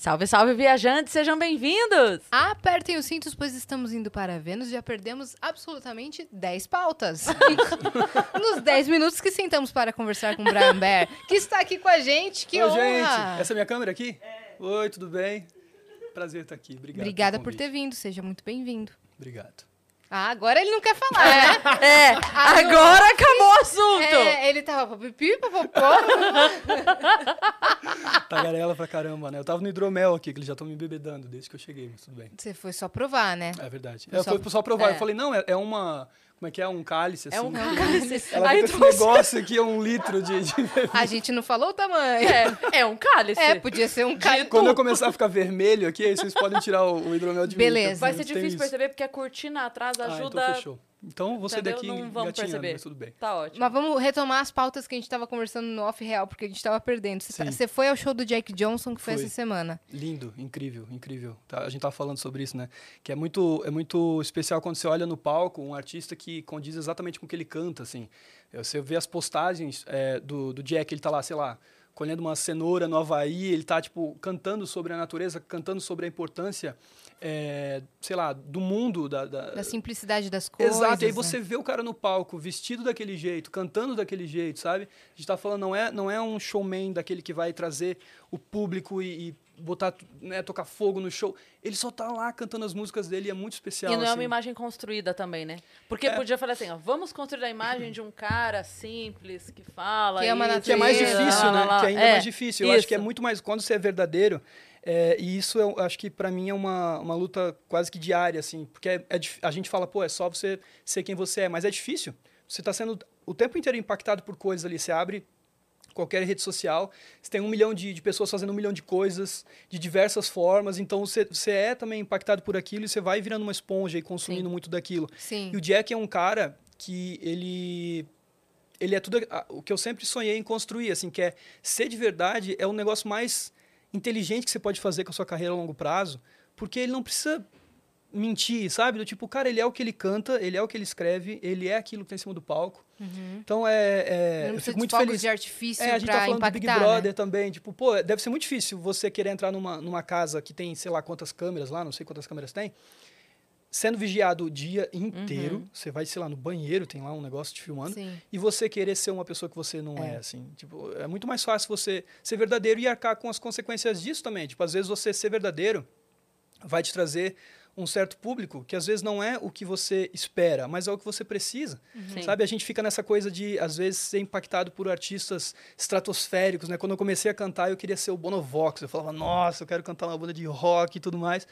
Salve, salve, viajantes, sejam bem-vindos! Apertem os cintos, pois estamos indo para Vênus e já perdemos absolutamente 10 pautas. Nos 10 minutos que sentamos para conversar com o Brian Bear, que está aqui com a gente. Que Oi, honra! gente. Essa é a minha câmera aqui? Oi, tudo bem? Prazer estar aqui. Obrigado. Obrigada por ter vindo, seja muito bem-vindo. Obrigado. Ah, agora ele não quer falar, né? É, não. agora acabou o assunto! É, ele tava pipi, popopó. Tagarela pra caramba, né? Eu tava no hidromel aqui, que eles já estão me bebedando desde que eu cheguei, mas tudo bem. Você foi só provar, né? É verdade. Foi Eu só- fui só provar. é. Eu falei, não, é, é uma... Como é que é? Um cálice, assim. É um que- cálice. Ela Aí que esse negócio aqui é um litro de... de... A gente não falou o tamanho. É, é um cálice. É, podia ser um cara. Quando eu começar a ficar vermelho aqui, aí vocês podem tirar o, o hidromel de mim. Beleza. eu- Vai ser difícil perceber porque a cortina atrás Ah, ajuda. então fechou. Então você Entendeu? daqui Não vamos perceber. mas tudo bem. Tá ótimo. Mas vamos retomar as pautas que a gente tava conversando no off real, porque a gente tava perdendo. Você, tá- você foi ao show do Jack Johnson, que foi, Fui. essa semana. Lindo, incrível, incrível. Tá, a gente tava falando sobre isso, né? Que é muito, é muito especial quando você olha no palco um artista que condiz exatamente com o que ele canta, assim. É, Você vê as postagens é, do, do Jack, ele tá lá, sei lá, colhendo uma cenoura no Havaí, ele tá, tipo, cantando sobre a natureza, cantando sobre a importância, é, sei lá, do mundo, da... da- Da simplicidade das coisas. Exato, e aí né? você vê o cara no palco, vestido daquele jeito, cantando daquele jeito, sabe? A gente tá falando, não é, não é um showman daquele que vai trazer o público e, e botar, né, tocar fogo no show. Ele só tá lá cantando as músicas dele e é muito especial. E não é assim. uma imagem construída também, né? Porque É. podia falar assim, ó, vamos construir a imagem de um cara simples, que fala. Que ama a isso, Que é mais difícil, lá, né? lá, lá. Que ainda É, mais difícil. Eu acho que é isso. muito mais. Quando você é verdadeiro, é, e isso eu acho que pra mim é uma, uma luta quase que diária, assim. Porque é, é a gente fala, pô, é só você ser quem você é, mas é difícil. Você tá sendo o tempo inteiro impactado por coisas ali. Você abre qualquer rede social, você tem um milhão de, de pessoas fazendo um milhão de coisas de diversas formas, então você, você é também impactado por aquilo e você vai virando uma esponja e consumindo muito daquilo. Sim. E o Jack é um cara que ele ele é tudo o que eu sempre sonhei em construir, assim, que é ser de verdade é o negócio mais inteligente que você pode fazer com a sua carreira a longo prazo, porque ele não precisa mentir, sabe? Do tipo, cara, ele é o que ele canta, ele é o que ele escreve, ele é aquilo que tá em cima do palco. Então é, é eu fico muito feliz. de artifício É, a gente tá falando impactar, do Big Brother né? também. Tipo, pô, deve ser muito difícil você querer entrar numa, numa casa que tem, sei lá, quantas câmeras lá, não sei quantas câmeras tem, sendo vigiado o dia inteiro. Você vai, sei lá, no banheiro, tem lá um negócio te filmando. Sim. E você querer ser uma pessoa que você não é, É. assim. Tipo, é muito mais fácil você ser verdadeiro e arcar com as consequências disso também. Tipo, às vezes você ser verdadeiro vai te trazer um certo público que às vezes não é o que você espera, mas é o que você precisa. Sim. Sabe, a gente fica nessa coisa de, às vezes, ser impactado por artistas estratosféricos, né? Quando eu comecei a cantar, eu queria ser o Bonovox. Eu falava, nossa, eu quero cantar uma banda de rock e tudo mais.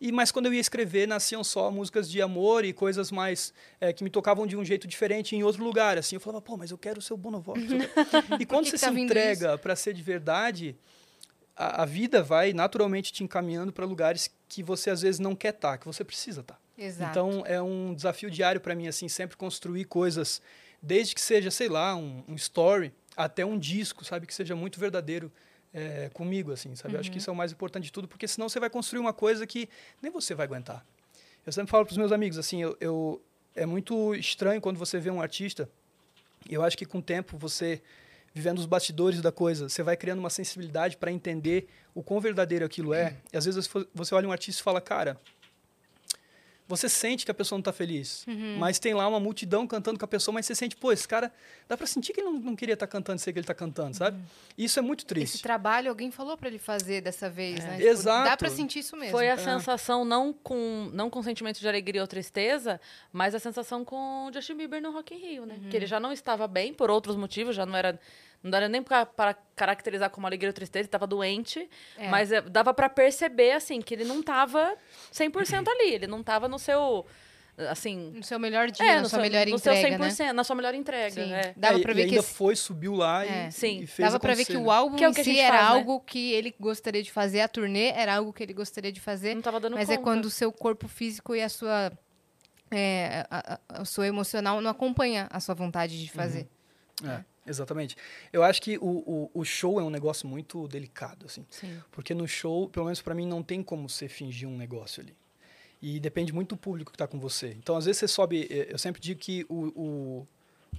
E, mas quando eu ia escrever, nasciam só músicas de amor e coisas mais eh, que me tocavam de um jeito diferente em outro lugar. Assim, eu falava, pô, mas eu quero ser o Bonovox. e quando que você que tá se entrega para ser de verdade, a, a vida vai naturalmente te encaminhando para lugares que você às vezes não quer estar, que você precisa estar. Exato. Então é um desafio diário para mim assim, sempre construir coisas, desde que seja, sei lá, um, um story até um disco, sabe, que seja muito verdadeiro é, comigo assim, sabe? Eu Acho que isso é o mais importante de tudo, porque senão você vai construir uma coisa que nem você vai aguentar. Eu sempre falo para os meus amigos assim, eu, eu é muito estranho quando você vê um artista. Eu acho que com o tempo você vivendo os bastidores da coisa, você vai criando uma sensibilidade para entender o quão verdadeiro aquilo é. E às vezes você olha um artista e fala, cara, você sente que a pessoa não está feliz, Uhum. mas tem lá uma multidão cantando com a pessoa, mas você sente, pô, esse cara, dá para sentir que ele não, não queria estar cantando, sei que ele está cantando, sabe? E Isso é muito Esse triste. trabalho alguém falou pra ele fazer dessa vez, né? Exato. Dá pra sentir isso mesmo. Foi a É. sensação, não com, não com sentimento de alegria ou tristeza, mas a sensação com o Justin Bieber no Rock in Rio, né? Que ele já não estava bem por outros motivos, já não era... Não dava nem pra, para caracterizar como alegria ou tristeza, ele estava doente, É. mas é, dava pra perceber, assim, que ele não estava 100% ali, ele não estava no seu, assim... No seu melhor dia, é, na no sua seu, melhor no entrega, seu 100%, né? na sua melhor entrega, Sim. é. Dava É, pra e ver que ainda esse- foi, subiu lá É. e, Sim. e fez Dava pra ver que o né? álbum Que é o em que a si era faz, né? algo que ele gostaria de fazer, a turnê era algo que ele gostaria de fazer, Não tava dando mas conta. é quando o seu corpo físico e a sua é, a, a- a sua emocional não acompanha a sua vontade de fazer. É, exatamente. Eu acho que o, o, o show é um negócio muito delicado, assim. Sim. Porque no show, pelo menos pra mim, não tem como você fingir um negócio ali. E depende muito do público que está com você. Então, às vezes, você sobe. Eu sempre digo que o, o,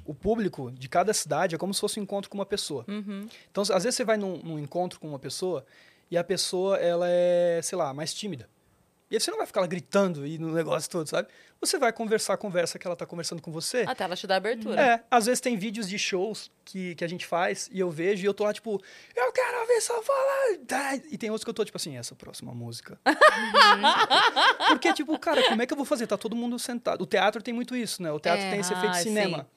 o público de cada cidade é como se fosse um encontro com uma pessoa. Uhum. Então, às vezes, você vai num, num encontro com uma pessoa e a pessoa, ela é, sei lá, mais tímida. E aí você não vai ficar lá gritando e no negócio todo, sabe? Você vai conversar a conversa que ela tá conversando com você. Até ela te dá abertura. É, às vezes tem vídeos de shows que, que a gente faz e eu vejo e eu tô lá, tipo, eu quero ouvir só falar. E tem outros que eu tô, tipo assim, essa próxima música. Porque, tipo, cara, como é que eu vou fazer? Tá todo mundo sentado. O teatro tem muito isso, né? O teatro É. tem esse efeito Ah, de cinema.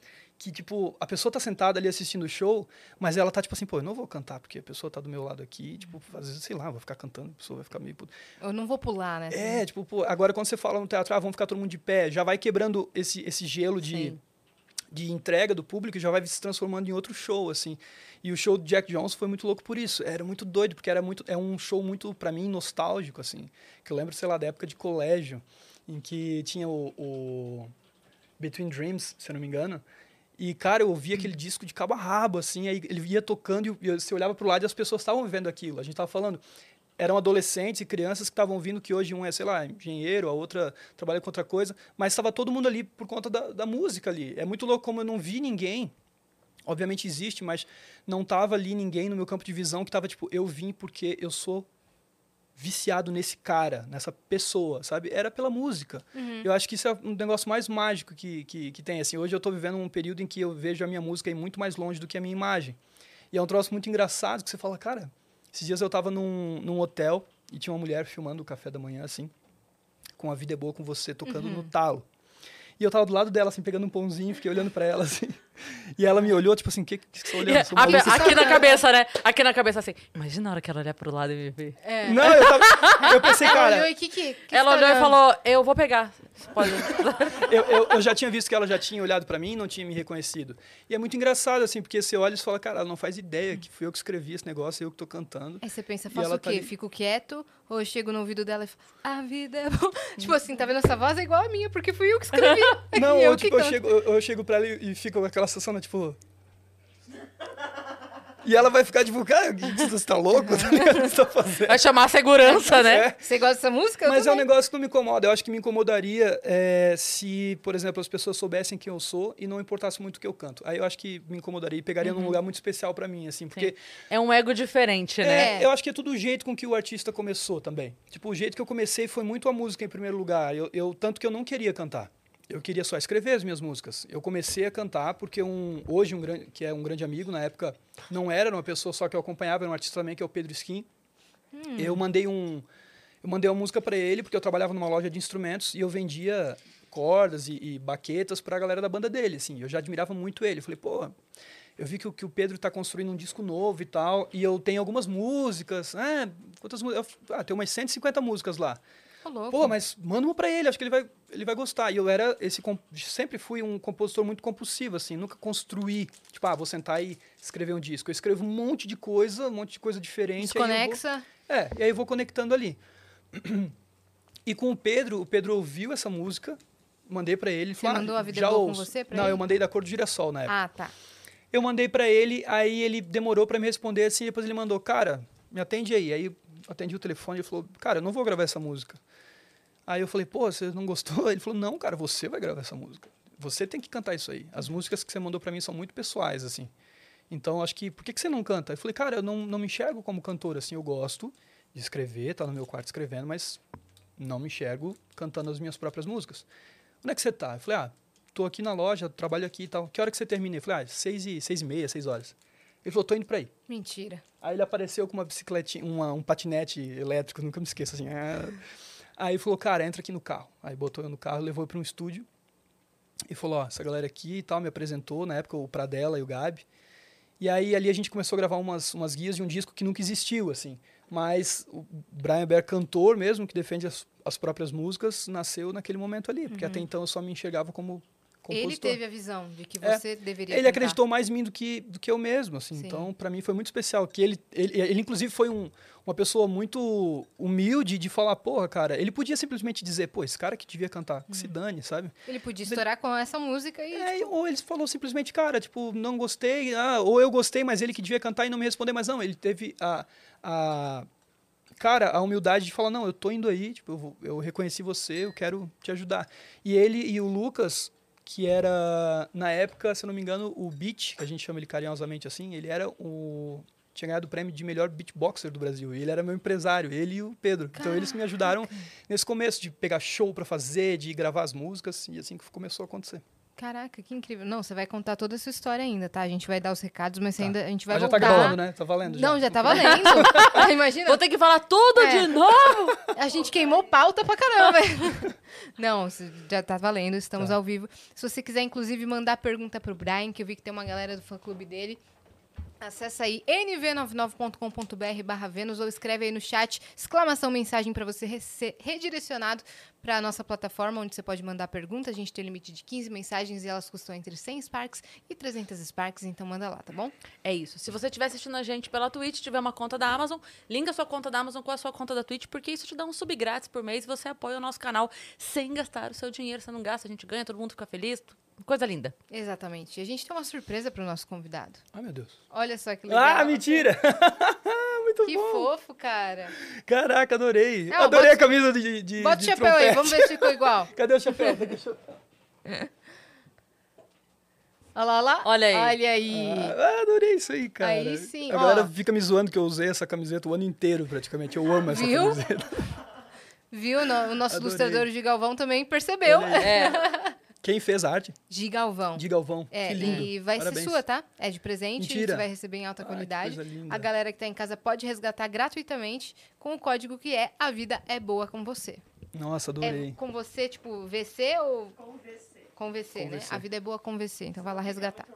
Que, tipo, a pessoa tá sentada ali assistindo o show, mas ela tá, tipo assim, pô, eu não vou cantar, porque a pessoa tá do meu lado aqui, tipo, às vezes, sei lá, vou ficar cantando, a pessoa vai ficar meio... puta. Eu não vou pular, né? É, tipo, pô, agora quando você fala no teatro, ah, vamos ficar todo mundo de pé, já vai quebrando esse, esse gelo de, Sim. de entrega do público já vai se transformando em outro show, assim. E o show do Jack Johnson foi muito louco por isso. Era muito doido, porque era muito, é um show muito, pra mim, nostálgico, assim. Que eu lembro, sei lá, da época de colégio, em que tinha o, o Between Dreams, se eu não me engano. E, cara, eu ouvia aquele disco de cabo a rabo, assim, aí ele ia tocando e você olhava pro lado e as pessoas estavam vivendo aquilo. A gente tava falando, eram adolescentes e crianças que estavam vindo, que hoje um é, sei lá, engenheiro, a outra trabalha com outra coisa, mas estava todo mundo ali por conta da, da música ali. É muito louco como eu não vi ninguém, obviamente existe, mas não tava ali ninguém no meu campo de visão que tava tipo, eu vim porque eu sou viciado nesse cara, nessa pessoa, sabe? Era pela música. Eu acho que isso é um negócio mais mágico que, que, que tem. Assim, hoje eu estou vivendo um período em que eu vejo a minha música ir muito mais longe do que a minha imagem. E é um troço muito engraçado que você fala, cara, esses dias eu estava num, num hotel e tinha uma mulher filmando o café da manhã, assim, com a vida é boa com você, tocando no talo. E eu tava do lado dela, assim, pegando um pãozinho, fiquei olhando para ela, assim. E ela me olhou, tipo assim, o que, que você tá olhando? Sou A- maluco?" aqui na cabeça, né? Aqui na cabeça, assim. Imagina a hora que ela olhar pro lado e me ver. É. Não, eu, tava, eu pensei, Ela cara, olhou e que que, que ela tá olhou e falou: Eu vou pegar. Pode. eu, eu, eu já tinha visto que ela já tinha olhado pra mim e não tinha me reconhecido. E é muito engraçado, assim, porque você olha e você fala, cara, ela não faz ideia que fui eu que escrevi esse negócio, eu que tô cantando. Aí você pensa, faço ela o tá quê? ali- Fico quieto? Ou eu chego no ouvido dela e falo, a vida é boa. tipo assim, tá vendo essa voz? É igual a minha, porque fui eu que escrevi. Não, eu eu, tipo, eu, chego, eu, eu chego pra ela e, e fico com aquela sensação, né, tipo... E ela vai ficar tipo, cara, você tá louco? Tá ligado? O que você tá fazendo? Vai chamar a segurança, né? É. Você gosta dessa música? Mas é um negócio que não me incomoda. Eu acho que me incomodaria é, se, por exemplo, as pessoas soubessem quem eu sou e não importasse muito o que eu canto. Aí eu acho que me incomodaria e pegaria num lugar muito especial pra mim, assim, porque É um ego diferente, né? É, eu acho que é tudo o jeito com que o artista começou também. Tipo, o jeito que eu comecei foi muito a música em primeiro lugar. Eu, eu- tanto que eu não queria cantar. Eu queria só escrever as minhas músicas. Eu comecei a cantar porque um hoje um grande que é um grande amigo na época não era uma pessoa só que eu acompanhava, era um artista também que é o Pedro Skin. Eu mandei um eu mandei uma música para ele porque eu trabalhava numa loja de instrumentos e eu vendia cordas e, e baquetas para a galera da banda dele, assim. Eu já admirava muito ele. Eu falei, pô, eu vi que, o- que o Pedro está construindo um disco novo e tal, e eu tenho algumas músicas. Ah, quantas músicas? Ah, tem umas 150 músicas lá. Louco. Pô, mas manda uma pra ele, acho que ele vai, ele vai gostar. E eu era esse sempre fui um compositor muito compulsivo, assim, nunca construí, tipo, ah, vou sentar e escrever um disco. Eu escrevo um monte de coisa, um monte de coisa diferente. eu vou- Desconexa. é, e aí eu vou conectando ali. E com o Pedro, o Pedro ouviu essa música, mandei pra ele. Você falou, ah, mandou A Vida já Boa com ouço. você pra Não, ele? eu mandei da cor do girassol na época. Ah, tá. Eu mandei pra ele, aí ele demorou pra me responder assim, depois ele mandou, cara, me atende aí. Aí atendi o telefone e falou, cara, eu não vou gravar essa música. Aí eu falei, pô, você não gostou? Ele falou, não, cara, você vai gravar essa música. Você tem que cantar isso aí. As músicas que você mandou pra mim são muito pessoais, assim. Então, acho que, por que, que você não canta? Eu falei, cara, eu não, não me enxergo como cantor, assim, eu gosto de escrever, tá no meu quarto escrevendo, mas não me enxergo cantando as minhas próprias músicas. Onde é que você tá? Eu falei, ah, tô aqui na loja, trabalho aqui e tal. Que hora que você termina? Eu falei, ah, seis e, seis e meia, seis horas. Ele falou, tô indo pra aí. Mentira. Aí ele apareceu com uma bicicletinha, uma, um patinete elétrico, nunca me esqueço, assim. ah. Aí falou, cara, entra aqui no carro. Aí botou eu no carro, levou para um estúdio e falou, ó, essa galera aqui e tal, me apresentou, na época o Pradella e o Gabi. E aí ali a gente começou a gravar umas, umas guias de um disco que nunca existiu, assim. Mas o Brian Bear, cantor mesmo, que defende as, as próprias músicas, nasceu naquele momento ali. Porque até então eu só me enxergava como compositor. Ele teve a visão de que É. você deveria Ele cantar. acreditou mais em mim do que, do que eu mesmo, assim. Sim. Então, para mim foi muito especial. Que ele, ele, ele inclusive, foi um, uma pessoa muito humilde de falar, porra, cara, ele podia simplesmente dizer, pô, esse cara que devia cantar, que se dane, sabe? Ele podia estourar com essa música e... É, ou ele falou simplesmente, cara, tipo, não gostei, ah, ou eu gostei, mas ele que devia cantar e não me responder, mas não, ele teve a, a cara, a humildade de falar, não, eu tô indo aí, tipo, eu, eu reconheci você, eu quero te ajudar. E ele e o Lucas, que era, na época, se eu não me engano, o Beat, que a gente chama ele carinhosamente assim, ele era o tinha ganhado o prêmio de melhor beatboxer do Brasil. E ele era meu empresário, ele e o Pedro. Então eles me ajudaram nesse começo de pegar show pra fazer, de gravar as músicas, e assim que começou a acontecer. Caraca, que incrível. Não, você vai contar toda essa história ainda, tá? A gente vai dar os recados, mas Tá. ainda a gente vai Mas já voltar. tá gravando, né? Tá valendo já. Não, já tá valendo. Imagina, Vou ter que falar tudo É. de novo! a gente queimou pauta pra caramba. Não, se- já tá valendo, estamos Tá. ao vivo. Se você quiser, inclusive, mandar pergunta pro Brian, que eu vi que tem uma galera do fã-clube dele, acessa aí nv99.com.br barra Vênus ou escreve aí no chat, exclamação, mensagem para você ser redirecionado para a nossa plataforma, onde você pode mandar pergunta. A gente tem limite de 15 mensagens e elas custam entre 100 Sparks e 300 Sparks, então manda lá, tá bom? É isso. Se você estiver assistindo a gente pela Twitch, tiver uma conta da Amazon, linka sua conta da Amazon com a sua conta da Twitch, porque isso te dá um sub grátis por mês e você apoia o nosso canal sem gastar o seu dinheiro. Você não gasta, a gente ganha, todo mundo fica feliz. Coisa linda. Exatamente. E a gente tem uma surpresa para o nosso convidado. Ai, meu Deus. Olha só que legal. Ah, mentira! Muito Que bom. fofo, cara. Caraca, adorei. Não, adorei bota- a camisa de, de Bota o de chapéu aí, trompete. vamos ver se ficou igual. Cadê o chapéu? Cadê o chapéu? Olha lá, olha lá. Olha aí. Olha aí. Ah, adorei isso aí, cara. Aí sim, A ó. galera fica me zoando que eu usei essa camiseta o ano inteiro, praticamente. Eu amo essa Viu? camiseta. Viu? O nosso Adorei. ilustrador de Galvão também percebeu. Aí. É. Quem fez a arte? De Galvão. De Galvão. É, que lindo. e vai Parabéns. ser sua, tá? É de presente, Mentira. você vai receber em alta Ai, que qualidade. coisa linda. A galera que tá em casa pode resgatar gratuitamente com o código que é A Vida é Boa com Você. Nossa, É adorei. com você, tipo, VC ou. Com VC. Com VC, Com né? VC. A Vida é Boa com VC. Então vai lá resgatar.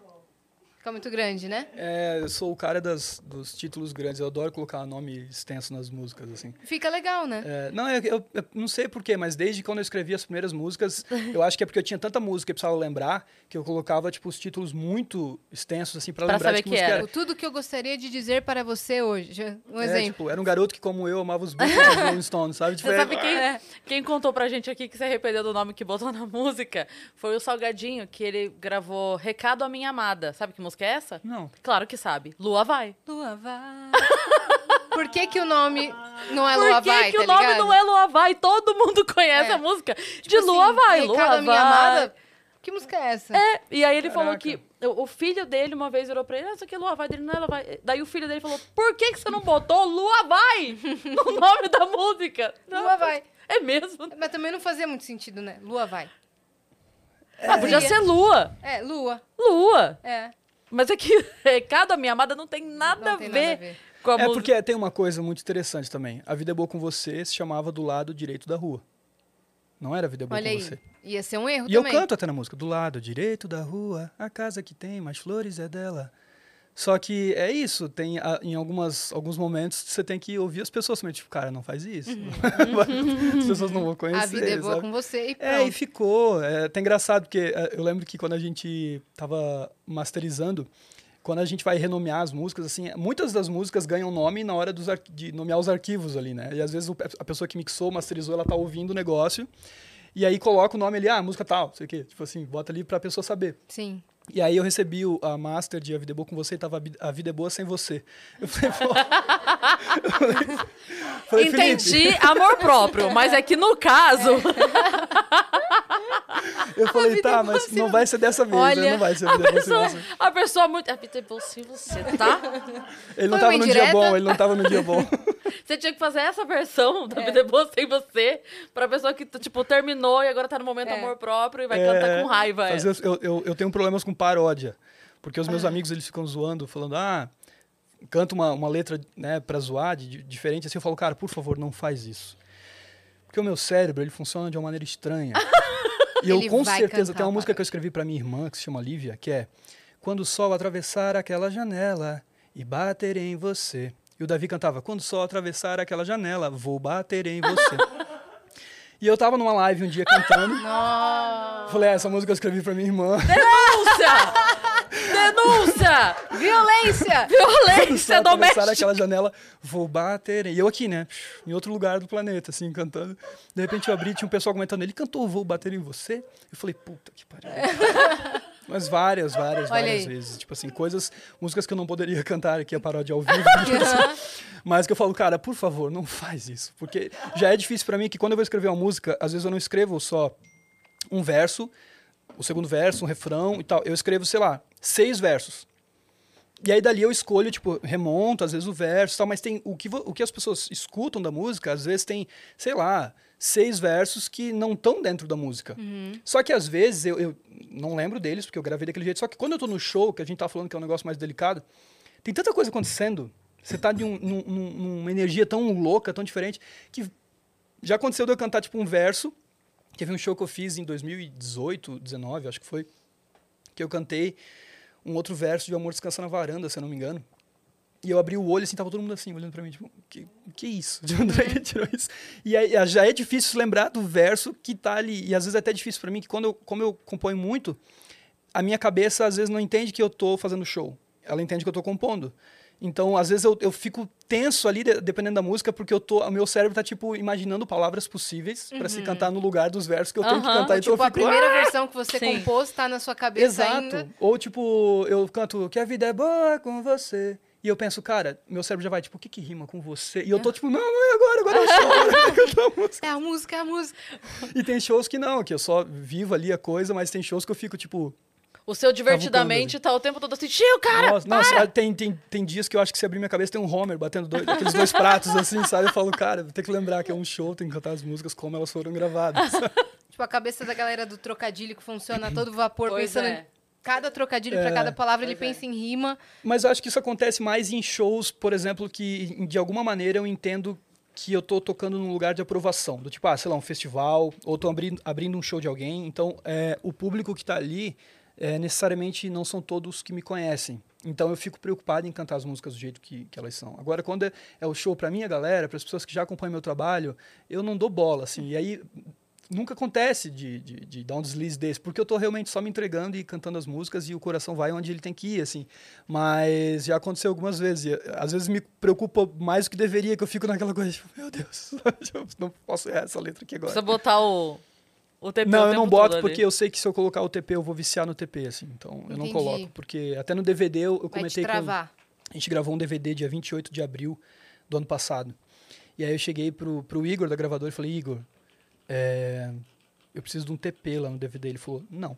Fica muito grande, né? É, eu sou o cara das, dos títulos grandes. Eu adoro colocar nome extenso nas músicas, assim. Fica legal, né? É, não, eu, eu- eu não sei porquê, mas desde quando eu escrevi as primeiras músicas, eu acho que é porque eu tinha tanta música que eu precisava lembrar, que eu colocava, tipo, os títulos muito extensos, assim, pra, Pra lembrar saber de que que música era. O tudo que eu gostaria de dizer para você hoje. Um É, exemplo. tipo, era um garoto que, como eu, amava os Beatles e os Rolling Stones, sabe? Tipo, Você é- sabe quem, quem contou pra gente aqui que se arrependeu do nome que botou na música? Foi o Salgadinho, que ele gravou Recado à Minha Amada. Sabe que música é essa? Não. Claro que sabe. Lua vai. Lua vai. Por que, que o nome não é Por Lua que, vai? que tá o nome ligado? não é Lua vai? Todo mundo conhece É. a música. De Tipo Lua assim, vai, Recado Lua vai. minha amada. Que música é essa? É, e aí ele falou Caraca. que o, filho dele uma vez virou pra ele, ah, isso aqui é Lua vai, dele não é Lua vai. Daí o filho dele falou, por que, que você não botou Lua vai no nome da música? Não, Lua vai. É mesmo. Mas também não fazia muito sentido, né? Lua vai. Ah, podia ser Lua. É, Lua. Lua. É. Mas é que Recado à Minha Amada não tem nada, Não a, tem ver nada a ver. com a É música. porque tem uma coisa muito interessante também. A Vida é Boa com Você se chamava Do Lado Direito da Rua. Não era A Vida é Boa Olha com aí. Você. Ia ser um erro E eu também. canto até na música. Do lado direito da rua, a casa que tem mais flores é dela. Só que é isso, tem a- em algumas, alguns momentos você tem que ouvir as pessoas também, tipo, cara, não faz isso. as pessoas não vão conhecer. A vida é boa sabe? com você e É, e pronto. ficou. É até engraçado, porque é, eu lembro que quando a gente tava masterizando, quando a gente vai renomear as músicas, assim, muitas das músicas ganham nome na hora dos de nomear os arquivos ali, né? E às vezes a pessoa que mixou, masterizou, ela tá ouvindo o negócio, e aí coloca o nome ali, ah, música tal, sei o quê. Tipo assim, bota ali pra pessoa saber. Sim. E aí eu recebi o- a master de A Vida é Boa com Você e tava A Vida é Boa sem você. Eu falei, pô... Eu falei, Entendi amor próprio, mas é que no caso. Eu falei, tá, é mas não vai ser dessa vez, né? Olha, Não vai ser a A vida é pessoa, você. a pessoa muito. A vida é boa sem você, tá? Ele não Foi tava no dia bom, ele não tava no dia bom. Você tinha que fazer essa versão da Vida é Boa Sem Você pra pessoa que, tipo, terminou e agora tá no momento É. amor próprio e vai É, cantar com raiva. Às é. vezes eu, eu, eu tenho problemas com paródia. Porque os meus Ah. amigos, eles ficam zoando, falando, ah, canta uma, uma letra né, pra zoar, de, de- diferente, assim, eu falo, cara, por favor, não faz isso. Porque o meu cérebro, ele funciona de uma maneira estranha. e eu, Ele com certeza, tem uma uma música que eu escrevi pra minha irmã, que se chama Lívia, que é Quando o sol atravessar aquela janela e bater em você. E o Davi cantava, quando sol atravessar aquela janela, vou bater em você. e eu tava numa live um dia cantando, Nossa. falei, ah, essa música eu escrevi pra minha irmã. Denúncia! Denúncia! Violência! Violência atravessar doméstica! aquela janela, vou bater. em- E eu aqui, né? Em outro lugar do planeta, assim, cantando. De repente eu abri, tinha um pessoal comentando, ele cantou Vou Bater em Você? Eu falei, puta que pariu. Mas várias, várias, Olha várias aí. vezes. Tipo assim, coisas, músicas que eu não poderia cantar aqui, a paródia ao vivo. Mas que eu falo, cara, por favor, não faz isso. Porque já é difícil pra mim que quando eu vou escrever uma música, às vezes eu não escrevo só um verso, o segundo verso, um refrão e tal. Eu escrevo, sei lá, seis versos. E aí dali eu escolho, tipo, remonto, às vezes o verso e tal, mas tem o que, o que as pessoas escutam da música, às vezes tem, sei lá, seis versos que não estão dentro da música. Só que às vezes eu, eu não lembro deles, porque eu gravei daquele jeito. Só que quando eu tô no show, que a gente tá falando que é um negócio mais delicado, tem tanta coisa acontecendo. Você tá de um- num- numa energia tão louca, tão diferente, que já aconteceu de eu cantar, tipo, um verso. Teve um show que eu fiz em 2018, 19, acho que foi, que eu cantei um outro verso de Amor Descansa na Varanda, se eu não me engano. E eu abri o olho, assim, tava todo mundo assim, olhando pra mim, tipo, que, que isso? De onde é que tirou isso? E aí já é difícil lembrar do verso que tá ali. E às vezes é até difícil pra mim, que quando eu, como eu componho muito, a minha cabeça às vezes não entende que eu tô fazendo show. Ela entende que eu tô compondo. Então, às vezes eu, eu fico tenso ali, de- dependendo da música, porque eu tô, o meu cérebro tá, tipo, imaginando palavras possíveis pra se cantar no lugar dos versos que eu tenho que cantar. Então Tipo, a fico, primeira versão que você Sim. compôs tá na sua cabeça Exato. ainda. Ou tipo, eu canto que a vida é boa com você. E eu penso, cara, meu cérebro já vai, tipo, o que que rima com você? E eu tô tipo, não, não é agora, agora é o show, agora eu cantar a música. É a música, é a música. E tem shows que não, que eu só vivo ali a coisa, mas tem shows que eu fico, tipo, O seu divertidamente tá o tempo todo assim, tio, cara! nossa, nossa, tem, tem, tem dias que eu acho que se abrir minha cabeça tem um Homer batendo dois, aqueles dois pratos assim, sabe? Eu falo, cara, vou ter que lembrar que é um show, tem que cantar as músicas como elas foram gravadas. Tipo, a cabeça da galera do trocadilho que funciona a todo vapor, Pois pensando é. Cada trocadilho É. cada palavra, ele Pois é. pensa em rima. Mas eu acho que isso acontece mais em shows, por exemplo, que de alguma maneira eu entendo que eu tô tocando num lugar de aprovação. Do tipo, ah, sei lá, um festival, ou tô abrindo, abrindo um show de alguém. Então, é, o público que tá ali, é, necessariamente não são todos que me conhecem. Então, eu fico preocupado em cantar as músicas do jeito que, que elas são. Agora, quando é, é o show pra minha galera, para as pessoas que já acompanham meu trabalho, eu não dou bola, assim. E aí, nunca acontece de, de, de dar um deslize desse, porque eu tô realmente só me entregando e cantando as músicas e o coração vai onde ele tem que ir, assim. Mas já aconteceu algumas vezes. E, às vezes me preocupa mais do que deveria, que eu fico naquela coisa, tipo, meu Deus, eu não posso errar essa letra aqui agora. Precisa botar o, o TP Não, o eu não boto todo ali. porque eu sei que se eu colocar o TP eu vou viciar no TP, assim. Então eu não coloco, porque até no DVD eu, eu comentei com travar. a gente gravou um DVD dia 28 de abril do ano passado. E aí eu cheguei pro, pro Igor da gravadora e falei, Igor, é, eu preciso de um TP lá no DVD. Ele falou, não,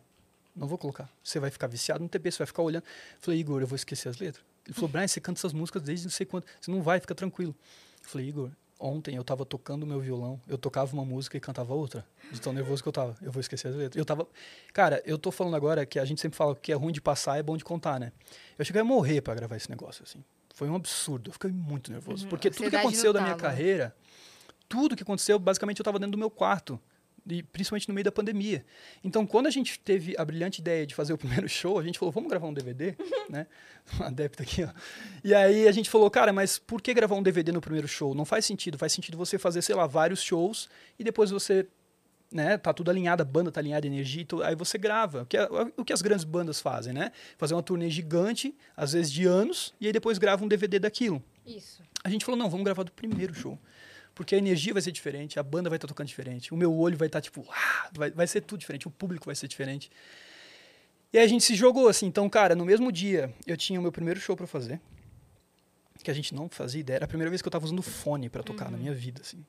não vou colocar. Você vai ficar viciado no TP, você vai ficar olhando. Eu falei, Igor, eu vou esquecer as letras. Ele falou, Brian, você canta essas músicas desde não sei quanto. Você não vai, fica tranquilo. Eu falei, Igor, ontem eu tava tocando meu violão, eu tocava uma música e cantava outra. De tão nervoso que eu tava. Eu vou esquecer as letras. Eu tava. Cara, eu tô falando agora que a gente sempre fala que é ruim de passar, é bom de contar, né? Eu cheguei a morrer pra gravar esse negócio, assim. Foi um absurdo. Eu fiquei muito nervoso. porque tudo que aconteceu da minha carreira, tudo que aconteceu, basicamente eu tava dentro do meu quarto. E principalmente no meio da pandemia. Então, quando a gente teve a brilhante ideia de fazer o primeiro show, a gente falou, vamos gravar um DVD, né? Um adepto aqui, ó. E aí a gente falou, cara, mas por que gravar um DVD no primeiro show? Não faz sentido. Faz sentido você fazer, sei lá, vários shows e depois você, né, tá tudo alinhado, a banda tá alinhada, a energia, aí você grava. O que, é- o que as grandes bandas fazem, né? Fazer uma turnê gigante, às vezes de anos, e aí depois grava um DVD daquilo. Isso. A gente falou, não, vamos gravar do primeiro show. Porque a energia vai ser diferente, a banda vai estar tocando diferente, o meu olho vai estar tipo, ah, vai, vai ser tudo diferente, o público vai ser diferente. E aí a gente se jogou assim. Então, cara, no mesmo dia eu tinha o meu primeiro show pra fazer, que a gente não fazia ideia. Era a primeira vez que eu tava usando fone pra tocar na minha vida, assim.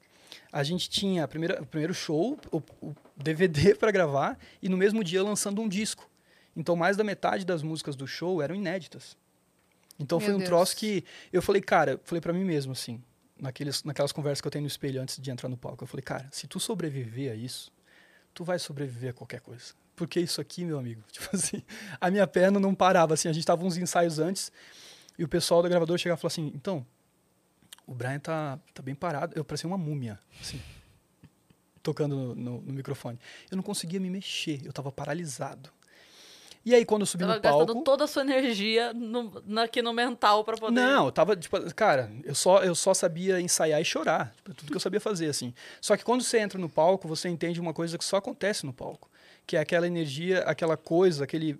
A gente tinha a primeira, o primeiro show, o, o DVD pra gravar, e no mesmo dia lançando um disco. Então, mais da metade das músicas do show eram inéditas. Então, Meu foi um Deus. troço que eu falei, cara, falei pra mim mesmo, assim, naqueles, naquelas conversas que eu tenho no espelho antes de entrar no palco. Eu falei, cara, se tu sobreviver a isso, tu vai sobreviver a qualquer coisa. Porque isso aqui, meu amigo, tipo assim, a minha perna não parava, assim, a gente tava uns ensaios antes, e o pessoal da gravadora chegava e falava assim, então, o Brian tá, tá bem parado, eu parecia uma múmia, assim, tocando no, no- no microfone. Eu não conseguia me mexer, eu tava paralisado. E aí, quando eu subi Tava no palco... gastando toda a sua energia no, na- aqui no mental pra poder... Não, eu tava, tipo, cara, eu só, eu só sabia ensaiar e chorar. Tipo, tudo que eu sabia fazer, assim. Só que quando você entra no palco, você entende uma coisa que só acontece no palco. Que é aquela energia, aquela coisa, aquele.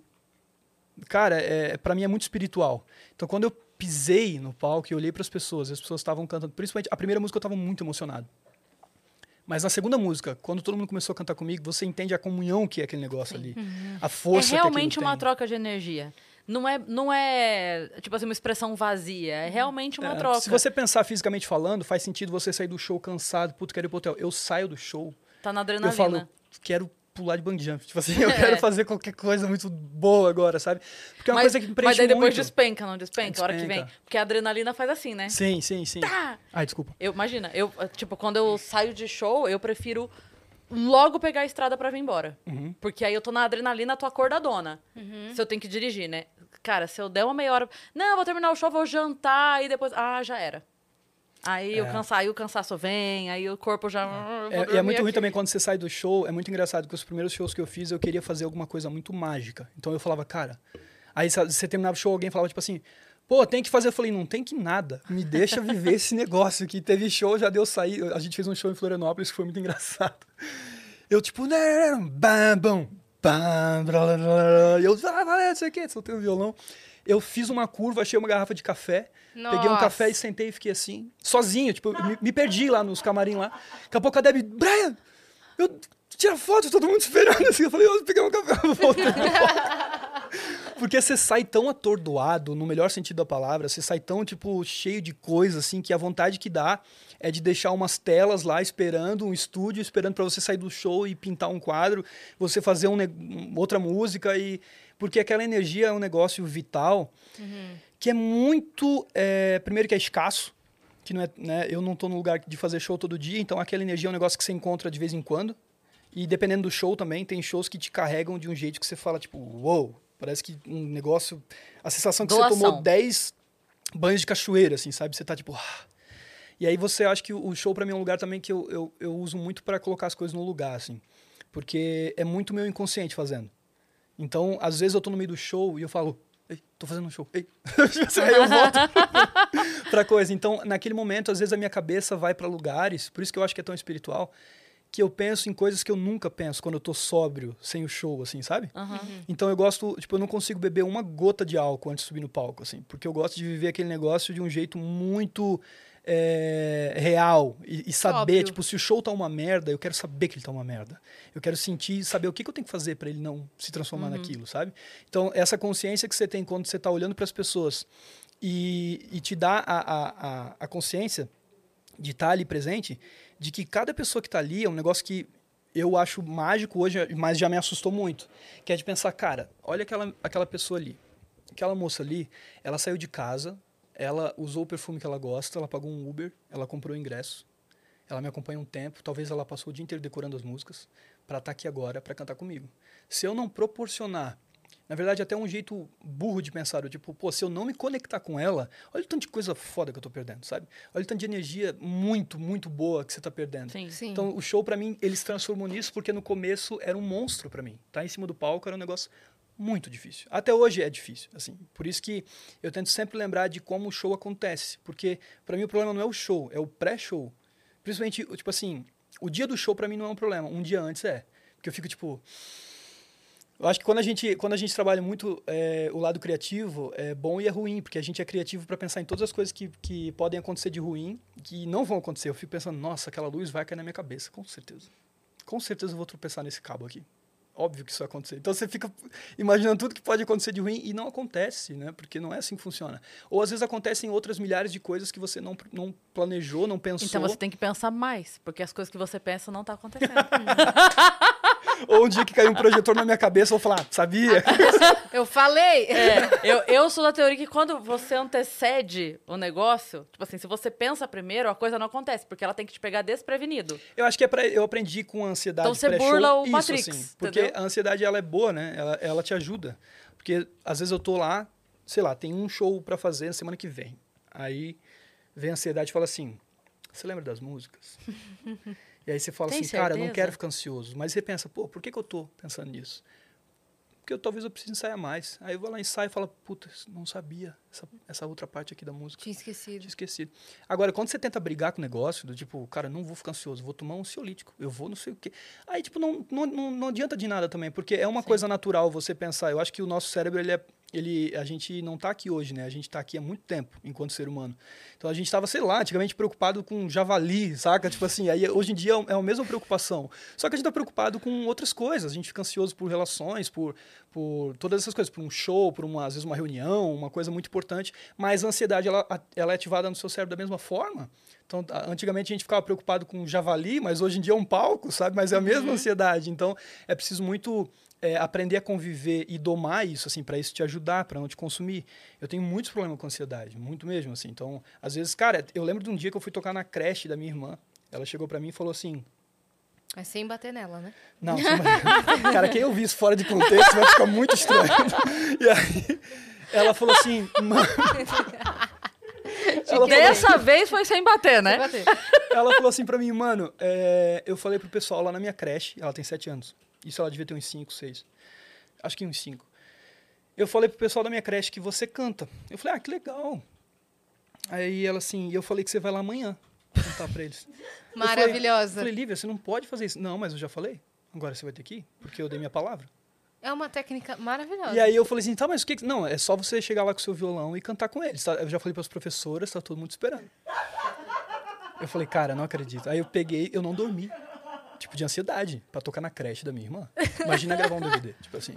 Cara, é, para mim é muito espiritual. Então quando eu pisei no palco e olhei para as pessoas, as pessoas estavam cantando. Principalmente a primeira música eu estava muito emocionado. Mas na segunda música, quando todo mundo começou a cantar comigo, você entende a comunhão que é aquele negócio ali. A É força realmente que aquilo uma tem. troca de energia. Não é, não é, tipo assim, uma expressão vazia. É realmente uma É, troca. Se você pensar fisicamente falando, faz sentido você sair do show cansado, puto, quero ir pro hotel. Eu saio do show, Tá na eu adrenalina. falo, quero pular de bungee jump. Tipo assim, eu quero fazer qualquer coisa muito boa agora, sabe? Porque é uma mas, coisa que me preenche Mas daí depois muito. despenca, não despenca? A hora que vem. Despenca. Porque a adrenalina faz assim, né? Sim, sim, sim. Tá! Ai, desculpa. Eu, imagina, eu, tipo, quando eu saio de show, eu prefiro logo pegar a estrada pra vir embora. Uhum. Porque aí eu tô na adrenalina, tô acordadona. Se eu tenho que dirigir, né? Cara, se eu der uma meia hora. Não, vou terminar o show, vou jantar e depois. Ah, já era. Aí, É. o cansa... aí o cansaço vem, aí o corpo já. "Ah, vou É, e é muito ruim aqui." também quando você sai do show. É muito engraçado, porque os primeiros shows que eu fiz, eu queria fazer alguma coisa muito mágica. Então eu falava, cara. Aí você terminava o show, alguém falava, tipo assim. Pô, tem que fazer. Eu falei, não tem que nada. Me deixa viver esse negócio que teve show, já deu sair. A gente fez um show em Florianópolis que foi muito engraçado. Eu, tipo, né, bam, bam, bam, blá, blá, blá. E eu, ah, valeu, não sei o quê, soltei o violão. Eu fiz uma curva, achei uma garrafa de café, peguei um Nossa. café e sentei e fiquei assim, sozinho, tipo, me, me perdi lá nos camarim lá. Daqui a pouco a Debbie, Brian, eu tira foto, todo mundo esperando assim. Eu falei, eu peguei um café, voltei. Porque você sai tão atordoado, no melhor sentido da palavra, você sai tão, tipo, cheio de coisa, assim, que a vontade que dá é de deixar umas telas lá esperando, um estúdio esperando para você sair do show e pintar um quadro, você fazer um- outra música e... Porque aquela energia é um negócio vital que é muito... é, primeiro que é escasso, que não é, né, eu não tô no lugar de fazer show todo dia, então aquela energia é um negócio que você encontra de vez em quando. E dependendo do show também, tem shows que te carregam de um jeito que você fala, tipo, uou, parece que um negócio. A sensação que você Doação. tomou 10 banhos de cachoeira, assim, sabe? Você tá tipo. "Ah". E aí você acha que o show pra mim é um lugar também que eu, eu, eu uso muito pra colocar as coisas no lugar, assim. Porque é muito meu inconsciente fazendo. Então, às vezes eu tô no meio do show e eu falo, ei, tô fazendo um show, ei. aí eu volto pra coisa. Então, naquele momento, às vezes a minha cabeça vai pra lugares, por isso que eu acho que é tão espiritual, que eu penso em coisas que eu nunca penso quando eu tô sóbrio, sem o show, assim, sabe? Aham. Então eu gosto, tipo, eu não consigo beber uma gota de álcool antes de subir no palco, assim, porque eu gosto de viver aquele negócio de um jeito muito é, real e, e saber, Óbvio. tipo, se o show tá uma merda, eu quero saber que ele tá uma merda. Eu quero sentir, saber o que, que eu tenho que fazer para ele não se transformar naquilo, sabe? Então essa consciência que você tem quando você tá olhando para as pessoas e, e te dá a, a, a, consciência de estar ali presente, de que cada pessoa que está ali é um negócio que eu acho mágico hoje, mas já me assustou muito. Que é de pensar, cara, olha aquela, aquela pessoa ali. Aquela moça ali, ela saiu de casa, ela usou o perfume que ela gosta, ela pagou um Uber, ela comprou o ingresso, ela me acompanha um tempo, talvez ela passou o dia inteiro decorando as músicas, para estar aqui agora, para cantar comigo. Se eu não proporcionar na verdade, até um jeito burro de pensar, eu, tipo, pô, se eu não me conectar com ela, olha o tanto de coisa foda que eu tô perdendo, sabe? Olha o tanto de energia muito, muito boa que você tá perdendo. Sim. Sim. Então, o show, pra mim, ele se transformou nisso porque no começo era um monstro pra mim. Tá em cima do palco era um negócio muito difícil. Até hoje é difícil, assim. Por isso que eu tento sempre lembrar de como o show acontece. Porque, pra mim, o problema não é o show, é o pré-show. Principalmente, tipo assim, o dia do show pra mim não é um problema. Um dia antes é. Porque eu fico, tipo... Eu acho que quando a gente, quando a gente trabalha muito é, o lado criativo, é bom e é ruim, porque a gente é criativo para pensar em todas as coisas que, que podem acontecer de ruim, que não vão acontecer. Eu fico pensando, nossa, aquela luz vai cair na minha cabeça, com certeza. Com certeza eu vou tropeçar nesse cabo aqui. Óbvio que isso vai acontecer. Então você fica imaginando tudo que pode acontecer de ruim e não acontece, né? Porque não é assim que funciona. Ou às vezes acontecem outras milhares de coisas que você não, não planejou, não pensou. Então você tem que pensar mais, porque as coisas que você pensa não tá acontecendo. Ou um dia que caiu um projetor na minha cabeça, eu vou falar, "Ah, sabia? Eu falei! É, eu, eu sou da teoria que quando você antecede o negócio, tipo assim, se você pensa primeiro, a coisa não acontece, porque ela tem que te pegar desprevenido. Eu acho que é pra, eu aprendi com a ansiedade Então você burla o isso, Matrix, assim, porque entendeu? a ansiedade ela é boa, né? Ela, ela te ajuda. Porque às vezes eu tô lá, sei lá, tem um show pra fazer na semana que vem. Aí vem a ansiedade e fala assim: "Você lembra das músicas?" e aí você fala Tem assim: "Cara, eu não certeza? quero ficar ansioso". Mas você pensa: "Pô, por que que eu tô pensando nisso?" Porque eu, talvez eu precise ensaiar mais. Aí eu vou lá ensaio e falo: "Puta, não sabia essa, essa outra parte aqui da música". Tinha esquecido. Tinha esquecido. Agora, quando você tenta brigar com o negócio, do tipo, cara, não vou ficar ansioso, vou tomar um ansiolítico, eu vou não sei o quê. Aí, tipo, não, não, não, não adianta de nada também, porque é uma coisa natural você pensar. Eu acho que o nosso cérebro, ele é. Ele, a gente não tá aqui hoje, né? A gente tá aqui há muito tempo, enquanto ser humano. Então a gente tava, sei lá, antigamente preocupado com javali, saca? Tipo assim, aí hoje em dia é a mesma preocupação. Só que a gente tá preocupado com outras coisas. A gente fica ansioso por relações, por, por todas essas coisas, por um show, por uma, às vezes uma reunião, uma coisa muito importante. Mas a ansiedade, ela, ela é ativada no seu cérebro da mesma forma Então, antigamente a gente ficava preocupado com javali, mas hoje em dia é um palco, sabe? Mas é a mesma ansiedade. Então, é preciso muito é, aprender a conviver e domar isso, assim, para isso te ajudar, para não te consumir. Eu tenho muitos problemas com ansiedade, muito mesmo, assim. Então, às vezes, cara, eu lembro de um dia que eu fui tocar na creche da minha irmã. Ela chegou para mim e falou assim: Mas sem bater nela, né? não, você vai- cara, quem ouvir isso fora de contexto vai ficar muito estranho. E aí, ela falou assim, mano. Ela falou, Dessa vez foi sem bater, né? Sem bater. ela falou assim pra mim, mano, é, eu falei pro pessoal lá na minha creche, ela tem sete anos. Isso ela devia ter uns cinco, seis. Acho que uns cinco. Eu falei pro pessoal da minha creche que você canta. Eu falei, ah, que legal. Aí ela assim, e eu falei que você vai lá amanhã cantar pra eles. Falei- Maravilhosa. Eu falei, Lívia, você não pode fazer isso. Não, mas eu já falei. Agora você vai ter que ir, porque eu dei minha palavra. É uma técnica maravilhosa. E aí eu falei assim, tá, mas o que... que- Não, é só você chegar lá com o seu violão e cantar com eles. tá? Eu já falei para as professoras, tá todo mundo esperando. Eu falei, cara, não acredito. Aí eu peguei, eu não dormi. Tipo, de ansiedade, pra tocar na creche da minha irmã. Imagina gravar um DVD, tipo assim.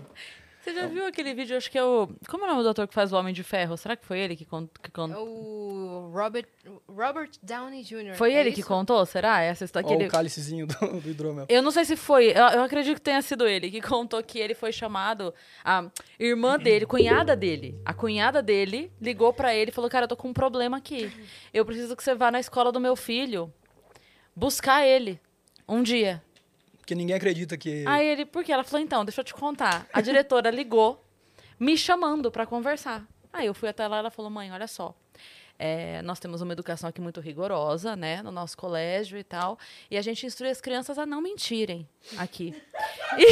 Você já viu aquele vídeo, acho que é o... Como é o nome do ator que faz o Homem de Ferro? Será que foi ele que contou? Que con- O Robert, Robert Downey Jr. Foi é ele que isso? contou, será? Essa história que ele... o cálicezinho do, do hidromel. Eu não sei se foi, eu, eu acredito que tenha sido ele que contou que ele foi chamado. A irmã dele, cunhada dele, a cunhada dele ligou pra ele e falou: Cara, eu tô com um problema aqui. Eu preciso que você vá na escola do meu filho buscar ele um dia. Porque ninguém acredita que. Aí ele, por quê? Ela falou: Então, deixa eu te contar. A diretora ligou me chamando pra conversar. Aí eu fui até lá e ela falou: Mãe, olha só. é, nós temos uma educação aqui muito rigorosa, né, no nosso colégio e tal, e a gente instrui as crianças a não mentirem aqui.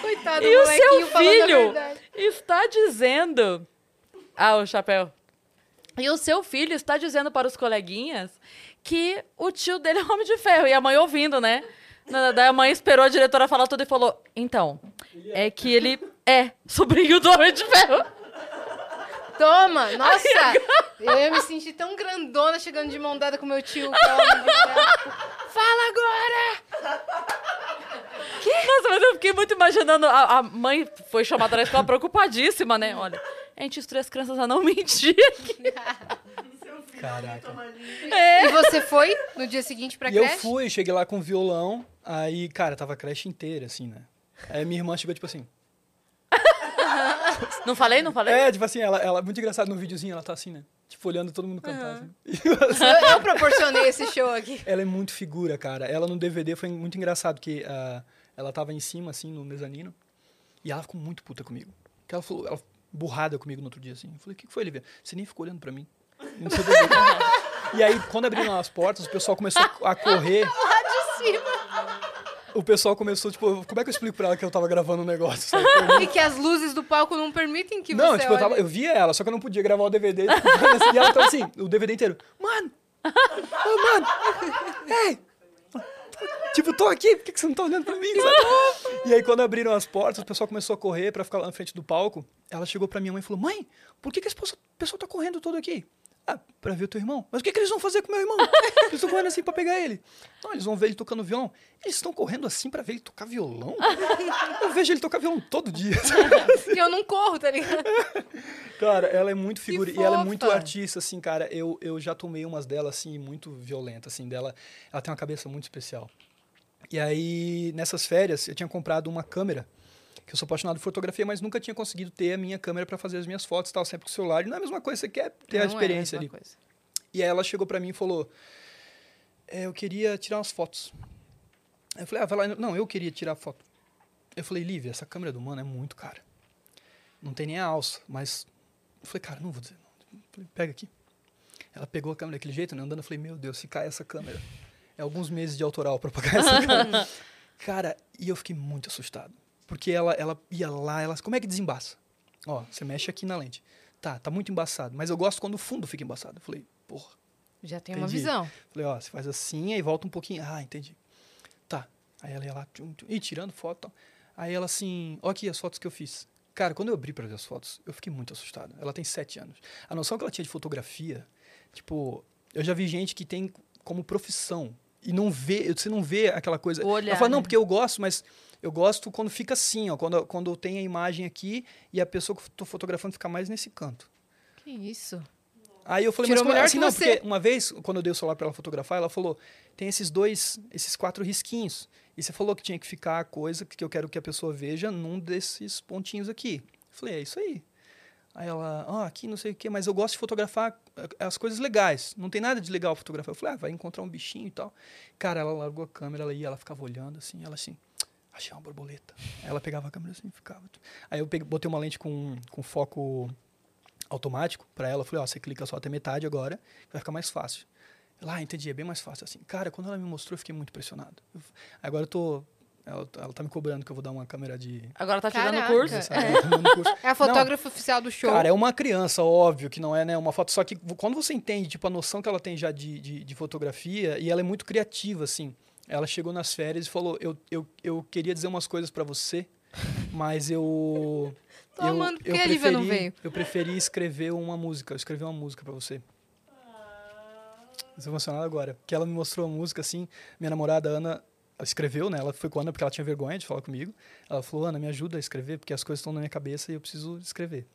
Coitado E o seu filho está dizendo. Ah, o chapéu. E o seu filho está dizendo para os coleguinhas que o tio dele é homem de ferro. E a mãe ouvindo, né? Daí a mãe esperou a diretora falar tudo e falou: Então, é que ele é sobrinho do homem de ferro. Toma! Nossa! Eu ia me sentir tão grandona chegando de mão dada com meu tio. que é homem de ferro. Fala agora! Nossa, mas eu fiquei muito imaginando. A, a mãe foi chamada na escola preocupadíssima, né? Olha, a gente instrui as crianças a não mentir. Caraca. E você foi no dia seguinte pra E eu creche? fui, cheguei lá com violão, aí, cara, tava a creche inteira, assim, né? Aí minha irmã chegou, tipo assim. Não falei? Não falei? É, tipo assim, ela, ela muito engraçado no videozinho, ela tá assim, né? Tipo, olhando todo mundo cantar. assim. Eu, eu proporcionei esse show aqui. Ela é muito figura, cara. Ela no DVD foi muito engraçado, porque ah, ela tava em cima, assim, no mezanino, e ela ficou muito puta comigo. Porque ela falou, ela burrada comigo no outro dia, assim. Eu falei, o que que foi, Olivia? Você nem ficou olhando pra mim. Seu DVD. e aí, quando abriram as portas, o pessoal começou a correr. Lá de cima. O pessoal começou, tipo, como é que eu explico pra ela que eu tava gravando um negócio? sabe? E que as luzes do palco não permitem que não, você tipo, eu, olhe. tava, eu via ela, só que eu não podia gravar o DVD. tipo, e ela tava assim, o DVD inteiro. Mano! Ô, mano! Ei! Tipo, tô aqui, por que você não tá olhando pra mim? sabe? E aí, quando abriram as portas, o pessoal começou a correr pra ficar lá na frente do palco. Ela chegou pra minha mãe e falou: Mãe, por que, que esse pessoal tá correndo todo aqui? Ah, pra ver o teu irmão. Mas o que, que eles vão fazer com o meu irmão? Eles estão correndo assim pra pegar ele. Não, eles vão ver ele tocando violão. Eles estão correndo assim pra ver ele tocar violão? Eu vejo ele tocar violão todo dia. E eu não corro, tá ligado? Cara, ela é muito figura e ela é muito artista, assim, cara. Eu, eu já tomei umas dela, assim, muito violenta, assim, dela. Ela tem uma cabeça muito especial. E aí, nessas férias, eu tinha comprado uma câmera, que eu sou apaixonado por fotografia, mas nunca tinha conseguido ter a minha câmera para fazer as minhas fotos, tal, sempre com o celular. E não é a mesma coisa, você quer ter a Não é experiência mesma ali. coisa. E aí ela chegou pra mim e falou: é, Eu queria tirar umas fotos. Eu falei: Ah, vai lá. Não, eu queria tirar foto. Eu falei: Lívia, essa câmera do mano é muito cara. Não tem nem a alça, mas. Eu falei: Cara, não vou dizer. Não. Eu falei: Pega aqui. Ela pegou a câmera daquele jeito, né? Andando, eu falei: Meu Deus, se cai essa câmera. É alguns meses de autoral pra pagar essa câmera. Cara, e eu fiquei muito assustado. Porque ela, ela ia lá, ela. Como é que desembaça? Ó, você mexe aqui na lente. Tá, tá muito embaçado. Mas eu gosto quando o fundo fica embaçado. Eu falei, porra. Já tem uma Entendi. visão. Falei, ó, você faz assim, aí volta um pouquinho. Ah, entendi. Tá. Aí ela ia lá, tchum, tchum, e tirando foto. tal. Aí ela assim, ó aqui as fotos que eu fiz. Cara, quando eu abri pra ver as fotos, eu fiquei muito assustado. Ela tem sete anos. A noção que ela tinha de fotografia, tipo, eu já vi gente que tem como profissão e não vê, você não vê aquela coisa. O olhar, ela fala, não, né? porque eu gosto, mas eu gosto quando fica assim, ó, quando, quando tem a imagem aqui e a pessoa que eu tô fotografando fica mais nesse canto. Que isso. Aí eu falei, Tirou mas melhor assim, que não, você. porque uma vez, quando eu dei o celular pra ela fotografar, ela falou, tem esses dois, esses quatro risquinhos. E você falou que tinha que ficar a coisa que eu quero que a pessoa veja num desses pontinhos aqui. Eu falei, é isso aí. Aí ela, ah, aqui não sei o quê, mas eu gosto de fotografar as coisas legais. Não tem nada de legal fotografar. Eu falei, ah, vai encontrar um bichinho e tal. Cara, ela largou a câmera, ela ia, ela ficava olhando assim, ela assim, achei uma borboleta. Ela pegava a câmera assim e ficava. Aí eu peguei, botei uma lente com, com foco automático pra ela. Falei, ó, você clica só até metade agora, vai ficar mais fácil. Ela, ah, entendi, é bem mais fácil assim. Cara, quando ela me mostrou, eu fiquei muito impressionado. Eu- agora eu tô. Ela, ela tá me cobrando que eu vou dar uma câmera de. Agora tá tirando o Caraca. curso. sabe? Tá dando curso. É a fotógrafa oficial do show. Cara, é uma criança, óbvio que não é né, uma foto. Só que quando você entende tipo, a noção que ela tem já de, de, de fotografia, e ela é muito criativa, assim. Ela chegou nas férias e falou: Eu, eu, eu queria dizer umas coisas pra você, mas eu. Tô amando porque a Lívia não veio. Eu preferi escrever uma música. Eu escrevi uma música pra você. Estou emocionado agora. Porque ela me mostrou a música, assim. Minha namorada, Ana, escreveu, né? Ela foi com a Ana porque ela tinha vergonha de falar comigo. Ela falou, Ana, me ajuda a escrever, porque as coisas estão na minha cabeça e eu preciso escrever.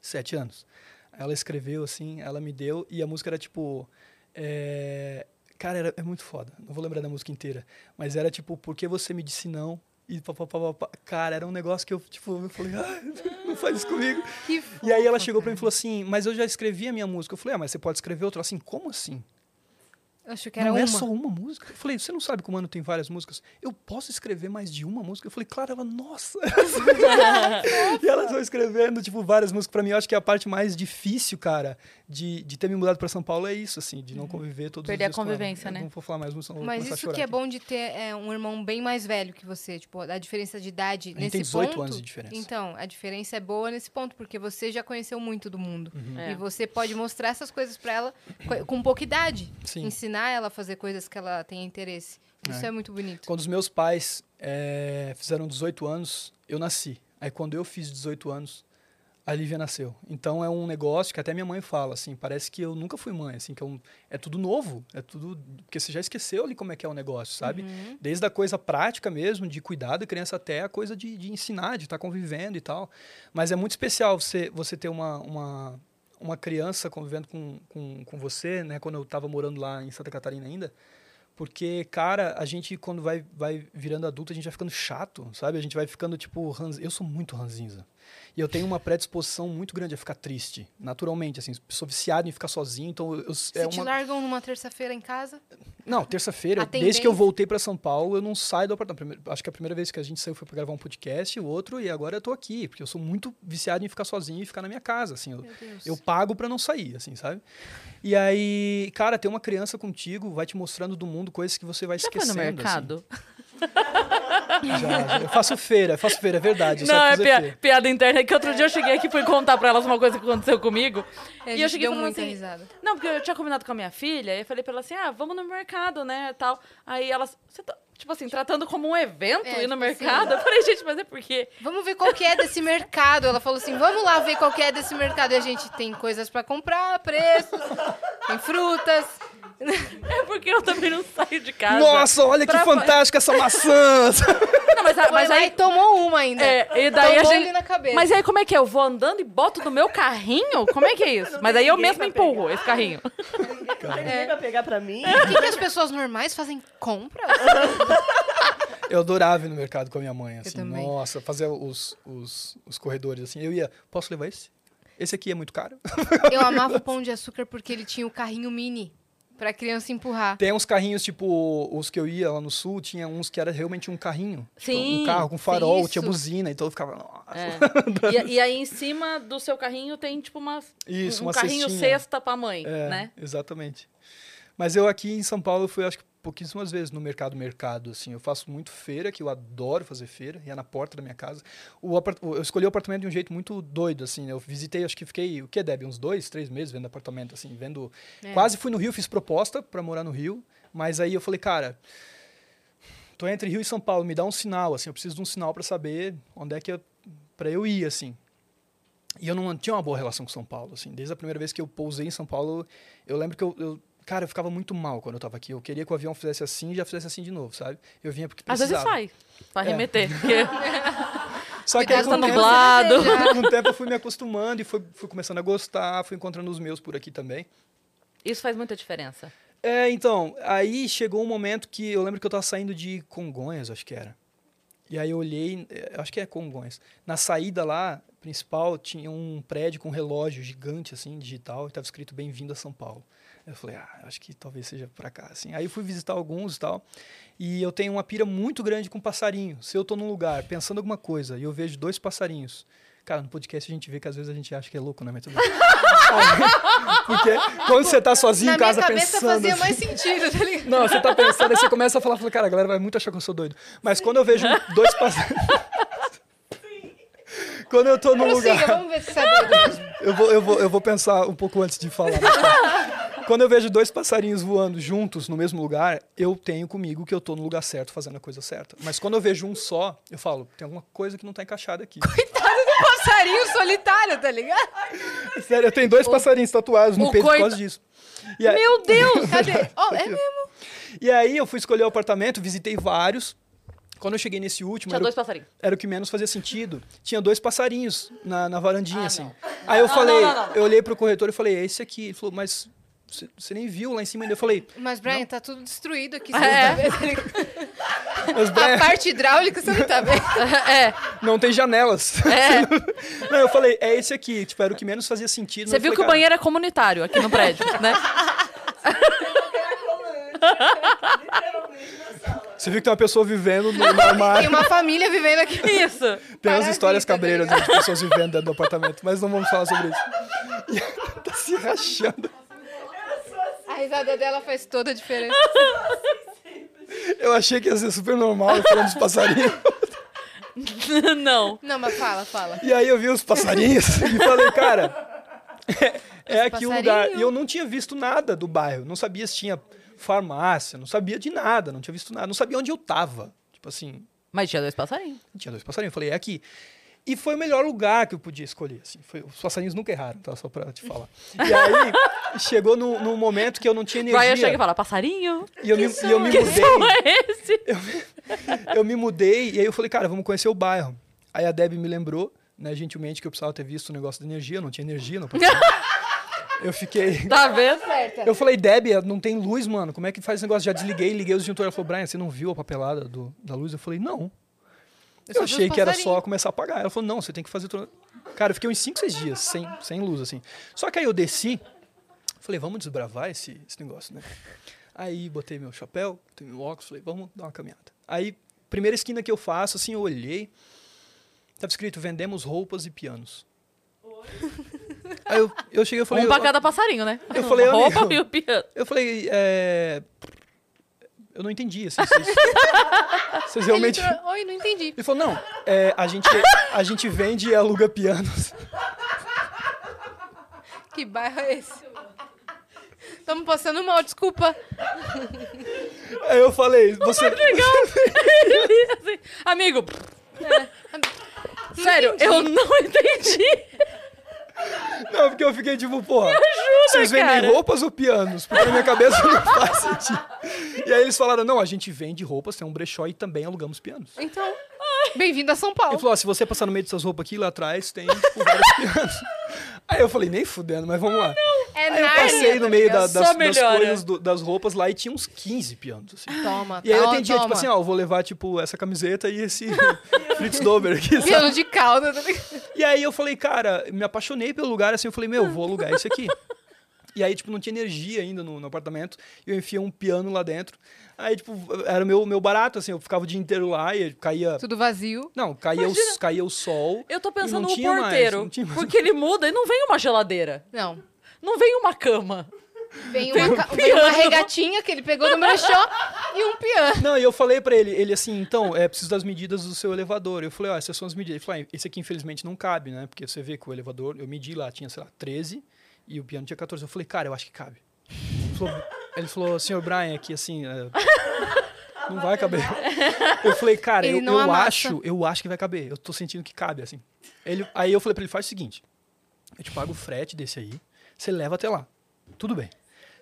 Sete anos. Ela escreveu, assim, ela me deu, e a música era tipo. é, Cara, era, é muito foda. Não vou lembrar da música inteira. Mas era tipo, por que você me disse não? E pá, pá, pá, pá. Cara, era um negócio que eu, tipo, eu falei, ah, não faz isso comigo. E aí ela chegou pra mim e falou assim, mas eu já escrevi a minha música. Eu falei, ah, mas você pode escrever outra? Assim, como assim? Acho que era não uma. é só uma música? Eu falei, você não sabe que o Mano tem várias músicas? Eu posso escrever mais de uma música? Eu falei, claro, ela, nossa! e ela foi escrevendo, tipo, várias músicas pra mim. Eu acho que a parte mais difícil, cara, de, de ter me mudado pra São Paulo é isso, assim, de não conviver todos Perder a os dias com ela. convivência, né? Não vou falar mais música, vou Mas a isso chorar que é aqui. bom de ter é, um irmão bem mais velho que você, tipo, a diferença de idade A nesse tem 18 ponto. anos de diferença. Então, a diferença é boa nesse ponto, porque você já conheceu muito do mundo. Uhum. É. E você pode mostrar essas coisas pra ela co- com pouca idade. Sim. Ensinar ela a fazer coisas que ela tem interesse. Isso é, É. muito bonito. Quando os meus pais eh, fizeram 18 anos, eu nasci. Aí quando eu fiz 18 anos, a Lívia nasceu. Então é um negócio que até minha mãe fala, assim, parece que eu nunca fui mãe, assim, que é, um- é tudo novo, é tudo porque você já esqueceu ali como é que é o negócio, sabe? Desde a coisa prática mesmo, de cuidar da criança até a coisa de, de ensinar, de estar convivendo e tal. Mas é muito especial você, você ter uma, uma, uma criança convivendo com, com, com você, né? Quando eu estava morando lá em Santa Catarina ainda, porque, cara, a gente, quando vai, vai virando adulto, a gente vai ficando chato, sabe? A gente vai ficando, tipo, ranz... eu sou muito ranzinza. E eu tenho uma predisposição muito grande a ficar triste, naturalmente, assim. Sou viciado em ficar sozinho, então eu... eu- Se é te uma... largam numa terça-feira em casa, Não, terça-feira, desde que eu voltei para São Paulo, eu não saio do apartamento. Primeiro- Acho que a primeira vez que a gente saiu foi para gravar um podcast, o outro, e agora eu tô aqui, porque eu sou muito viciado em ficar sozinho e ficar na minha casa, assim. Eu, eu pago para não sair, assim, sabe? E aí, cara, ter uma criança contigo vai te mostrando do mundo coisas que você vai Já foi esquecendo. no mercado? Assim. Já, já. Eu faço feira, eu faço feira, é verdade. Não, é feira. piada interna. É que outro dia eu cheguei aqui e fui contar pra elas uma coisa que aconteceu comigo. A e eu cheguei deu muita assim, risada. Não, porque eu tinha combinado com a minha filha, e eu falei pra ela assim, ah, vamos no mercado, né, tal. Aí elas, você tá, tipo assim, tratando como um evento É, ir no tipo assim. mercado. Eu falei, gente, mas é porque... Vamos ver qual que é desse mercado. Ela falou assim, vamos lá ver qual que é desse mercado. E a gente tem coisas pra comprar, preços, tem frutas. É porque eu também não saio de casa. Nossa, olha que Pra- fantástica essa maçã! Não, mas, Foi mas aí... tomou uma ainda. É, e daí a Tomou gente... ali na cabeça. Mas aí como é que é? Eu vou andando e boto no meu carrinho? Como é que é isso? Mas aí eu pra empurro pegar. esse carrinho. Não tem ninguém pra pegar pra mim. Por que, que as pessoas normais fazem compra? Eu adorava ir no mercado com a minha mãe, assim. Nossa, fazer os, os, os corredores, assim. Eu ia, posso levar esse? Esse aqui é muito caro? Eu amava o pão de açúcar porque ele tinha o carrinho mini pra criança empurrar. Tem uns carrinhos, tipo, os que eu ia lá no sul, tinha uns que era realmente um carrinho. Tipo, Sim, um carro com farol, isso. tinha buzina, então eu ficava, nossa. É. E, e aí em cima do seu carrinho tem tipo uma, Isso, um uma carrinho cestinha. cesta pra mãe, É, né? exatamente. Mas eu aqui em São Paulo eu fui, acho que pouquíssimas vezes no mercado mercado, assim. Eu faço muito feira, que eu adoro fazer feira, e é na porta da minha casa. O apart- Eu escolhi o apartamento de um jeito muito doido, assim. Eu visitei, acho que fiquei, o que, Deb? Uns dois, três meses vendo apartamento, assim, vendo... É. Quase fui no Rio, fiz proposta para morar no Rio, mas aí eu falei, cara... Tô entre Rio e São Paulo, me dá um sinal, assim, eu preciso de um sinal para saber onde é que eu, para eu ir, assim. E eu não tinha uma boa relação com São Paulo, assim. Desde a primeira vez que eu pousei em São Paulo, eu lembro que eu, eu- cara, eu ficava muito mal quando eu tava aqui. Eu queria que o avião fizesse assim e já fizesse assim de novo, sabe? Eu vinha porque Às vezes precisava. sai, pra É. remeter. porque- Só que aí, com tá tempo, nublado. você desejar. com o tempo eu fui me acostumando e fui, fui começando a gostar, fui encontrando os meus por aqui também. Isso faz muita diferença. É, então, aí chegou um momento que eu lembro que eu tava saindo de Congonhas, acho que era. E aí eu olhei, eh, acho que é Congonhas. Na saída lá, principal, tinha um prédio com um relógio gigante, assim, digital, e tava escrito Bem-vindo a São Paulo. Eu falei, ah, acho que talvez seja pra cá, assim. Aí eu fui visitar alguns e tal, e eu tenho uma pira muito grande com passarinho. Se eu tô num lugar pensando alguma coisa e eu vejo dois passarinhos, Cara, no podcast a gente vê que às vezes a gente acha que é louco, né? Mas tudo bem. Porque quando você tá sozinho Na em casa minha cabeça pensando... fazia assim- mais sentido, tá ligado? não, você tá pensando, aí você começa a falar, fala, cara, a galera vai muito achar que eu sou doido. Mas quando eu vejo dois passarinhos. quando eu tô num Prossiga, lugar. vamos ver se você é doido. Eu vou, eu, vou, eu vou pensar um pouco antes de falar. mas tá. Quando eu vejo dois passarinhos voando juntos no mesmo lugar, eu tenho comigo que eu tô no lugar certo, fazendo a coisa certa. Mas quando eu vejo um só, eu falo, tem alguma coisa que não tá encaixada aqui. Passarinho solitário, tá ligado? Sério, eu tenho dois passarinhos tatuados no o peito por coita- causa disso. E aí, Meu Deus! Cadê? Ó, é mesmo. e aí eu fui escolher o apartamento, visitei vários. Quando eu cheguei nesse último, Tinha era o- dois passarinhos. era o que menos fazia sentido. Tinha dois passarinhos na, na varandinha, Ah, assim. não. Aí eu Não, falei, não, não, não. eu olhei pro corretor e falei, é esse aqui. Ele falou, mas você- você nem viu lá em cima ainda. Eu falei, Mas, Brian, tá tudo destruído aqui. Você É. não tá mas A Brian, parte hidráulica você não tá vendo. É, não tem janelas. é. não, eu falei, é esse aqui. Tipo, era o que menos fazia sentido. Você viu falei, que o cara, banheiro é comunitário aqui no prédio, né? Você viu que tem uma pessoa vivendo no, no armário. Tem uma família vivendo aqui. Isso. Tem umas histórias cabreiras né, de pessoas vivendo dentro do apartamento, mas não vamos falar sobre isso. Tá se rachando. A risada dela faz toda a diferença. Eu achei que ia ser super normal falando dos passarinhos. Não. Não, mas fala, fala. E aí eu vi os passarinhos e falei, cara, é, é aqui o lugar. E eu não tinha visto nada do bairro. Não sabia se tinha farmácia, não sabia de nada, não tinha visto nada. Não sabia onde eu tava. Tipo assim, Mas tinha dois passarinhos. tinha dois passarinhos. Eu falei, é aqui. E foi o melhor lugar que eu podia escolher. Assim. Foi, os passarinhos nunca erraram, tá? Só pra te falar. E aí, chegou num num momento que eu não tinha energia. Brian chega e fala, passarinho? E eu me, e eu me Que mudei. som é esse? eu me mudei e aí eu falei, cara, vamos conhecer o bairro. Aí a Deb me lembrou, né, gentilmente, que eu precisava ter visto o negócio da energia, eu não tinha energia no apartamento. eu fiquei. Tá vendo? Eu falei, Deb, não tem luz, mano. Como é que faz esse negócio? Já desliguei, liguei os disjuntores. Ela falou, Brian, você não viu a papelada do, da luz? Eu falei, não. Eu achei que era só começar a apagar. Ela falou, não, você tem que fazer tudo. Cara, eu fiquei uns 5, 6 dias sem, sem luz, assim. Só que aí eu desci, falei, vamos desbravar esse, esse negócio, né? Aí botei meu chapéu, botei meu óculos, falei, vamos dar uma caminhada. Aí, primeira esquina que eu faço, assim, eu olhei, tava escrito, vendemos roupas e pianos. Aí eu, eu cheguei e falei... um pra cada passarinho, né? Eu falei, Roupa e o piano. Eu falei, é... Eu não entendi, assim, vocês, vocês realmente... Ele entrou- Oi, não entendi. Ele falou, não, é, a, gente, a gente vende e aluga pianos. Que bairro é esse? Estamos passando mal, desculpa. Aí eu falei, você... Assim, Amigo. Sério, eu não entendi. Não, porque eu fiquei tipo, porra, vocês vendem cara. roupas ou pianos? Porque na minha cabeça não faz sentido. E aí eles falaram, não, a gente vende roupas, tem um brechó e também alugamos pianos. Então, bem-vindo a São Paulo. Ele falou, ó, se você passar no meio dessas roupas aqui, lá atrás tem tipo, vários pianos. Aí eu falei, nem fudendo, mas vamos lá. É Aí eu passei no meio da- das, das coisas, do- das roupas lá e tinha uns 15 pianos, assim. Toma, E aí eu toma, entendia, tipo assim, ó, eu vou levar, tipo, essa camiseta e esse Fritz Dober aqui, sabe? Piano de calda, tá ligado? E aí eu falei, cara, me apaixonei pelo lugar, assim, eu falei, meu, vou alugar esse aqui. E aí, tipo, não tinha energia ainda no, no apartamento, e eu enfiei um piano lá dentro. Aí, tipo, era o meu, meu barato, assim, eu ficava o dia inteiro lá e caía... Tudo vazio. Não, caía, o, caía o sol. Eu tô e pensando não no mais, porteiro. tinha mais. Porque ele muda e não vem uma geladeira. Não. Não vem uma cama. Vem uma, um ca- vem uma regatinha que ele pegou no brechó e um piano. Não, e eu falei pra ele, ele assim, então, é preciso das medidas do seu elevador. Eu falei, ó, essas são as medidas. Ele falou, ah, esse aqui infelizmente não cabe, né? Porque você vê que o elevador, eu medi lá, tinha, sei lá, 13 e o piano tinha 14. Eu falei, cara, eu acho que cabe. Ele falou, ele falou senhor Brian, aqui assim, é, não vai caber. Eu falei, cara, Ele eu, eu acho, eu acho que vai caber. Eu tô sentindo que cabe, assim. Ele, aí eu falei pra ele, faz o seguinte, eu te pago o frete desse aí, você leva até lá. Tudo bem.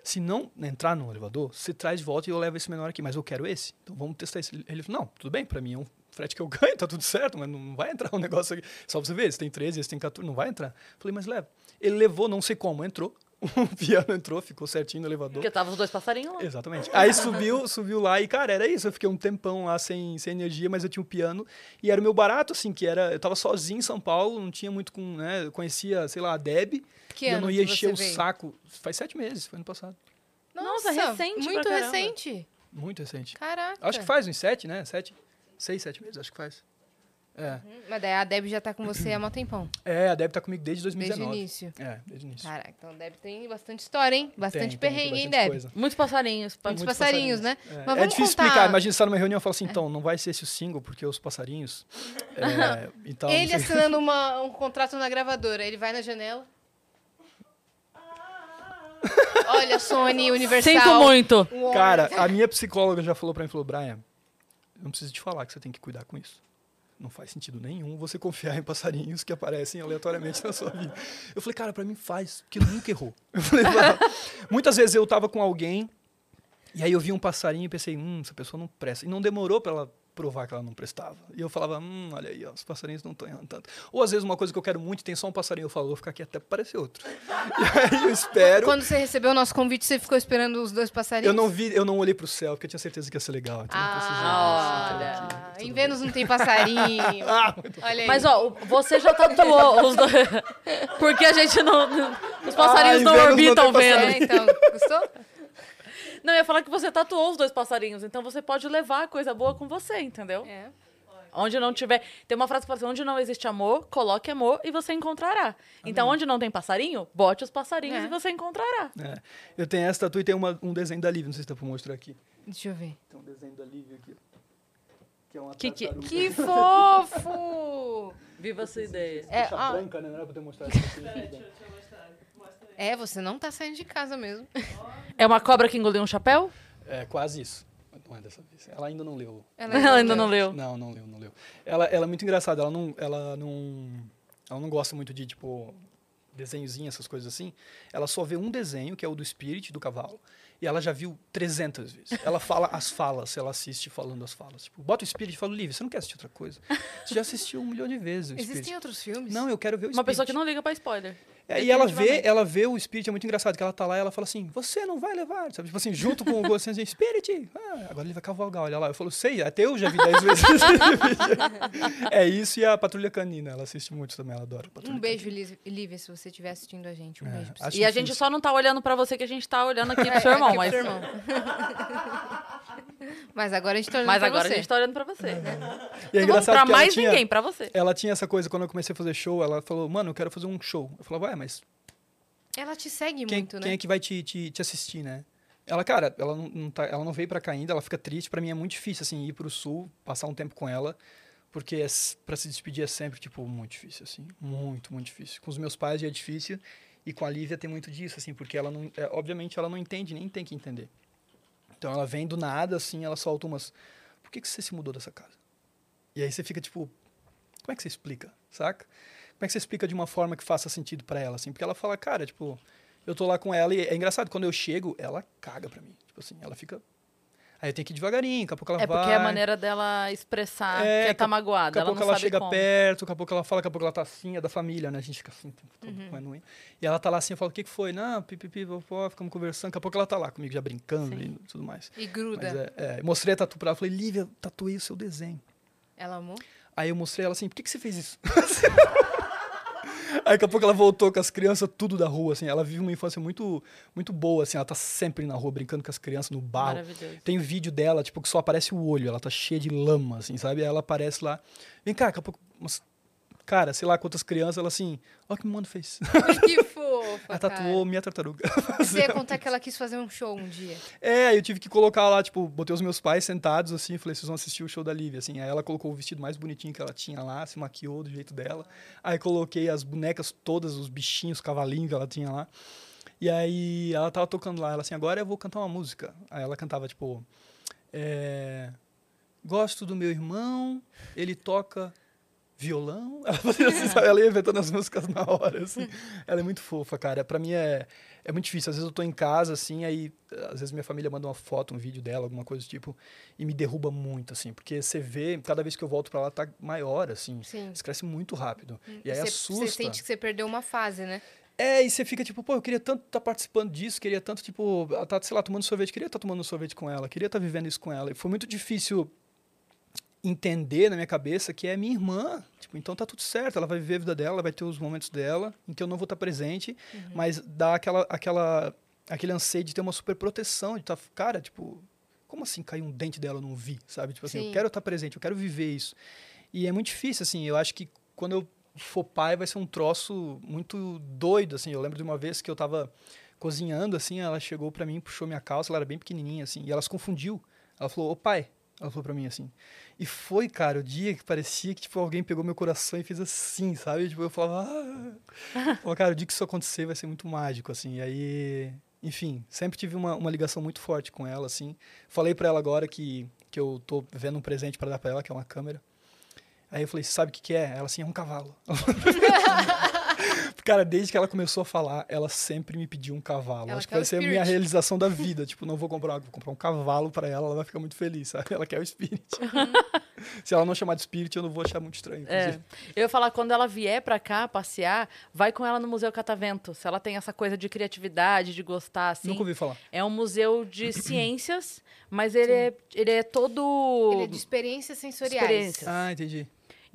Se não entrar no elevador, você traz de volta e eu levo esse menor aqui, mas eu quero esse. Então vamos testar esse. Ele falou, não, tudo bem, pra mim é um frete que eu ganho, tá tudo certo, mas não vai entrar um negócio aqui. Só pra você ver, esse tem 13, esse tem 14, não vai entrar. Falei, mas leva. Ele levou, não sei como, entrou. O piano entrou, ficou certinho no elevador. Porque tava os dois passarinhos lá. Exatamente. Aí subiu, subiu lá e, cara, era isso. Eu fiquei um tempão lá sem, sem energia, mas eu tinha um piano. E era o meu barato, assim, que era. Eu tava sozinho em São Paulo, não tinha muito com. Né, eu conhecia, sei lá, a Deb. Que e eu não ia que encher o veio? saco. Faz sete meses, foi ano passado. Nossa, recente Muito recente. Muito recente. Caraca. Acho que faz uns sete, né? Sete. Seis, sete meses, acho que faz. É. Hum, Mas daí a Deb já tá com você há mó tempão. É, a Deb tá comigo desde Desde o 2019. início. É, desde o início. Caraca, então Deb tem bastante história, hein? Bastante Tem, tem, tem perrengue, hein, bastante Deb? coisa. Muitos passarinhos. pa- Muitos Muitos passarinhos, né? É, Mas é vamos difícil contar- É. explicar. Imagina você tá numa reunião e fala assim, então, não vai ser esse o single, porque os passarinhos. É, então, Ele assinando uma- um contrato na gravadora, ele vai na janela. Olha, Sony, Universal. Sinto muito. Cara, a minha psicóloga já falou pra mim, falou, Brian, eu não preciso te falar que você tem que cuidar com isso. Não faz sentido nenhum você confiar em passarinhos que aparecem aleatoriamente na sua vida. Eu falei, cara, pra mim faz, porque nunca errou. Eu falei, muitas vezes eu tava com alguém e aí eu vi um passarinho e pensei, hum, essa pessoa não presta. E não demorou pra ela provar que ela não prestava. E eu falava, hum, olha aí, ó, os passarinhos não estão errando tanto. Ou às vezes uma coisa que eu quero muito, tem só um passarinho, eu falo, vou ficar aqui até aparecer outro. E aí eu espero. Quando você recebeu o nosso convite, você ficou esperando os dois passarinhos? Eu não vi, eu não olhei pro céu, porque eu tinha certeza que ia ser legal. então não precisava, Ah, assim, olha. Em Vênus não tem passarinho. Ah, Olha aí. Mas, ó, você já tatuou os dois. Porque a gente não. Os passarinhos Ah, não Vênus não orbitam tem Vênus. É, então, gostou? Não, eu ia falar que você tatuou os dois passarinhos, então você pode levar a coisa boa com você, entendeu? É. Onde não tiver. Tem uma frase que fala assim: onde não existe amor, coloque amor e você encontrará. Então, onde não tem passarinho, bote os passarinhos É. e você encontrará. É. Eu tenho essa tatu e tem uma- um desenho da Lívia, não sei se dá pra mostrar aqui. Deixa eu ver. Tem um desenho da Lívia aqui. Que é uma Que- que- tartaruga. Que fofo! Viva a sua ideia. É, ah, branca, né? Não era pra ter mostrado isso aqui. Deixa eu deixa eu mostrar. Mostra aí. é, você não tá saindo de casa mesmo. É uma cobra que engoliu um chapéu? É, quase isso. Não é dessa vez. Ela ainda não leu. Ela ainda não leu. Não, não leu, não leu. Ela, ela é muito engraçada. Ela não, ela não, ela não gosta muito de tipo desenhozinho, essas coisas assim. Ela só vê um desenho que é o do Spirit do cavalo. E ela já viu 300 vezes. Ela fala as falas, ela assiste falando as falas. Tipo, bota o Spirit e fala, Lívia, você não quer assistir outra coisa? Você já assistiu um milhão de vezes o Spirit. Existem outros filmes? Não, eu quero ver o Uma pessoa que não liga pra spoiler. É, e ela vê, ela vê o Spirit, é muito engraçado, que ela tá lá e ela fala assim, você não vai levar, sabe? Tipo assim, junto com o você assim, Spirit, ah, agora ele vai cavalgar, olha lá. Eu falo, sei, até eu já vi 10 vezes. É isso e a Patrulha Canina, ela assiste muito também, ela adora a Patrulha Um beijo, Lívia, se você estiver assistindo a gente. Um É, beijo E a difícil. gente só não tá olhando pra você, que a gente tá olhando aqui pro É, seu irmão. aqui pro mas, seu irmão. Mas agora a gente tá olhando mas pra agora você. a gente tá olhando pra você. E é Não vamos engraçado pra ela mais tinha, ninguém, pra você. ela tinha essa coisa, quando eu comecei a fazer show, ela falou, mano, eu quero fazer um show. Eu falava, ué, mas Ela te segue quem, muito, quem né? é que vai te, te, te assistir, né? Ela, cara, ela não, não tá, ela não veio pra cá ainda, ela fica triste. Pra mim é muito difícil, assim, ir pro sul, passar um tempo com ela, porque é, pra se despedir é sempre, tipo, muito difícil, assim. Muito, muito difícil. Com os meus pais já é difícil, e com a Lívia tem muito disso, assim, porque ela não, é, obviamente ela não entende, nem tem que entender. Então ela vem do nada, assim, ela solta umas. Por que, que você se mudou dessa casa? E aí você fica, tipo, como é que você explica, saca? Como é que você explica de uma forma que faça sentido pra ela, assim? Porque ela fala, cara, tipo, eu tô lá com ela e é engraçado, quando eu chego, ela caga pra mim. Tipo assim, ela fica. Aí tenho que ir devagarinho, daqui a pouco ela É vai. porque é a maneira dela expressar É, que daqui tá magoada. Daqui a Ela pouco ela sabe chega como. perto, daqui a pouco ela fala, daqui a pouco ela tá assim, é da família, né? A gente fica assim, todo Uhum. unha. E ela tá lá assim, eu falo, o que, que foi? Não, pipipi, popó, ficamos conversando. Daqui a pouco ela tá lá comigo, já brincando Sim. e tudo mais. E gruda. é, é, mostrei a tatu pra ela, falei, Lívia, tatuei o seu desenho. Ela amou? Aí eu mostrei ela assim, por que, que você fez isso? Aí daqui a pouco ela voltou com as crianças tudo da rua, assim. Ela vive uma infância muito, muito boa, assim. Ela tá sempre na rua brincando com as crianças no barro. Maravilhoso. Tem vídeo dela, tipo, que só aparece o olho. Ela tá cheia de lama, assim, sabe? Aí ela aparece lá. Vem cá, daqui a pouco... umas- Cara, sei lá quantas crianças, ela assim... Olha o que o mano fez. que fofa, Ela tatuou minha tartaruga. Você ia contar que ela quis fazer um show um dia. É, eu tive que colocar lá, tipo, botei os meus pais sentados assim, falei, vocês vão assistir o show da Lívia, assim. Aí ela colocou o vestido mais bonitinho que ela tinha lá, se maquiou do jeito dela. Aí coloquei as bonecas todas, os bichinhos, os cavalinhos que ela tinha lá. E aí ela tava tocando lá, ela assim, agora eu vou cantar uma música. Aí ela cantava, tipo, é, gosto do meu irmão, ele toca violão. Ela fazia assim, sabe? Ela ia inventando as músicas na hora, assim. Ela é muito fofa, cara. Pra mim é, é muito difícil. Às vezes eu tô em casa, assim, aí às vezes minha família manda uma foto, um vídeo dela, alguma coisa do tipo, e me derruba muito, assim. Porque você vê, cada vez que eu volto pra lá, tá maior, assim. Sim. Você cresce muito rápido. E aí Você- assusta. Você sente que você perdeu uma fase, né? É, e você fica tipo, pô, eu queria tanto estar participando disso, queria tanto, tipo, ela tá, sei lá, tomando sorvete, queria estar tomando sorvete com ela, queria estar vivendo isso com ela. E foi muito difícil entender na minha cabeça que é minha irmã. Tipo, então tá tudo certo, ela vai viver a vida dela, ela vai ter os momentos dela, em que eu não vou estar presente, mas dá aquela, aquela, aquele anseio de ter uma super proteção, de estar, cara, tipo, como assim caiu um dente dela, eu não vi, sabe? Tipo assim, Sim. eu quero estar presente, eu quero viver isso. E é muito difícil, assim, eu acho que quando eu for pai vai ser um troço muito doido, assim. Eu lembro de uma vez que eu tava cozinhando, assim, ela chegou pra mim, puxou minha calça, ela era bem pequenininha, assim, e ela se confundiu. Ela falou, ô pai, ela falou pra mim, assim. E foi, cara, o dia que parecia que, tipo, alguém pegou meu coração e fez assim, sabe? Tipo, eu falava, ah. Falei, cara, o dia que isso acontecer vai ser muito mágico, assim. E aí, enfim, sempre tive uma, uma ligação muito forte com ela, assim. Falei pra ela agora que, que eu tô vendo um presente pra dar pra ela, que é uma câmera. Aí eu falei, sabe o que, que é? Ela assim, é um cavalo. Cara, desde que ela começou a falar, ela sempre me pediu um cavalo. Ela Acho que vai ser a minha realização da vida. tipo, não vou comprar, vou comprar um cavalo pra ela, ela vai ficar muito feliz, sabe? Ela quer o Spirit. Se ela não chamar de Spirit, eu não vou achar muito estranho. É. Eu ia falar, quando ela vier pra cá passear, vai com ela no Museu Catavento. Se ela tem essa coisa de criatividade, de gostar, assim. Nunca ouvi falar. É um museu de ciências, mas ele é, ele é todo. Ele é de experiências sensoriais. Experiência. Ah, entendi.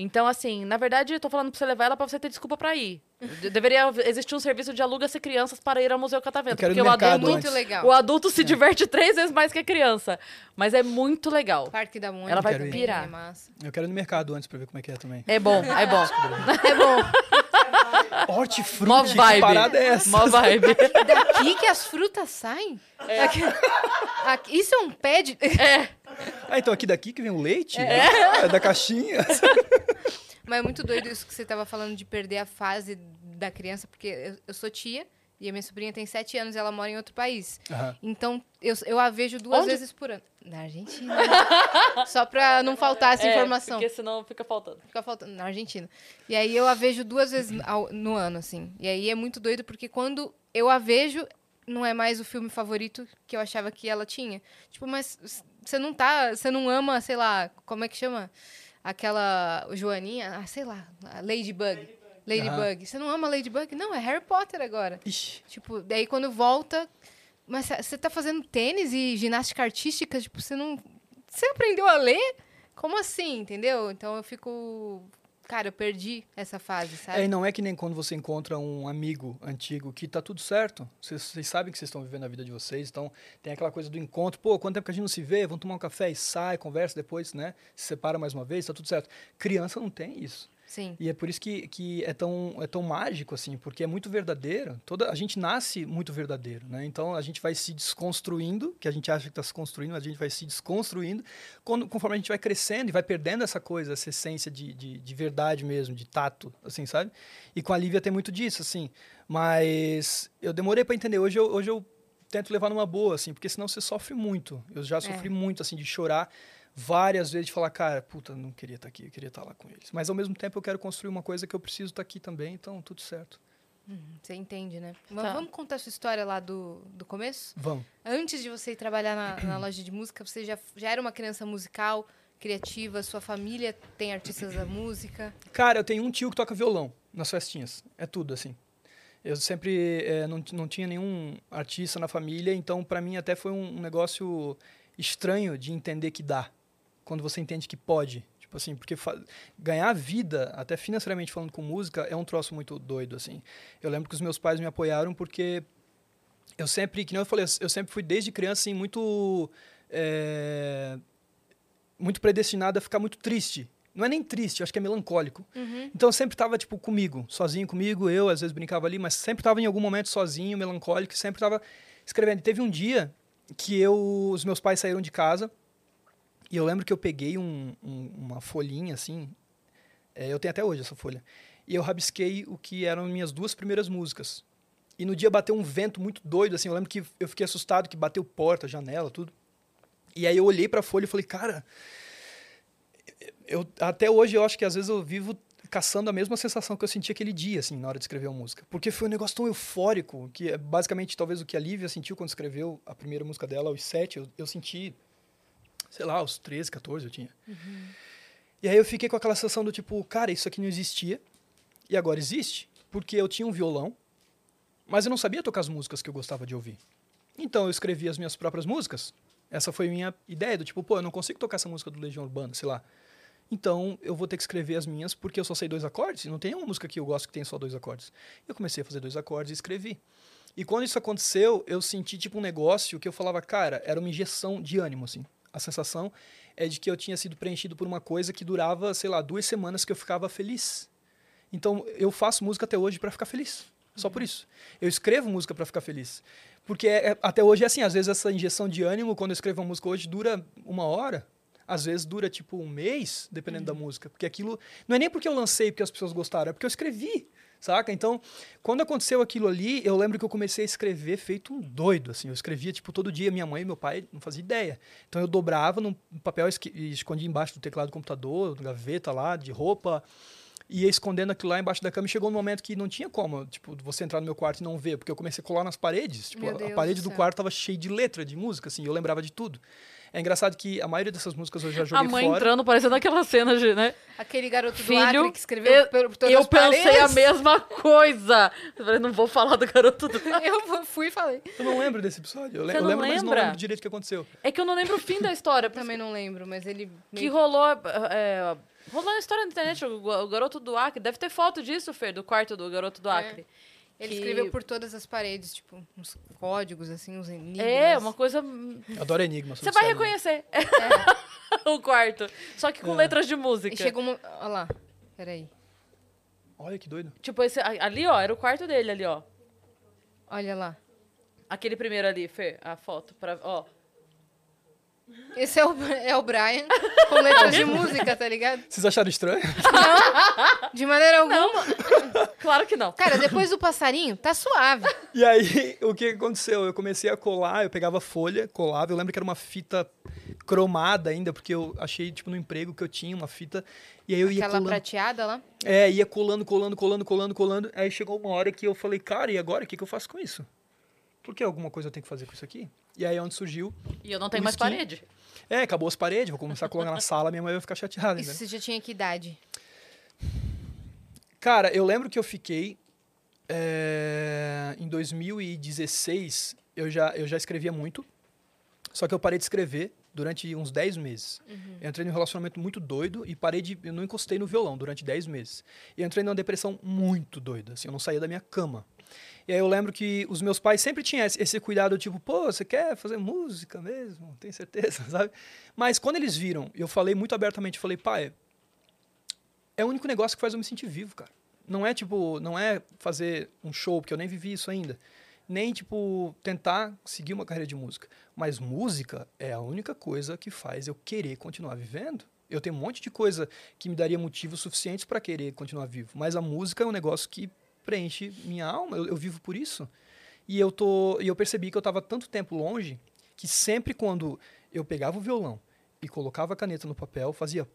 Então, assim, na verdade, eu tô falando pra você levar ela pra você ter desculpa pra ir. De- Deveria existir um serviço de aluga-se crianças para ir ao Museu Catavento. Eu quero ir porque o adulto, Muito legal. o adulto se diverte três vezes mais que a criança. Mas é muito legal. Parque da Mônica. Ela vai pirar. É massa. Eu quero ir no mercado antes pra ver como é que é também. É bom, é bom. É bom. Hortifruti, Mó que vibe. parada é essa? Mó vibe. Daqui que as frutas saem? Aqui- aqui- isso é um pé de... Ah, então aqui daqui que vem o leite? É, da caixinha. Mas é muito doido isso que você tava falando de perder a fase da criança, porque eu, eu sou tia e a minha sobrinha tem sete anos e ela mora em outro país. Aham. Então, eu, eu a vejo duas Onde? vezes por ano. Na Argentina. Só pra não faltar essa É, informação. Porque senão fica faltando. Fica faltando. Na Argentina. E aí eu a vejo duas vezes ao- no ano, assim. E aí é muito doido, porque quando eu a vejo, não é mais o filme favorito que eu achava que ela tinha. Tipo, mas você não tá. Você não ama, sei lá, como é que chama? Aquela Joaninha, ah, sei lá, Ladybug. Ladybug. Você não ama Ladybug? Não, é Harry Potter agora. Ixi. Tipo, daí quando volta. Mas você tá fazendo tênis e ginástica artística, tipo, você não. Você aprendeu a ler? Como assim, entendeu? Então eu fico. Cara, eu perdi essa fase, É, sabe? e não é que nem quando você encontra um amigo antigo que tá tudo certo. Vocês sabem que vocês estão vivendo a vida de vocês, então tem aquela coisa do encontro. Pô, quanto tempo que a gente não se vê? Vamos tomar um café e sai, conversa depois, né? Se separa mais uma vez, tá tudo certo. Criança não tem isso. Sim. E é por isso que, que é, tão, é tão mágico, assim, porque é muito verdadeiro. Toda, a gente nasce muito verdadeiro, né? Então a gente vai se desconstruindo, que a gente acha que está se construindo, mas a gente vai se desconstruindo quando, conforme a gente vai crescendo e vai perdendo essa coisa, essa essência de, de, de verdade mesmo, de tato, assim, sabe? E com a Lívia tem muito disso, assim. Mas eu demorei para entender. Hoje eu, hoje eu tento levar numa boa, assim, porque senão você sofre muito. Eu já sofri muito, assim, de chorar várias vezes de falar, cara, puta, não queria estar aqui, eu queria estar lá com eles. Mas ao mesmo tempo eu quero construir uma coisa que eu preciso estar aqui também, então tudo certo. Você entende, né? Tá. Vamos contar a sua história lá do, do começo? Vamos. Antes de você ir trabalhar na, na loja de música, você já, já era uma criança musical, criativa, sua família tem artistas da música. Cara, eu tenho um tio que toca violão nas festinhas. É tudo, assim. Eu sempre eh, não, não tinha nenhum artista na família, então para mim até foi um, um negócio estranho de entender que dá. Quando você entende que pode. Tipo assim, porque ganhar vida, até financeiramente falando com música, é um troço muito doido, assim. Eu lembro que os meus pais me apoiaram porque eu sempre, que nem eu falei, eu sempre fui desde criança, assim, muito... eh, muito predestinado a ficar muito triste. Não é nem triste, acho que é melancólico. Então eu sempre estava tipo comigo, sozinho comigo, eu às vezes brincava ali, mas sempre estava em algum momento sozinho, melancólico, sempre estava escrevendo. E teve um dia que eu, os meus pais saíram de casa e eu lembro que eu peguei um- um- uma folhinha assim, é, eu tenho até hoje essa folha, e eu rabisquei o que eram minhas duas primeiras músicas. E no dia bateu um vento muito doido, assim, eu lembro que eu fiquei assustado que bateu porta, janela, tudo. E aí eu olhei para a folha e falei, cara, eu até hoje eu acho que às vezes eu vivo caçando a mesma sensação que eu senti aquele dia, assim, na hora de escrever a música. Porque foi um negócio tão eufórico, que é basicamente talvez o que a Lívia sentiu quando escreveu a primeira música dela, aos sete, eu, eu senti, sei lá, aos 13, 14 eu tinha. E aí eu fiquei com aquela sensação do tipo, cara, isso aqui não existia, e agora existe, porque eu tinha um violão, mas eu não sabia tocar as músicas que eu gostava de ouvir. Então eu escrevi as minhas próprias músicas. Essa foi minha ideia, do tipo, pô, eu não consigo tocar essa música do Legião Urbana, sei lá. Então eu vou ter que escrever as minhas porque eu só sei dois acordes. Não tem uma música que eu gosto que tem só dois acordes. Eu comecei a fazer dois acordes e escrevi. E quando isso aconteceu, eu senti tipo um negócio que eu falava, cara, era uma injeção de ânimo, assim. A sensação é de que eu tinha sido preenchido por uma coisa que durava, sei lá, duas semanas que eu ficava feliz. Então eu faço música até hoje para ficar feliz. Só por isso. Eu escrevo música para ficar feliz. Porque é- é- até hoje é assim, às vezes essa injeção de ânimo, quando eu escrevo uma música hoje, dura uma hora. Às vezes dura tipo um mês, dependendo da música. Porque aquilo. Não é nem porque eu lancei porque as pessoas gostaram, é porque eu escrevi. Saca? Então, quando aconteceu aquilo ali, eu lembro que eu comecei a escrever feito um doido, assim. Eu escrevia, tipo, todo dia. Minha mãe e meu pai não faziam ideia. Então, eu dobrava num papel e escondia embaixo do teclado do computador, gaveta lá, de roupa. Ia escondendo aquilo lá embaixo da cama. E chegou um momento que não tinha como, tipo, você entrar no meu quarto e não ver. Porque eu comecei a colar nas paredes. Tipo, a- parede do do, quarto tava cheia de letra, de música, assim. Eu lembrava de tudo. É engraçado que a maioria dessas músicas eu já joguei A mãe fora. entrando, parecendo aquela cena de, né? Aquele garoto do Filho, Acre que escreveu eu- por, todas Eu as pensei paredes. a mesma coisa. Eu falei, não vou falar do garoto do... Eu fui e falei. Eu não lembro desse episódio. Eu, le- eu lembro, mas não lembra? lembro direito o que aconteceu. É que eu não lembro o fim da história. Também não lembro, mas ele. Que rolou. É, rolou uma história na internet, o, o garoto do Acre. Deve ter foto disso, Fer, do quarto do garoto do É. Acre. Ele que- escreveu por todas as paredes, tipo, uns códigos, assim, uns enigmas. É, uma coisa. Eu adoro Enigma. sou Você vai em reconhecer o quarto. Só que com É. letras de E música. chegou uma. Olha lá. Peraí. Olha que doido. Tipo, esse, ali, ó, era o quarto dele ali, ó. Olha lá. Aquele primeiro ali, Fer, a foto. Pra, ó. Esse é o, é o Brian com letras de música, tá ligado? Vocês acharam estranho? De maneira alguma. Claro que não. Cara, depois do passarinho, tá suave. E aí, o que aconteceu? Eu comecei a colar, eu pegava folha, colava. Eu lembro que era uma fita cromada ainda, porque eu achei, tipo, no emprego que eu tinha uma fita. E aí eu ia Aquela colando. prateada lá. É, ia colando, colando, colando, colando, colando. Aí chegou uma hora que eu falei, cara, e agora? O que, que eu faço com isso? Por que alguma coisa eu tenho que fazer com isso aqui? E aí é onde surgiu. E eu não tenho mais skin. parede. É, acabou as paredes, vou começar a colocar na sala, minha mãe vai ficar chateada. Isso Né? você já tinha que idade? Cara, eu lembro que eu fiquei. é, em 2016, eu já, eu já escrevia muito. Só que eu parei de escrever durante uns 10 meses. Eu entrei num relacionamento muito doido e parei de. Eu não encostei no violão durante 10 meses. E entrei numa depressão muito doida. Assim, eu não saía da minha cama. E aí eu lembro que os meus pais sempre tinham esse, cuidado, tipo, pô, você quer fazer música mesmo? Tem certeza, sabe? Mas quando eles viram, eu falei muito abertamente, falei, pai, é o único negócio que faz eu me sentir vivo, cara. Não é tipo, não é fazer um show, porque eu nem vivi isso ainda. Nem tipo tentar seguir uma carreira de música, mas música é a única coisa que faz eu querer continuar vivendo. Eu tenho um monte de coisa que me daria motivos suficientes para querer continuar vivo, mas a música é um negócio que preenche minha alma, eu, eu vivo por isso. E eu tô, e eu percebi que eu estava tanto tempo longe que sempre quando eu pegava o violão e colocava a caneta no papel, fazia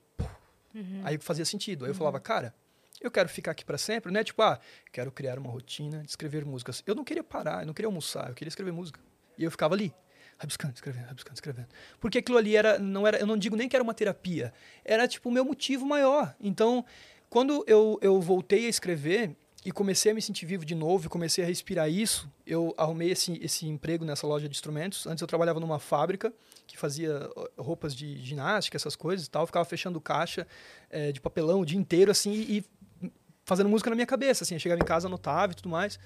Aí fazia sentido. Aí eu falava, cara, eu quero ficar aqui para sempre, não é tipo, ah, quero criar uma rotina de escrever músicas. Eu não queria parar, eu não queria almoçar, eu queria escrever música. E eu ficava ali, rabiscando, escrevendo, rabiscando, escrevendo. Porque aquilo ali era, não era, eu não digo nem que era uma terapia, era tipo o meu motivo maior. Então, quando eu, eu voltei a escrever e comecei a me sentir vivo de novo e comecei a respirar isso, eu arrumei esse, esse emprego nessa loja de instrumentos. Antes eu trabalhava numa fábrica que fazia roupas de ginástica, essas coisas e tal. Eu ficava fechando caixa eh, de papelão o dia inteiro, assim, e fazendo música na minha cabeça, assim. Eu chegava em casa, anotava e tudo mais.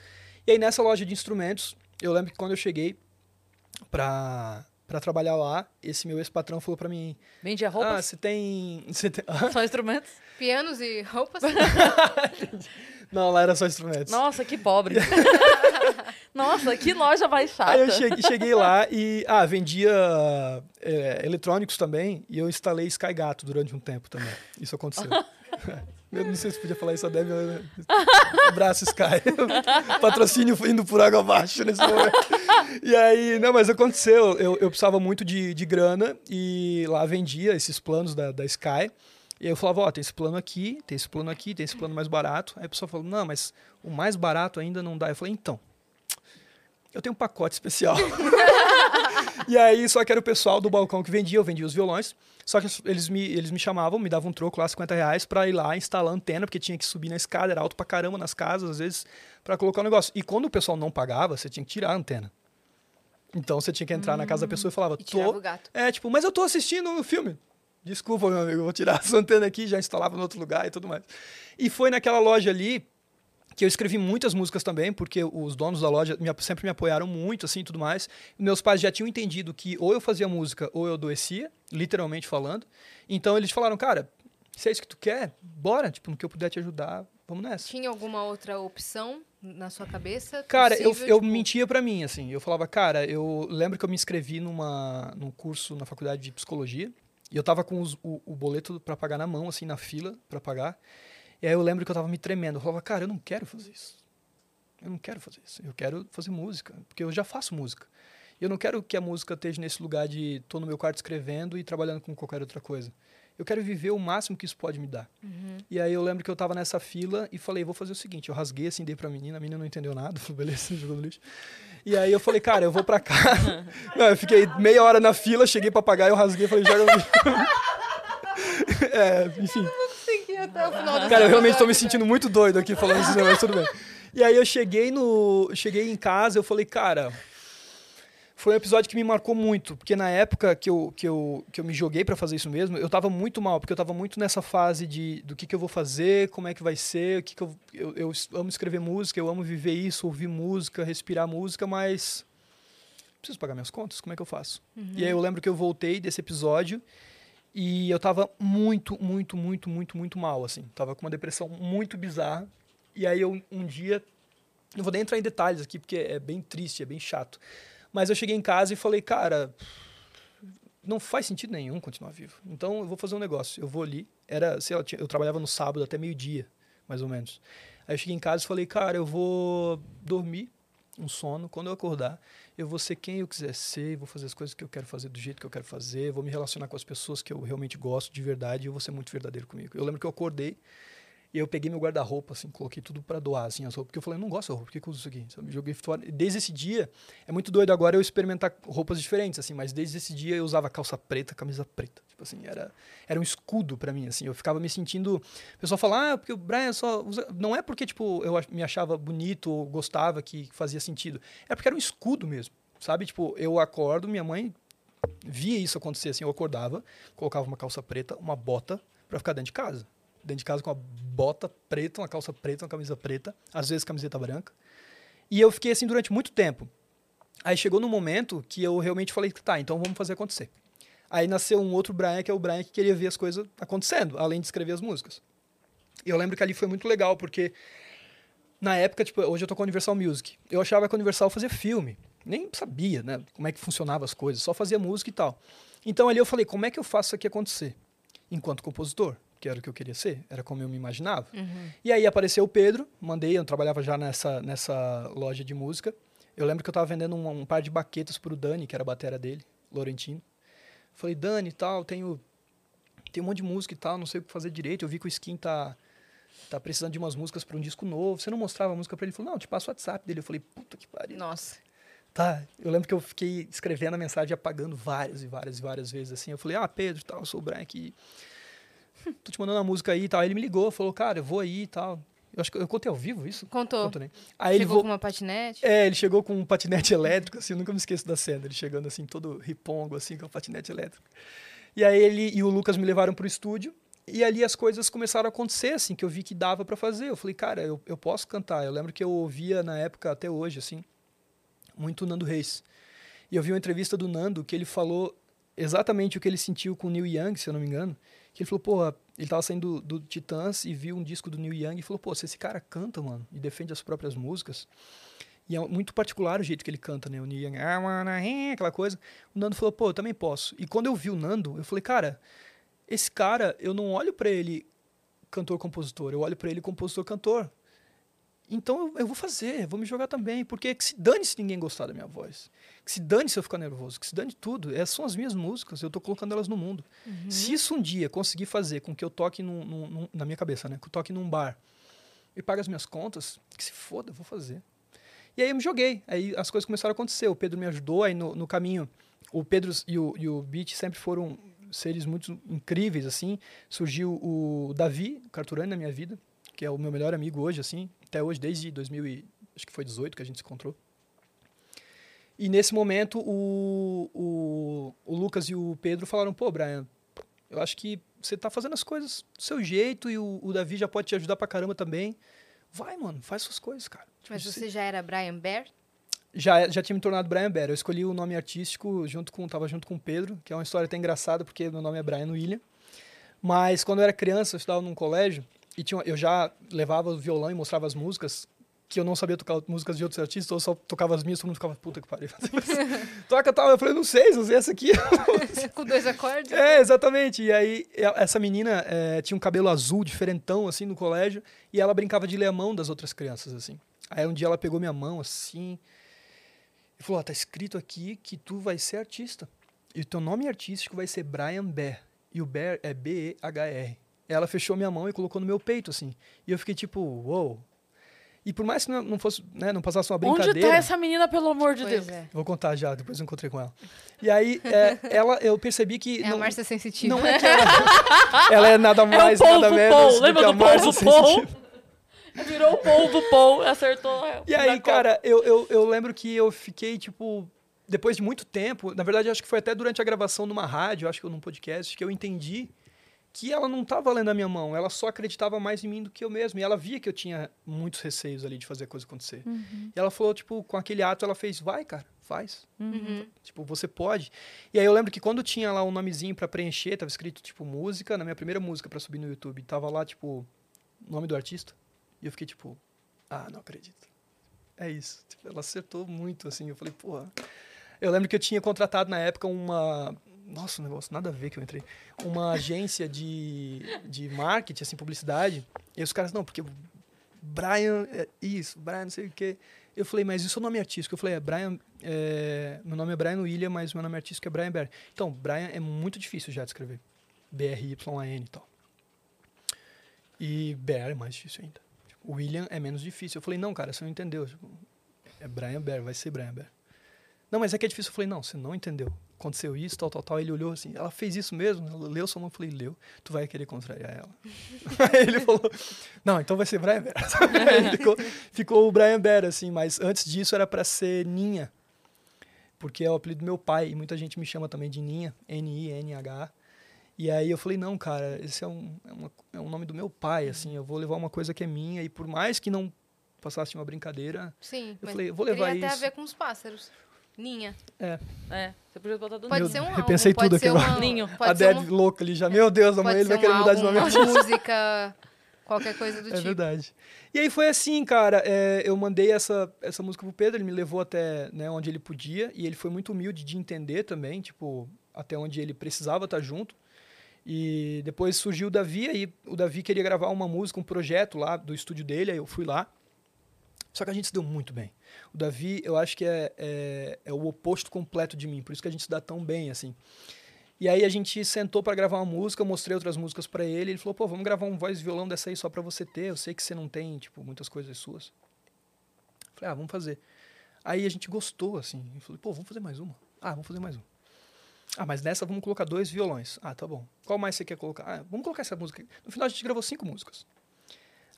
E aí nessa loja de instrumentos, eu lembro que quando eu cheguei pra, pra trabalhar lá, esse meu ex-patrão falou pra mim, Vendia ah, roupas? você tem... Você tem... Só instrumentos? Pianos e roupas? Não, lá era só instrumentos. Nossa, que pobre. Nossa, que loja mais chata. Aí eu cheguei, cheguei lá e, ah, vendia é, eletrônicos também e eu instalei Sky Gato durante um tempo também. Isso aconteceu. Eu não sei se podia falar isso, a Deb. né? Abraço, Sky. Patrocínio indo por água abaixo nesse momento. E aí, não, mas aconteceu. Eu, eu precisava muito de, de grana e lá vendia esses planos da, da Sky. E eu falava, ó, tem esse plano aqui, tem esse plano aqui, tem esse plano mais barato. Aí a pessoa falou, não, mas o mais barato ainda não dá. Eu falei, então, eu tenho um pacote especial. e aí, só que era o pessoal do balcão que vendia, eu vendia os violões. Só que eles me, eles me chamavam, me davam um troco lá, 50 reais, pra ir lá instalar a antena, porque tinha que subir na escada, era alto pra caramba nas casas, às vezes, pra colocar o negócio. E quando o pessoal não pagava, você tinha que tirar a antena. Então você tinha que entrar na casa da pessoa e falava, E tô. o gato. É, tipo, mas eu tô assistindo o filme. Desculpa, meu amigo, eu vou tirar essa antena aqui, já instalava no outro lugar e tudo mais. E foi naquela loja ali que eu escrevi muitas músicas também, porque os donos da loja me- sempre me apoiaram muito, assim, tudo mais. Meus pais já tinham entendido que ou eu fazia música ou eu adoecia, literalmente falando. Então eles falaram, cara, se é isso que tu quer, bora, tipo, no que eu puder te ajudar, vamos nessa. Tinha alguma outra opção na sua cabeça? Cara, eu, possível, eu tipo, mentia pra mim, assim. Eu falava, cara, eu lembro que eu me inscrevi numa, num curso na faculdade de psicologia. E eu tava com os- o, o boleto pra pagar na mão, assim, na fila pra pagar. E aí eu lembro que eu tava me tremendo. Eu falava, cara, eu não quero fazer isso. Eu não quero fazer isso. Eu quero fazer música. Porque eu já faço música. E eu não quero que a música esteja nesse lugar de tô no meu quarto escrevendo e trabalhando com qualquer outra coisa. Eu quero viver o máximo que isso pode me dar. E aí eu lembro que eu tava nessa fila e falei, vou fazer o seguinte, eu rasguei assim, dei pra menina, a menina não entendeu nada, falou, beleza, jogou no lixo. E aí eu falei, cara, eu vou pra casa. Não, eu fiquei meia hora na fila, cheguei pra pagar, eu rasguei, falei, joga no lixo. É, enfim. Até o final Cara, eu realmente tô me sentindo muito doido aqui falando isso, mas tudo bem. E aí eu cheguei no. Cheguei em casa, eu falei, cara. Foi um episódio que me marcou muito, porque na época que eu, que eu, que eu me joguei pra fazer isso mesmo, eu tava muito mal, porque eu tava muito nessa fase de do que, que eu vou fazer, como é que vai ser, o que, que eu, eu, eu amo escrever música, eu amo viver isso, ouvir música, respirar música, mas preciso pagar minhas contas, como é que eu faço? E aí eu lembro que eu voltei desse episódio e eu tava muito, muito, muito, muito, muito mal, assim. Tava com uma depressão muito bizarra. E aí eu, um dia, não vou nem entrar em detalhes aqui, porque é bem triste, é bem chato. Mas eu cheguei em casa e falei, cara, não faz sentido nenhum continuar vivo. Então eu vou fazer um negócio. Eu vou ali. Era, sei lá, eu trabalhava no sábado até meio-dia, mais ou menos. Aí eu cheguei em casa e falei, cara, eu vou dormir um sono. Quando eu acordar, eu vou ser quem eu quiser ser, vou fazer as coisas que eu quero fazer do jeito que eu quero fazer, vou me relacionar com as pessoas que eu realmente gosto de verdade e eu vou ser muito verdadeiro comigo. Eu lembro que eu acordei e eu peguei meu guarda-roupa, assim, coloquei tudo pra doar, assim, as roupas, porque eu falei, eu não gosto da roupa, por que, eu uso isso aqui? Sabe? Joguei fora. Desde esse dia, é muito doido agora eu experimentar roupas diferentes, assim, mas desde esse dia eu usava calça preta, camisa preta. Tipo assim, era, era um escudo pra mim, assim, eu ficava me sentindo. O pessoal fala, ah, porque o Brian só usa. Não é porque, tipo, eu me achava bonito ou gostava que fazia sentido. É porque era um escudo mesmo, sabe? Tipo, eu acordo, minha mãe via isso acontecer, assim, eu acordava, colocava uma calça preta, uma bota pra ficar dentro de casa. Dentro de casa com uma bota preta, uma calça preta, uma camisa preta, às vezes camiseta branca. E eu fiquei assim durante muito tempo. Aí chegou no momento que eu realmente falei, tá, então vamos fazer acontecer. Aí nasceu um outro Brian, que é o Brian que queria ver as coisas acontecendo, além de escrever as músicas. E eu lembro que ali foi muito legal, porque na época, tipo, hoje eu tô com a Universal Music. Eu achava que a Universal fazia filme. Nem sabia, né, como é que funcionava as coisas, só fazia música e tal. Então ali eu falei, como é que eu faço isso aqui acontecer? Enquanto compositor, que era o que eu queria ser, era como eu me imaginava. E aí apareceu o Pedro, mandei, eu trabalhava já nessa, nessa loja de música. Eu lembro que eu tava vendendo um, um par de baquetas pro Dani, que era a batera dele, Laurentino. Falei, Dani e tal, tenho, tenho um monte de música e tal, não sei o que fazer direito. Eu vi que o Skin tá, tá precisando de umas músicas para um disco novo. Você não mostrava a música para ele? Ele falou, não, te passo o WhatsApp dele. Eu falei, puta que pariu. Nossa. Tá, eu lembro que eu fiquei escrevendo a mensagem apagando várias e várias e várias vezes, assim. Eu falei, ah, Pedro, tal, sou o Brian aqui. Tô te mandando uma música aí e tal. Aí ele me ligou, falou, cara, eu vou aí e tal. Eu acho que eu contei ao vivo isso? Contou. Conto, né? Aí ele Chegou vo- com uma patinete. É, ele chegou com um patinete elétrico, assim, eu nunca me esqueço da cena. Ele chegando assim, todo ripongo, assim, com o patinete elétrico. E aí ele e o Lucas me levaram pro estúdio. E ali as coisas começaram a acontecer, assim, que eu vi que dava pra fazer. Eu falei, cara, eu, eu posso cantar. Eu lembro que eu ouvia na época, até hoje, assim, muito o Nando Reis. E eu vi uma entrevista do Nando que ele falou exatamente o que ele sentiu com o Neil Young, se eu não me engano. Que ele falou, pô, ele tava saindo do, do Titãs e viu um disco do Neil Young e falou, pô, se esse cara canta, mano, e defende as próprias músicas, e é muito particular o jeito que ele canta, né? O Neil Young, aquela coisa. O Nando falou, pô, eu também posso. E quando eu vi o Nando, eu falei, cara, esse cara, eu não olho pra ele cantor-compositor, eu olho pra ele compositor-cantor. Então eu, eu vou fazer, vou me jogar também. Porque que se dane se ninguém gostar da minha voz. Que se dane se eu ficar nervoso. Que se dane tudo. Essas são as minhas músicas, eu tô colocando elas no mundo. Se isso um dia conseguir fazer com que eu toque num, num- num- na minha cabeça, né? Que eu toque num bar e pague as minhas contas, que se foda, eu vou fazer. E aí eu me joguei. Aí as coisas começaram a acontecer. O Pedro me ajudou aí no, no caminho. O Pedro e o, e o Beat sempre foram seres muito incríveis, assim. Surgiu o Davi Carturani na minha vida, que é o meu melhor amigo hoje, assim. Até hoje, desde 2000 e, acho que foi 18 que a gente se encontrou. E nesse momento, o, o, o Lucas e o Pedro falaram, pô, Brian, eu acho que você tá fazendo as coisas do seu jeito e o, o Davi já pode te ajudar pra caramba também. Vai, mano, faz suas coisas, cara. Tipo, Mas você- você já era Brian Bear? já, já tinha me tornado Brian Bear. Eu escolhi o nome artístico junto com, tava junto com o Pedro, que é uma história até engraçada, porque meu nome é Brian William. Mas quando eu era criança, eu estudava num colégio, e tinha, eu já levava o violão e mostrava as músicas, que eu não sabia tocar músicas de outros artistas, eu só tocava as minhas, todo mundo ficava, puta que pariu. Toca tal, eu falei, não sei, só sei essa aqui. Com dois acordes? É, exatamente. E aí, essa menina eh, tinha um cabelo azul, diferentão, assim, no colégio, e ela brincava de ler a mão das outras crianças, assim. Aí um dia ela pegou minha mão, assim, e falou, ó, tá escrito aqui que tu vai ser artista. E o teu nome artístico vai ser Brian Bear. E o Bear é B-E-H-R. Ela fechou minha mão e colocou no meu peito, assim. E eu fiquei tipo, uou. E por mais que não fosse, né, não passasse uma brincadeira... Onde tá essa menina, pelo amor de Deus? é. Vou contar já, depois eu encontrei com ela. E aí, é, ela, eu percebi que... É a não- Márcia Sensitiva. não é que ela, ela é nada É mais, polvo nada menos Paul. Lembra que a do Márcia polvo Paul? Sensitiva. Virou o polvo Paul, acertou. é, E aí, cara, eu, eu, eu lembro que eu fiquei, tipo, depois de muito tempo, na verdade, acho que foi até durante a gravação numa rádio, acho que num podcast, que eu entendi que ela não estava lendo a minha mão, ela só acreditava mais em mim do que eu mesmo. E ela via que eu tinha muitos receios ali de fazer a coisa acontecer. E ela falou, tipo, com aquele ato, ela fez, vai, cara, faz. Uhum. Tipo, você pode. E aí eu lembro que quando tinha lá um nomezinho pra preencher, tava escrito, tipo, música, na minha primeira música pra subir no YouTube, tava lá, tipo, nome do artista. E eu fiquei, tipo, ah, não acredito. É isso. Tipo, ela acertou muito, assim. Eu falei, porra. Eu lembro que eu tinha contratado na época uma. Nossa, um negócio, nada a ver que eu entrei. Uma agência de, de marketing, assim, publicidade. E os caras, não, porque Brian, é isso, Brian, não sei o quê. Eu falei, mas isso é o nome artístico. Eu falei, é Brian. é, meu nome é Brian William, mas meu nome artístico é Brian Bear. Então, Brian é muito difícil já de escrever. B-R-Y-A-N e tal. E Bear é mais difícil ainda. Tipo, William é menos difícil. Eu falei, não, cara, você não entendeu. Tipo, é Brian Bear, vai ser Brian Bear. Não, mas é que é difícil. Eu falei, não, você não entendeu. Aconteceu isso, tal, tal, tal. Ele olhou assim, ela fez isso mesmo? Ela leu seu nome? Eu falei, leu. Tu vai querer contrariar ela. Aí ele falou, não, então vai ser Brian Bear. Aí ficou, ficou o Brian Bear, assim. Mas antes disso era para ser Ninha. Porque é o apelido do meu pai. E muita gente me chama também de Ninha. N-I-N-H-A. E aí eu falei, não, cara, esse é um, é, uma- é um nome do meu pai, assim. Eu vou levar uma coisa que é minha. E por mais que não passasse uma brincadeira... Sim. Eu falei, vou levar teria até a isso. ver com os pássaros. Ninha. É, você podia botar do Pode ser um álbum. repensei pode tudo ser aqui agora. uma- Ninho. Pode a ser um, louca ali já. Meu Deus, amanhã ele vai querer um mudar de nome. uma música, qualquer coisa do É tipo. verdade. E aí foi assim, cara. é, eu mandei essa, essa música pro Pedro, ele me levou até né, onde ele podia, e ele foi muito humilde de entender também, tipo, até onde ele precisava estar junto. E depois surgiu o Davi, aí o Davi queria gravar uma música, um projeto lá do estúdio dele, aí eu fui lá. Só que a gente se deu muito bem. O Davi, eu acho que é, é, é o oposto completo de mim, por isso que a gente se dá tão bem, assim. E aí a gente sentou para gravar uma música, eu mostrei outras músicas para ele, ele falou, pô, vamos gravar um voz e violão dessa aí só para você ter, eu sei que você não tem, tipo, muitas coisas suas. Falei, ah, vamos fazer. Aí a gente gostou, assim, eu falei, pô, vamos fazer mais uma. Ah, vamos fazer mais uma. Ah, mas nessa vamos colocar dois violões. Ah, tá bom. Qual mais você quer colocar? Ah, vamos colocar essa música. No final a gente gravou cinco músicas.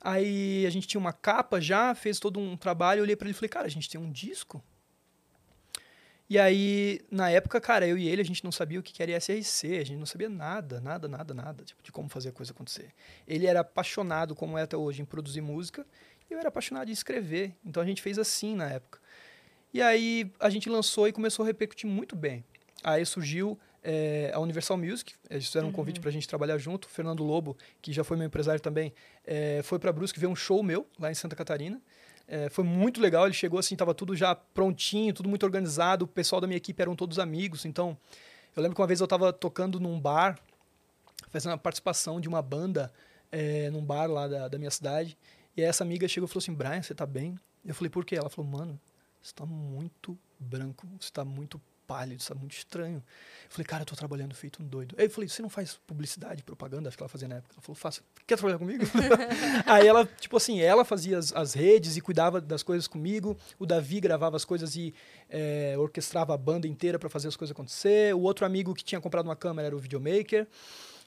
Aí a gente tinha uma capa já, fez todo um trabalho, eu olhei pra ele e falei, cara, a gente tem um disco? E aí, na época, cara, eu e ele, a gente não sabia o que era ISRC, a gente não sabia nada, nada, nada, nada, tipo, de como fazer a coisa acontecer. Ele era apaixonado, como é até hoje, em produzir música, e eu era apaixonado em escrever. Então a gente fez assim na época. E aí a gente lançou e começou a repercutir muito bem. Aí surgiu eh, a Universal Music, eles fizeram um convite pra gente trabalhar junto. O Fernando Lobo, que já foi meu empresário também, eh, foi pra Brusque ver um show meu lá em Santa Catarina. Eh, foi muito legal, ele chegou assim, tava tudo já prontinho, tudo muito organizado. O pessoal da minha equipe eram todos amigos. Então, eu lembro que uma vez eu tava tocando num bar, fazendo uma participação de uma banda eh, num bar lá da, da minha cidade. E aí essa amiga chegou e falou assim: Brian, você tá bem? Eu falei: por quê? Ela falou: mano, você tá muito branco, você tá muito pálido, você tá muito estranho. Eu falei: cara, eu tô trabalhando feito um doido. Aí eu falei: você não faz publicidade, propaganda? Acho que ela fazia na época. Ela falou: faça. Quer trabalhar comigo? aí ela, tipo assim, ela fazia as, as, redes e cuidava das coisas comigo. O Davi gravava as coisas e é, orquestrava a banda inteira para fazer as coisas acontecer. O outro amigo que tinha comprado uma câmera era o videomaker.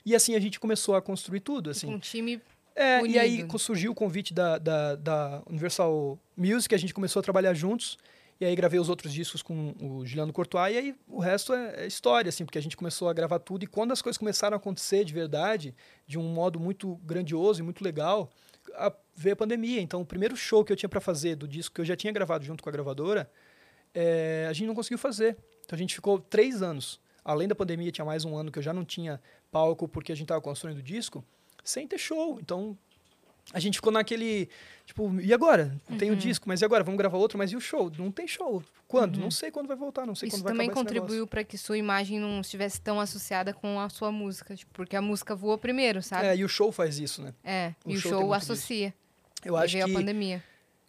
E assim a gente começou a construir tudo. Assim. Um time é, unido. e aí surgiu o convite da, da, da, Universal Music, a gente começou a trabalhar juntos. E aí gravei os outros discos com o Juliano Courtois, e aí o resto é, é, história, assim, porque a gente começou a gravar tudo. E quando as coisas começaram a acontecer de verdade, de um modo muito grandioso e muito legal, a, veio a pandemia. Então, o primeiro show que eu tinha para fazer do disco que eu já tinha gravado junto com a gravadora, é, a gente não conseguiu fazer. Então, a gente ficou três anos. Além da pandemia, tinha mais um ano que eu já não tinha palco porque a gente estava construindo o disco, sem ter show. Então, a gente ficou naquele, tipo, e agora? Tem o Uhum. disco, mas e agora? Vamos gravar outro, mas e o show? Não tem show. Quando? Uhum. Não sei quando vai voltar, não sei Isso quando vai também contribuiu para que sua imagem não estivesse tão associada com a sua música, tipo, porque a música voou primeiro, sabe? É, e o show faz isso, né? É, o e o show show, tem muito associa. Eu e acho veio que, a pandemia.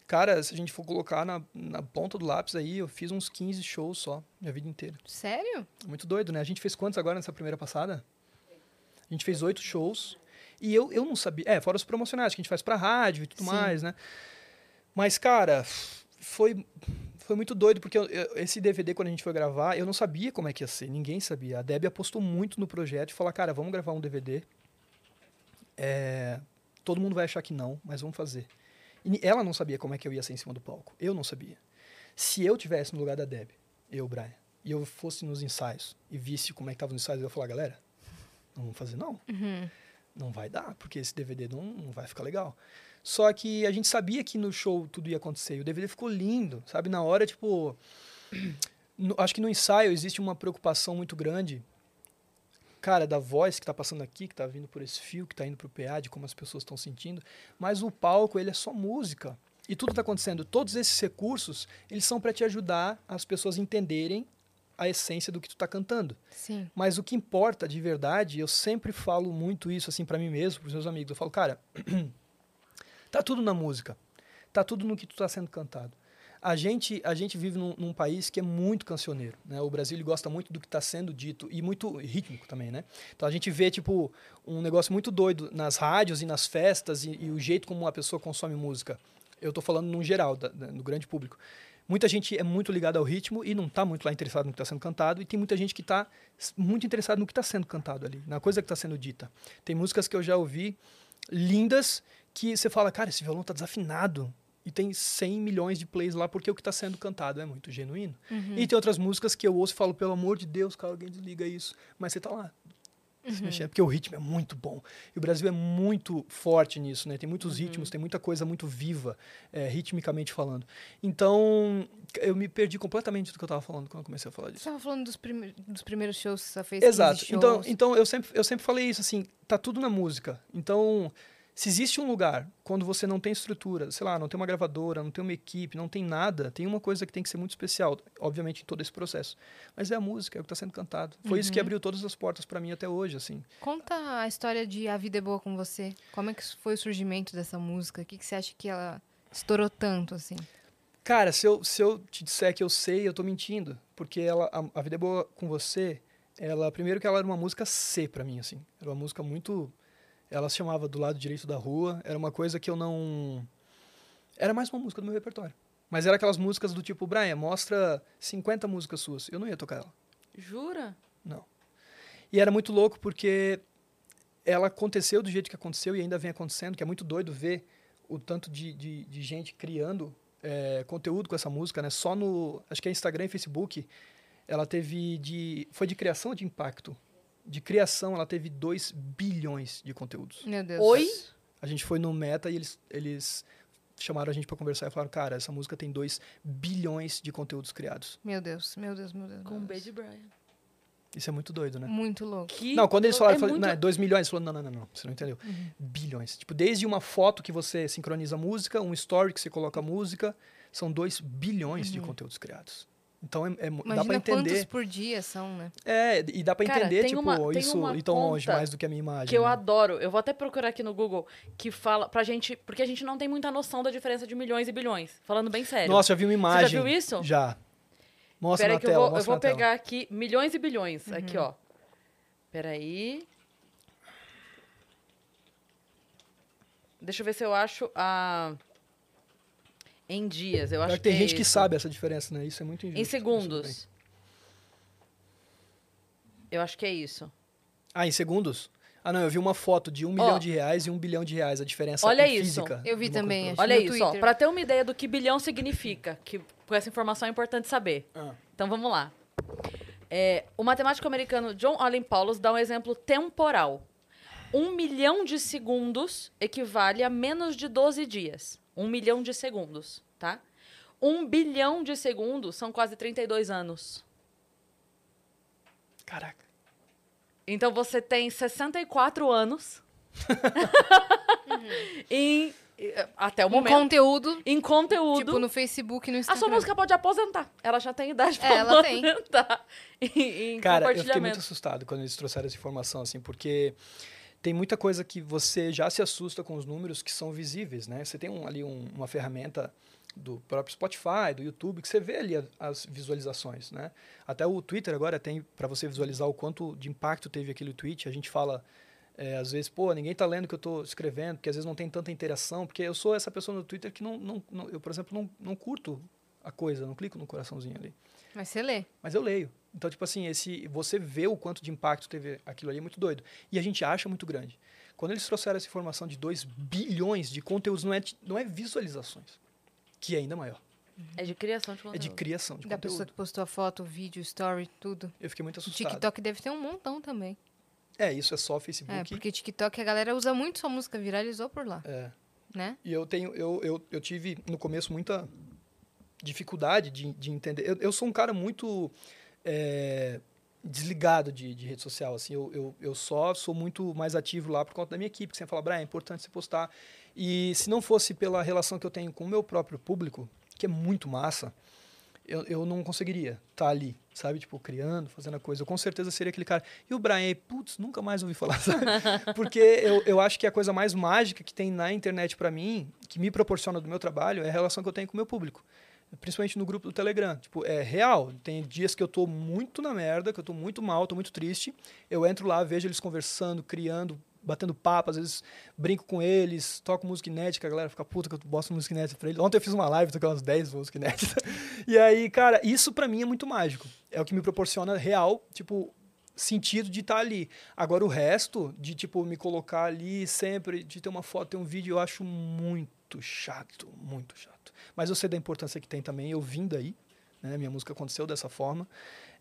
cara, se a gente for colocar na, na ponta do lápis aí, eu fiz uns 15 shows só, minha vida inteira. Sério? Muito doido, né? A gente fez quantos agora nessa primeira passada? A gente fez oito shows. E eu, eu não sabia. É, fora os promocionais que a gente faz pra rádio e tudo Sim. mais, né? Mas, cara, foi, foi muito doido, porque eu- eu- esse DVD, quando a gente foi gravar, eu não sabia como é que ia ser. Ninguém sabia. A Debbie apostou muito no projeto e falou: cara, vamos gravar um DVD. É, todo mundo vai achar que não, mas vamos fazer. E ela não sabia como é que eu ia ser em cima do palco. Eu não sabia. Se eu tivesse no lugar da Debbie, eu, Brian, e eu fosse nos ensaios e visse como é que tava nos ensaios, eu ia falar, galera, não vamos fazer não. Uhum. Não vai dar, porque esse DVD não, não vai ficar legal. Só que a gente sabia que no show tudo ia acontecer. E o DVD ficou lindo, sabe? Na hora, tipo. no- acho que no ensaio existe uma preocupação muito grande, cara, da voz que tá passando aqui, que tá vindo por esse fio, que tá indo pro PA, de como as pessoas estão sentindo. Mas o palco, ele é só música. E tudo tá acontecendo. Todos esses recursos, eles são para te ajudar as pessoas entenderem a essência do que tu tá cantando. Sim. Mas o que importa de verdade, eu sempre falo muito isso assim para mim mesmo, para os meus amigos. Eu falo, cara, tá tudo na música. Tá tudo no que tu tá sendo cantado. A gente, a gente vive num, num país que é muito cancioneiro, né? O Brasil gosta muito do que está sendo dito e muito rítmico também, né? Então a gente vê tipo um negócio muito doido nas rádios e nas festas e, e o jeito como a pessoa consome música. Eu tô falando no geral, da, da, no grande público. Muita gente é muito ligada ao ritmo e não está muito lá interessado no que está sendo cantado, e tem muita gente que está muito interessado no que está sendo cantado ali, na coisa que está sendo dita. Tem músicas que eu já ouvi lindas que você fala, cara, esse violão está desafinado. E tem 100 milhões de plays lá porque o que está sendo cantado é muito genuíno. Uhum. E tem outras músicas que eu ouço e falo, pelo amor de Deus, cara, alguém desliga isso. Mas você está lá, se mexendo, porque o ritmo é muito bom. E o Brasil é muito forte nisso, né? Tem muitos ritmos, tem muita coisa muito viva, é, ritmicamente falando. Então, eu me perdi completamente do que eu estava falando quando eu comecei a falar Você disso. estava falando dos, prime- dos primeiros shows que você fez? Exato. 15 Então, então eu, sempre, eu sempre falei isso, assim, tá tudo na música. Então, se existe um lugar quando você não tem estrutura, sei lá, não tem uma gravadora, não tem uma equipe, não tem nada, tem uma coisa que tem que ser muito especial, obviamente, em todo esse processo. Mas é a música, é o que está sendo cantado. Foi isso que Uhum. abriu todas as portas para mim até hoje, assim. Conta a história de A Vida é Boa com Você. Como é que foi o surgimento dessa música? O que, que você acha que ela estourou tanto, assim? Cara, se eu, se eu te disser que eu sei, eu tô mentindo. Porque ela, a, a Vida é Boa com Você, ela, primeiro que ela era uma música C pra mim, assim. Era uma música muito... Ela se chamava Do Lado Direito da Rua. Era uma coisa que eu não... Era mais uma música do meu repertório. Mas era aquelas músicas do tipo, Brian, mostra 50 músicas suas. Eu não ia tocar ela. Jura? Não. E era muito louco porque ela aconteceu do jeito que aconteceu e ainda vem acontecendo, que é muito doido ver o tanto de, de, de gente criando é, conteúdo com essa música, né? Só no, acho que é Instagram e Facebook, ela teve de, foi de criação de impacto? De criação, ela teve 2 bilhões de conteúdos. Meu Deus. Oi? A gente foi no Meta e eles, eles chamaram a gente para conversar e falaram, cara, essa música tem 2 bilhões de conteúdos criados. Meu Deus, meu Deus, meu Deus. Com meu B de Brian. Isso é muito doido, né? Muito louco. Que Não, quando eles falaram, é falei, muito- não, é 2 milhões, falou, não, não, não, não, você não entendeu. Uhum. Bilhões. Tipo, desde uma foto que você sincroniza música, um story que você coloca música, são 2 bilhões de Uhum. conteúdos criados. Então é, é dá Imagina pra quantos entender. por dia são, né? É, e dá pra Cara, entender, tem tipo, uma- tem isso ir tão longe mais do que a minha imagem. Que eu né? adoro. Eu vou até procurar aqui no Google que fala pra gente. Porque a gente não tem muita noção da diferença de milhões e bilhões. Falando bem sério. Nossa, já vi uma imagem. viu isso? Já. Mostra Peraí na que tela, eu vou, eu vou na tela. pegar aqui milhões e bilhões. Aqui, ó. Peraí. Deixa eu ver se eu acho a. Em dias. Eu acho que tem é gente que isso. sabe essa diferença, né? Isso é muito injusto. Em segundos. Eu acho que é isso. Ah, em segundos? Ah, não, eu vi uma foto de um milhão Ó. de reais e um bilhão de reais, a diferença Olha em isso. física. Eu vi também, Olha no isso, ó. Twitter. Pra ter uma ideia do que bilhão significa, que com essa informação é importante saber. Ah. Então vamos lá. É, o matemático americano John Allen Paulus dá um exemplo temporal. Um milhão de segundos equivale a menos de 12 dias. Um milhão de segundos, tá? Um bilhão de segundos são quase 32 anos. Caraca. Então você tem 64 anos em, até o Um momento. conteúdo, Em conteúdo. tipo no Facebook e no A Instagram. sua música pode aposentar. Ela já tem idade pra É, ela tem. aposentar. Em, em Cara, eu fiquei muito assustado quando eles trouxeram essa informação, assim, porque tem muita coisa que você já se assusta com os números que são visíveis, né? Você tem um- ali um- uma ferramenta do próprio Spotify, do YouTube, que você vê ali a- as visualizações, né? Até o Twitter agora tem para você visualizar o quanto de impacto teve aquele tweet. A gente fala é, às vezes, pô, ninguém tá lendo o que eu tô escrevendo, porque às vezes não tem tanta interação, porque eu sou essa pessoa no Twitter que não, não, não- eu, por exemplo, não, não curto a coisa, não clico no coraçãozinho ali. Mas você lê. Mas eu leio. Então, tipo assim, esse, você vê o quanto de impacto teve aquilo ali, é muito doido. E a gente acha muito grande. Quando eles trouxeram essa informação de 2 bilhões de conteúdos, não é, não é visualizações, que é ainda maior. É de criação de É conteúdo. de criação de Da pessoa conteúdo. que postou a foto, o vídeo, story, tudo. Eu fiquei muito O assustado. TikTok deve ter um montão também. É, isso é só É, Facebook. porque TikTok a galera usa muito sua música, viralizou por lá, É. né? E eu tenho, eu, eu, eu tive no começo muita dificuldade de, de entender. Eu, eu sou um cara muito é, desligado de, de rede social, assim. Eu, eu, eu só sou muito mais ativo lá por conta da minha equipe, que sempre fala, Brian, é importante você postar. E se não fosse pela relação que eu tenho com o meu próprio público, que é muito massa, eu, eu não conseguiria estar ali, sabe? Tipo, criando, fazendo a coisa. Eu com certeza seria aquele cara. E o Brian, putz, nunca mais ouvi falar, sabe? Porque eu, eu acho que a coisa mais mágica que tem na internet pra mim, que me proporciona do meu trabalho, é a relação que eu tenho com o meu público. Principalmente no grupo do Telegram. Tipo, é real. Tem dias que eu tô muito na merda, que eu tô muito mal, tô muito triste. Eu entro lá, vejo eles conversando, criando, batendo papo, às vezes brinco com eles, toco música inédita, a galera fica puta que eu bosto música inédita pra eles. Ontem eu fiz uma live, toquei umas 10 músicas inéditas. E aí, cara, isso pra mim é muito mágico. É o que me proporciona real, tipo, sentido de estar ali. Agora o resto, de tipo, me colocar ali sempre, de ter uma foto, ter um vídeo, eu acho muito chato, muito chato. Mas eu sei da importância que tem também, eu vim daí, né? Minha música aconteceu dessa forma.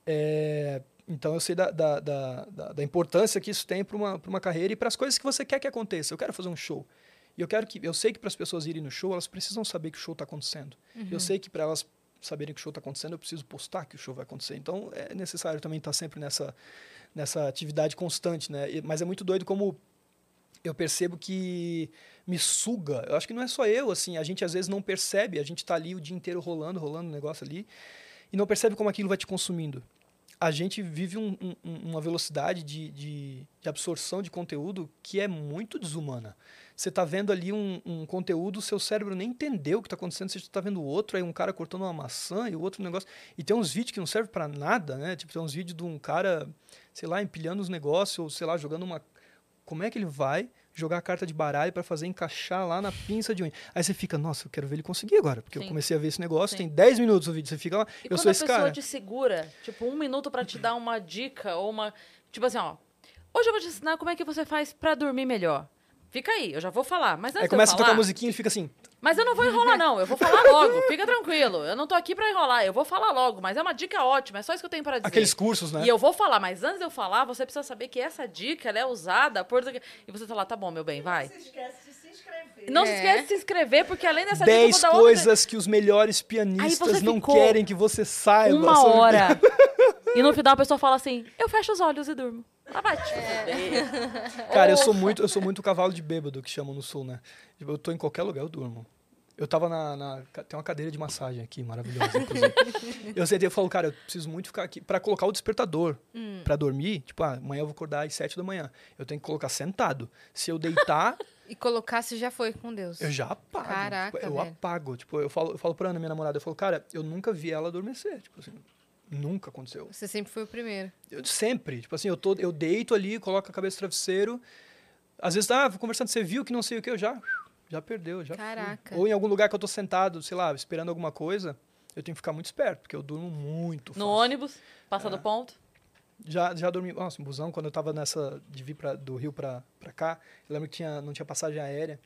É, então eu sei da, da, da, da- importância que isso tem para uma, pra uma carreira e para as coisas que você quer que aconteça. Eu quero fazer um show. E eu quero que eu sei que para as pessoas irem no show, elas precisam saber que o show está acontecendo. Eu sei que para elas saberem que o show está acontecendo, eu preciso postar que o show vai acontecer. Então é necessário também estar sempre nessa nessa atividade constante, né? E- Mas é muito doido como eu percebo que me suga. Eu acho que não é só eu, assim, a gente às vezes não percebe, a gente está ali o dia inteiro rolando, rolando o negócio ali, e não percebe como aquilo vai te consumindo. A gente vive um- um- um- uma velocidade de, de, de absorção de conteúdo que é muito desumana. Você está vendo ali um, um conteúdo, seu cérebro nem entendeu o que está acontecendo, você está vendo outro, aí um cara cortando uma maçã e o outro negócio. E tem uns vídeos que não servem para nada, né? Tipo, tem uns vídeos de um cara, sei lá, empilhando os negócios, ou sei lá, jogando uma. Como é que ele vai jogar a carta de baralho para fazer encaixar lá na pinça de unha? Aí você fica, nossa, eu quero ver ele conseguir agora, porque eu Sim. comecei a ver esse negócio, Sim. tem 10 minutos o vídeo, você fica lá, E eu quando sou a esse pessoa cara. te segura, tipo, um minuto pra te dar uma dica ou uma. Tipo assim, ó. Hoje eu vou te ensinar como é que você faz pra dormir melhor. Fica aí, eu já vou falar. Mas antes Aí eu começa a tocar falar, musiquinha e fica assim, Mas eu não vou enrolar, não. Eu vou falar logo. Fica tranquilo. Eu não tô aqui pra enrolar. Eu vou falar logo. Mas é uma dica ótima. É só isso que eu tenho pra dizer. aqueles cursos, né? E eu vou falar, mas antes de eu falar, você precisa saber que essa dica ela é usada por. E você tá lá, tá bom, meu bem, vai. Não se esquece de se inscrever. Não se É. esquece de se inscrever, porque além dessa dica, eu 10 vou dar outra. coisas que os melhores pianistas não querem que você saiba. Uma hora. e no final a pessoa fala assim: eu fecho os olhos e durmo. Ah, vai te fuder. Cara, eu Ou- sou muito, eu sou muito cavalo de bêbado que chamam no sul, né? Tipo, eu tô em qualquer lugar, eu durmo. Eu tava na, na- Tem uma cadeira de massagem aqui, maravilhosa, inclusive. eu sentei e falo, cara, eu preciso muito ficar aqui. Pra colocar o despertador Hum. pra dormir, tipo, ah, amanhã eu vou acordar às sete da manhã. Eu tenho que colocar sentado. Se eu deitar, E colocar se já foi com Deus. eu já apago. Caraca, Tipo, eu velho. apago. Tipo, eu falo, eu falo pra Ana, minha namorada, eu falo, cara, eu nunca vi ela adormecer. Tipo assim, nunca aconteceu. Você sempre foi o primeiro. Eu, sempre. Tipo assim, eu, tô, eu deito ali, coloco a cabeça no travesseiro. Às vezes, ah, vou conversando, você viu que não sei o que, eu já. Já perdeu, já. fui. Caraca. Ou em algum lugar que eu tô sentado, sei lá, esperando alguma coisa, eu tenho que ficar muito esperto, porque eu durmo muito No fácil. ônibus, passa É. do ponto. Já, já dormi. Nossa, um busão, quando eu tava nessa. de vir pra, do Rio pra, pra cá, eu lembro que tinha, não tinha passagem aérea.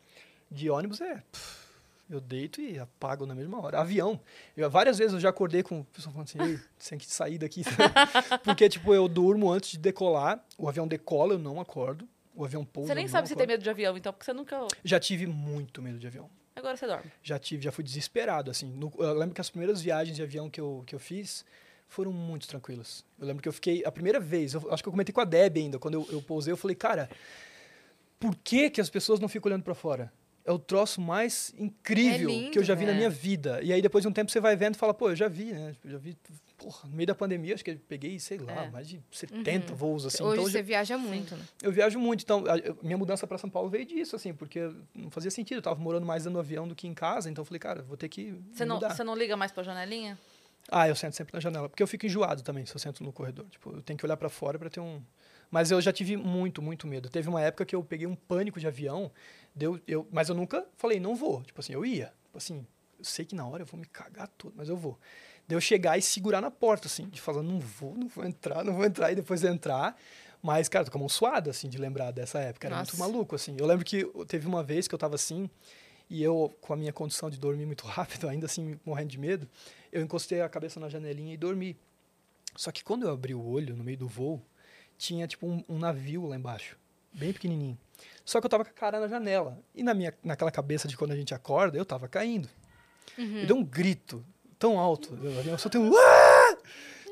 De ônibus é. pff, eu deito e apago na mesma hora. Avião. Eu, várias vezes eu já acordei com o pessoal falando assim, tem que sair daqui. Porque, tipo, eu durmo antes de decolar, o avião decola, eu não acordo. O avião pousa. Você nem sabe se tem medo de avião, então, porque você nunca. Já tive muito medo de avião. Agora você dorme. Já tive, já fui desesperado, assim. No- eu lembro que as primeiras viagens de avião que eu, que eu fiz foram muito tranquilas. Eu lembro que eu fiquei, a primeira vez, eu acho que eu comentei com a Deb ainda, quando eu, eu pousei, eu falei, cara, por que que as pessoas não ficam olhando pra fora? É o troço mais incrível É lindo, que eu já vi na né? minha vida. E aí depois de um tempo você vai vendo e fala, pô, eu já vi, né? Eu já vi, porra, no meio da pandemia, acho que eu peguei, sei lá, É. mais de 70 voos, assim. Hoje então você já- viaja muito, né? eu viajo muito, então a- eu- minha mudança para São Paulo veio disso, assim, porque não fazia sentido. Eu tava morando mais dentro do avião do que em casa, então eu falei, cara, vou ter que Você não, você não liga mais pra janelinha? Ah, eu sento sempre na janela, porque eu fico enjoado também se eu sento no corredor. Tipo, eu tenho que olhar para fora para ter um. Mas eu já tive muito, muito medo. Teve uma época que eu peguei um pânico de avião, deu, eu, mas eu nunca falei, não vou. Tipo assim, eu ia. Tipo assim, eu sei que na hora eu vou me cagar todo, mas eu vou. Deu eu chegar e segurar na porta, assim, de falar, não vou, não vou entrar, não vou entrar, e depois entrar. Mas, cara, tô com a mão suada, assim, de lembrar dessa época. Era muito Nossa. maluco, assim. Eu lembro que teve uma vez que eu tava assim, e eu, com a minha condição de dormir muito rápido, ainda assim morrendo de medo, eu encostei a cabeça na janelinha e dormi. Só que quando eu abri o olho no meio do voo, tinha tipo um, um navio lá embaixo, bem pequenininho. Só que eu tava com a cara na janela. E na minha, naquela cabeça de quando a gente acorda, eu tava caindo. Uhum. Eu dei um grito tão alto. Eu, eu só tenho um... "Ah!"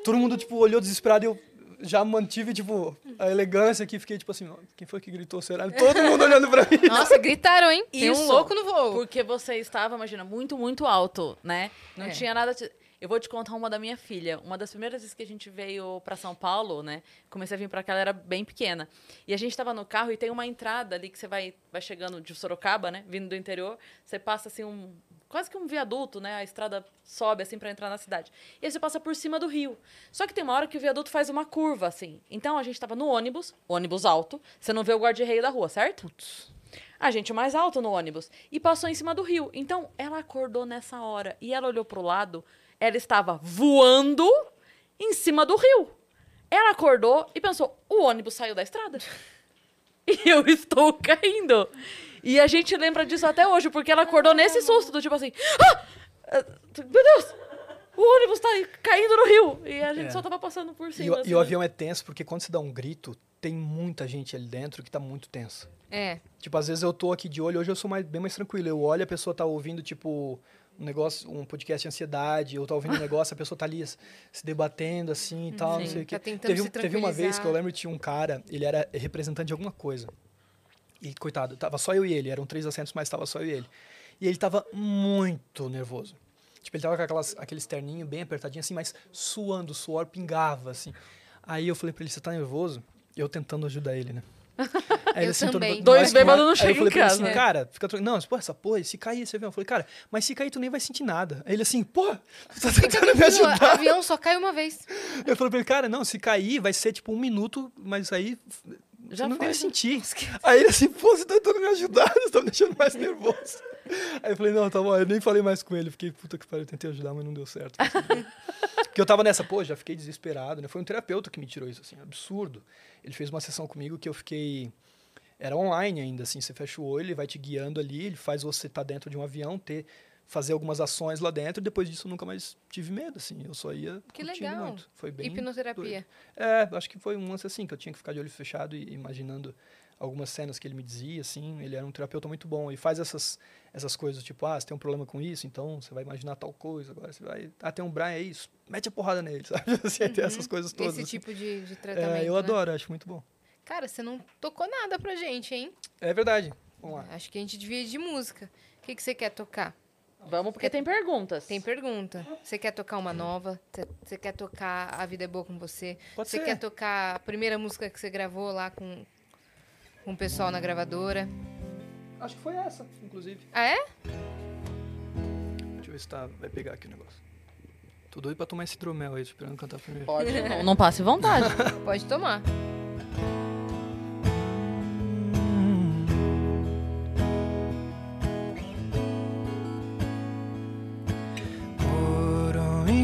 Todo mundo, tipo, olhou desesperado e eu já mantive, tipo, a elegância aqui. Fiquei, tipo assim, "Ó, quem foi que gritou? Será? Todo mundo olhando pra mim. Nossa, gritaram, hein? Tem um Isso. louco no voo. Porque você estava, imagina, muito, muito alto, né? Não É. tinha nada. Eu vou te contar uma da minha filha. Uma das primeiras vezes que a gente veio pra São Paulo, né? Comecei a vir pra cá, ela era bem pequena. E a gente tava no carro e tem uma entrada ali que você vai, vai chegando de Sorocaba, né? Vindo do interior. Você passa assim um. Quase que um viaduto, né? A estrada sobe assim pra entrar na cidade. E aí você passa por cima do rio. Só que tem uma hora que o viaduto faz uma curva, assim. Então a gente tava no ônibus, ônibus alto. Você não vê o guarda-reio da rua, certo? A gente mais alto no ônibus. E passou em cima do rio. Então, ela acordou nessa hora. E ela olhou pro lado. Ela estava voando em cima do rio. Ela acordou e pensou: o ônibus saiu da estrada. E eu estou caindo. E a gente lembra disso até hoje, porque ela acordou nesse susto, do tipo assim: ah! Ah, Meu Deus! O ônibus tá caindo no rio. E a gente É. só tava passando por E, cima. o, assim, e o né? avião é tenso porque quando você dá um grito, tem muita gente ali dentro que tá muito tensa. É. Tipo, às vezes eu tô aqui de olho, hoje eu sou mais, bem mais tranquilo. Eu olho, a pessoa tá ouvindo, tipo, um negócio, um podcast de ansiedade, ou tá ouvindo um negócio, a pessoa tá ali se debatendo, assim, e tal, não Sim, sei o quê. tá Teve, teve uma vez que eu lembro que tinha um cara, ele era representante de alguma coisa. E, coitado, tava só eu e ele, eram três assentos, mas tava só eu e ele. E ele tava muito nervoso. Tipo, ele tava com aquelas, aquele terninho bem apertadinho, assim, mas suando, o suor pingava, assim. Aí eu falei pra ele, você tá nervoso? Eu tentando ajudar ele, né? Aí Eu assim, também. Dois bêbados eu falei em pra ele casa. assim, É. cara, fica tranquilo. Não, pô, essa porra, se cair esse avião. Eu falei, cara, mas se cair tu nem vai sentir nada. Aí ele assim, pô, tu tá tentando me ajudar. avião só cai uma vez. Eu falei pra ele, cara, não, se cair vai ser tipo um minuto, mas aí Já não foi. sentir. Aí ele assim, pô, você tá tentando me ajudar, você tá me deixando mais nervoso. Aí eu falei, não, tá bom, eu nem falei mais com ele, fiquei, puta que pariu, eu tentei ajudar, mas não deu certo. Porque eu tava nessa, pô, já fiquei desesperado, né? Foi um terapeuta que me tirou isso, assim, absurdo. Ele fez uma sessão comigo que eu fiquei. Era online ainda, assim, você fecha o olho, ele vai te guiando ali, ele faz você estar dentro de um avião, ter, fazer algumas ações lá dentro, e depois disso eu nunca mais tive medo, assim, eu só ia Que curtindo legal. muito. Foi bem Hipnoterapia. é, acho que foi um lance assim, que eu tinha que ficar de olho fechado e imaginando algumas cenas que ele me dizia, assim, ele era um terapeuta muito bom. E faz essas, essas coisas, tipo, ah, você tem um problema com isso, então você vai imaginar tal coisa, agora você vai, ah, tem um Brian, é isso, mete a porrada nele, sabe? Assim, tem essas coisas todas. Esse assim. tipo de, de tratamento. é, eu né? adoro, acho muito bom. Cara, você não tocou nada pra gente, hein? É verdade. Vamos lá. Acho que a gente devia ir de música. O que, que você quer tocar? Vamos, porque tem perguntas. Tem pergunta. Você quer tocar uma nova? Você- quer tocar A Vida é Boa com Você? Pode Você ser. quer tocar a primeira música que você gravou lá com, com o pessoal na gravadora? Acho que foi essa, inclusive. Ah, é? Deixa eu ver se tá, vai pegar aqui o negócio. Tô doido pra tomar esse hidromel aí, esperando cantar primeiro. Pode. não, não passe vontade. Pode tomar.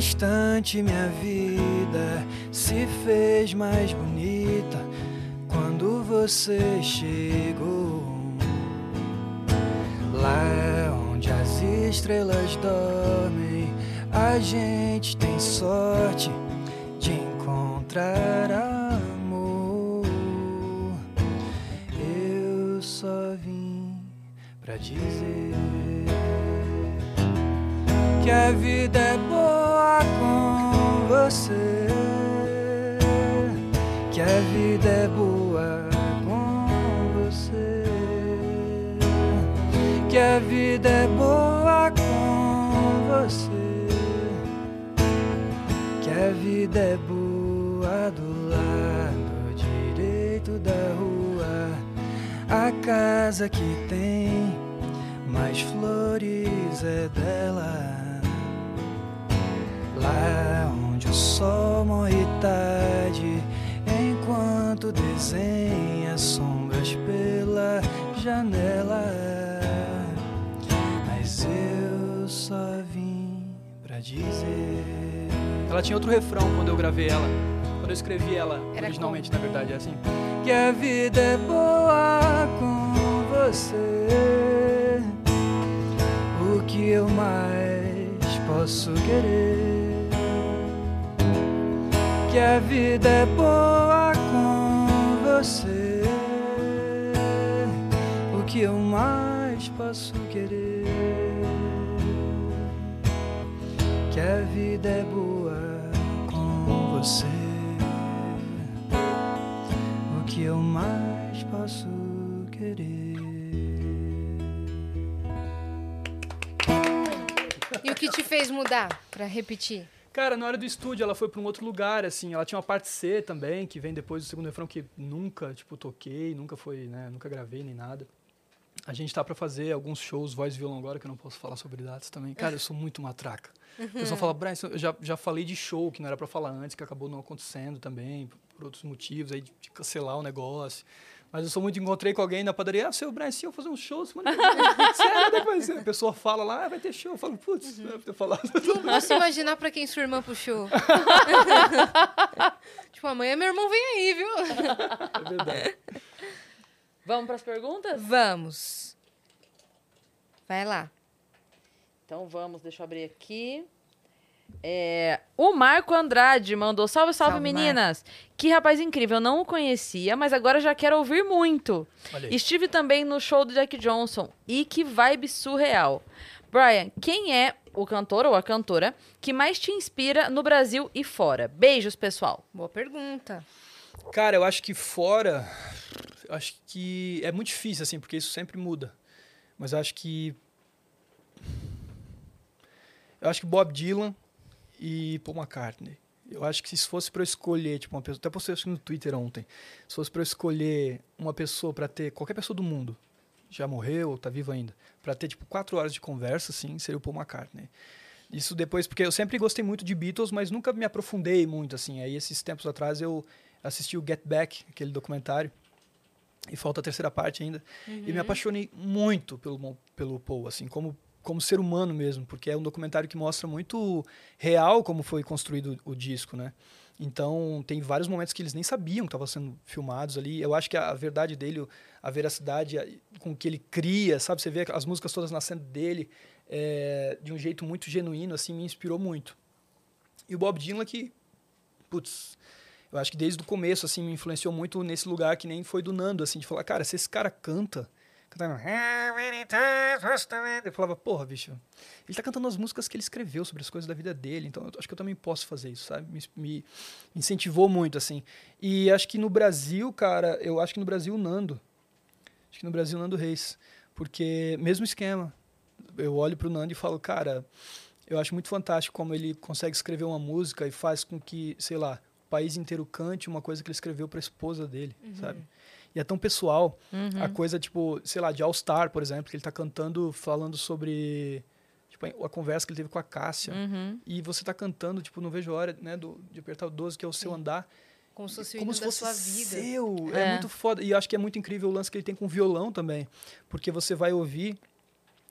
Instante minha vida se fez mais bonita quando você chegou. Lá onde as estrelas dormem, a gente tem sorte de encontrar amor. Eu só vim pra dizer que a vida é boa você. Que a vida é boa com você. Que a vida é boa com você. Que a vida é boa do lado direito da rua. A casa que tem mais flores é dela. Lá sol morre tarde, enquanto desenha sombras pela janela. Mas eu só vim pra dizer. Ela tinha outro refrão quando eu gravei ela. Quando eu escrevi ela Era originalmente, na verdade, é assim. Que a vida é boa com você. O que eu mais posso querer? Que a vida é boa com você. O que eu mais posso querer? Que a vida é boa com você. O que eu mais posso querer? E o que te fez mudar? Pra repetir. Cara, na hora do estúdio ela foi pra um outro lugar, assim. Ela tinha uma parte C também, que vem depois do segundo refrão, que nunca, tipo, toquei, nunca foi, né? Nunca gravei nem nada. A gente tá pra fazer alguns shows voz e violão agora, que eu não posso falar sobre datas também. Cara, eu sou muito matraca. O pessoal fala, Brian, eu já, já falei de show que não era pra falar antes, que acabou não acontecendo também, por outros motivos, aí de cancelar o negócio. Mas eu sou muito, encontrei com alguém na padaria, ah, seu Brian, se eu fazer um show, semana que vem, sério, é que vai ser? A pessoa fala lá, ah, vai ter show. Eu falo, putz, deve ter falado. Não posso imaginar pra quem sua irmã puxou. tipo, amanhã meu irmão vem aí, viu? É verdade. Vamos pras perguntas? Vamos. Vai lá. Então vamos, deixa eu abrir aqui. É, o Marco Andrade mandou: Salve, salve, Salve, meninas! Que rapaz incrível, não o conhecia, mas agora já quero ouvir muito. Estive também no show do Jack Johnson e que vibe surreal. Brian, quem é o cantor ou a cantora que mais te inspira no Brasil e fora? Beijos, pessoal. Boa pergunta. Cara, eu acho que fora, eu acho que é muito difícil, assim, porque isso sempre muda. Mas eu acho que. Eu acho que Bob Dylan e Paul McCartney. Eu acho que se fosse para eu escolher, tipo, uma pessoa. Até postei isso no Twitter ontem. Se fosse para eu escolher uma pessoa para ter. Qualquer pessoa do mundo, já morreu ou tá vivo ainda, para ter, tipo, quatro horas de conversa, assim, seria o Paul McCartney. Isso depois, porque eu sempre gostei muito de Beatles, mas nunca me aprofundei muito, assim. Aí, esses tempos atrás, eu assisti o Get Back, aquele documentário, e falta a terceira parte ainda. E me apaixonei muito pelo, pelo Paul, assim, como, como ser humano mesmo, porque é um documentário que mostra muito real como foi construído o disco, né? Então, tem vários momentos que eles nem sabiam que estavam sendo filmados ali. Eu acho que a, verdade dele, a veracidade com que ele cria, sabe? Você vê as músicas todas nascendo dele é, de um jeito muito genuíno, assim, me inspirou muito. E o Bob Dylan que, putz, eu acho que desde o começo, assim, me influenciou muito nesse lugar que nem foi do Nando, assim, de falar, cara, se esse cara canta, cantando... Eu falava, porra, bicho, ele tá cantando as músicas que ele escreveu sobre as coisas da vida dele, então eu acho que eu também posso fazer isso, sabe? Me, me incentivou muito, assim. E acho que no Brasil, cara, eu acho que no Brasil Nando. Acho que no Brasil Nando Reis. Porque, mesmo esquema, eu olho pro Nando e falo, cara, eu acho muito fantástico como ele consegue escrever uma música e faz com que, sei lá, o país inteiro cante uma coisa que ele escreveu pra esposa dele, sabe? E é tão pessoal. A coisa, tipo, sei lá, de All Star, por exemplo, que ele tá cantando, falando sobre tipo, a conversa que ele teve com a Cássia. Uhum. E você tá cantando, tipo, não vejo hora, né, do, de apertar o 12, que é o seu andar. Como se fosse o Como se fosse sua vida. seu. É. É. muito foda. E acho que é muito incrível o lance que ele tem com violão também. Porque você vai ouvir,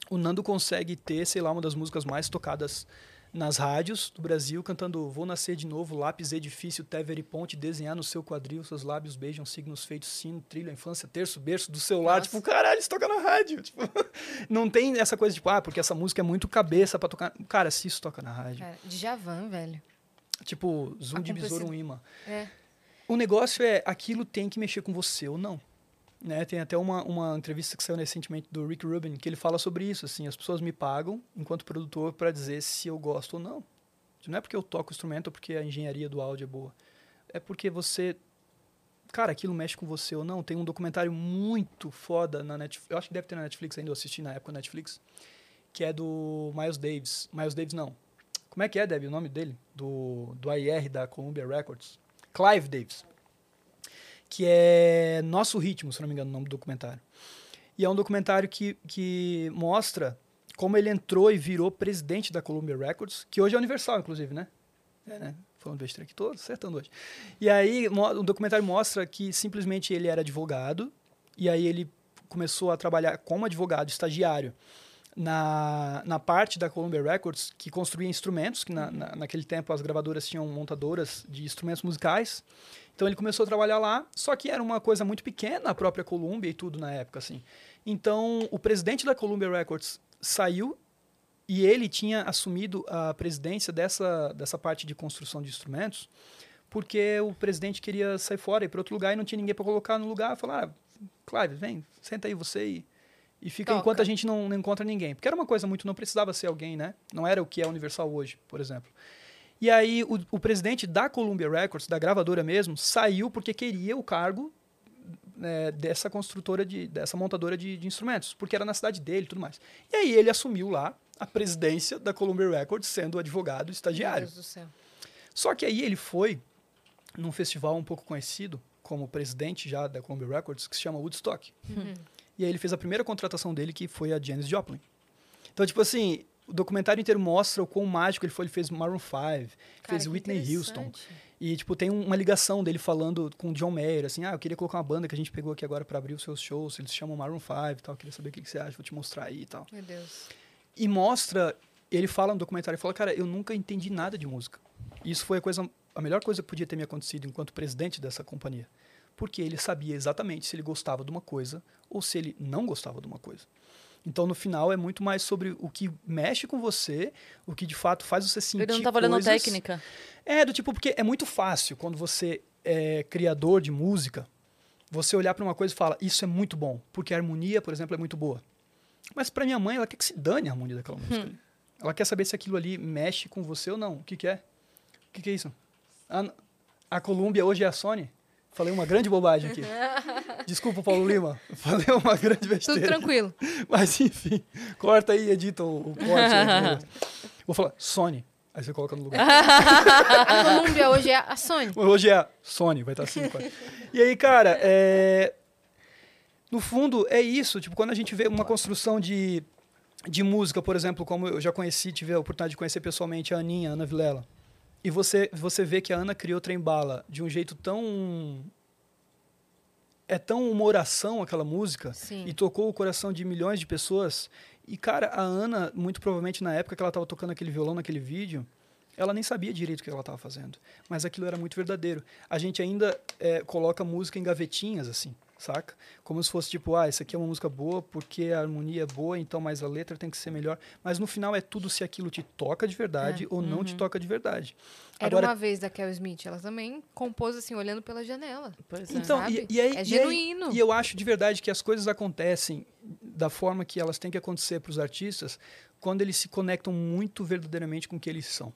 o Nando consegue ter, sei lá, uma das músicas mais tocadas nas rádios do Brasil, cantando Vou Nascer de Novo, Lápis Edifício, Tever e Ponte, Desenhar no seu quadril, seus lábios beijam signos feitos, sino, trilha, infância, terço, berço do seu lar. Nossa. Tipo, caralho, isso toca na rádio. Tipo, não tem essa coisa, tipo, ah, porque essa música é muito cabeça pra tocar. Cara, se isso toca na rádio. Cara, Djavan, velho. Tipo, zoom de besouro um imã. É. O negócio é, aquilo tem que mexer com você ou não. Né? Tem até uma, uma entrevista que saiu recentemente do Rick Rubin, que ele fala sobre isso. Assim, as pessoas me pagam, enquanto produtor, para dizer se eu gosto ou não. Não é porque eu toco o instrumento ou porque a engenharia do áudio é boa. É porque você... Cara, aquilo mexe com você ou não. Tem um documentário muito foda na Netflix. Eu acho que deve ter na Netflix ainda, eu assisti na época Netflix. Que é do Miles Davis. Miles Davis, não. Como é que é, Debbie, o nome dele? Do, do AIR da Columbia Records. Clive Davis. Que é Nosso Ritmo, se não me engano, o nome do documentário. E é um documentário que, que mostra como ele entrou e virou presidente da Columbia Records, que hoje é Universal, inclusive, né? É, né? Falando besteira aqui, tô acertando hoje. E aí o documentário mostra que simplesmente ele era advogado, e aí ele começou a trabalhar como advogado estagiário na, na parte da Columbia Records que construía instrumentos, que na, na, naquele tempo as gravadoras tinham montadoras de instrumentos musicais. Então ele começou a trabalhar lá, só que era uma coisa muito pequena a própria Columbia e tudo na época, assim. Então o presidente da Columbia Records saiu e ele tinha assumido a presidência dessa, dessa parte de construção de instrumentos porque o presidente queria sair fora e para outro lugar e não tinha ninguém para colocar no lugar. Falar, ah, Clive, vem, senta aí você e, e fica Toca. enquanto a gente não, não encontra ninguém. Porque era uma coisa muito, não precisava ser alguém, né? Não era o que é Universal hoje, por exemplo. E aí o, o presidente da Columbia Records, da gravadora mesmo, saiu porque queria o cargo né, dessa construtora, de, dessa montadora de, de instrumentos, porque era na cidade dele e tudo mais. E aí ele assumiu lá a presidência da Columbia Records, sendo advogado Meu estagiário. Deus do céu. Só que aí ele foi num festival um pouco conhecido, como presidente já da Columbia Records, que se chama Woodstock. E aí ele fez a primeira contratação dele, que foi a Janis Joplin. Então, tipo assim, o documentário inteiro mostra o quão mágico ele foi. Ele fez Maroon 5, Cara, fez Whitney Houston. E, tipo, tem um- uma ligação dele falando com o John Mayer, assim, ah, eu queria colocar uma banda que a gente pegou aqui agora para abrir os seus shows, eles chamam Maroon 5 e tal, queria saber o que, que você acha, vou te mostrar aí e tal. Meu Deus. E mostra, ele fala no documentário, ele fala, cara, eu nunca entendi nada de música. E isso foi a coisa, a melhor coisa que podia ter me acontecido enquanto presidente dessa companhia. Porque ele sabia exatamente se ele gostava de uma coisa ou se ele não gostava de uma coisa. Então, no final, é muito mais sobre o que mexe com você, o que de fato faz você sentir Ele não tava olhando técnica. É, do tipo, porque é muito fácil quando você é criador de música, você olhar para uma coisa e falar, isso é muito bom, porque a harmonia, por exemplo, é muito boa. Mas para minha mãe, ela quer que se dane a harmonia daquela música. ali. Ela quer saber se aquilo ali mexe com você ou não. O que, que é? O que, que é isso? A, a Columbia hoje é a Sony? Falei uma grande bobagem aqui. Desculpa, Paulo Lima. Falei uma grande Tudo besteira. tranquilo. Mas enfim, corta aí, edita o, o corte. aí. Vou falar Sony. Aí você coloca no lugar. A Colômbia hoje é a Sony. Hoje é a Sony, vai estar assim. cara. E aí, cara, é... no fundo é isso. Tipo, quando a gente vê uma construção de, de música, por exemplo, como eu já conheci, tive a oportunidade de conhecer pessoalmente a Aninha, a Ana Vilela. E você, você vê que a Ana criou Trem Bala de um jeito tão. É tão uma oração aquela música Sim. e tocou o coração de milhões de pessoas. E, cara, a Ana, muito provavelmente na época que ela estava tocando aquele violão naquele vídeo, ela nem sabia direito o que ela estava fazendo. Mas aquilo era muito verdadeiro. A gente ainda é, coloca música em gavetinhas, assim, saca? Como se fosse tipo, ah, essa aqui é uma música boa porque a harmonia é boa, então mais a letra tem que ser melhor. Mas no final é tudo se aquilo te toca de verdade ou não te toca de verdade. Era Agora, uma vez da Kel Smith. Ela também compôs assim, olhando pela janela. Pois é. Então, e, e aí, É e aí- genuíno. E eu acho de verdade que as coisas acontecem da forma que elas têm que acontecer para os artistas quando eles se conectam muito verdadeiramente com o que eles são.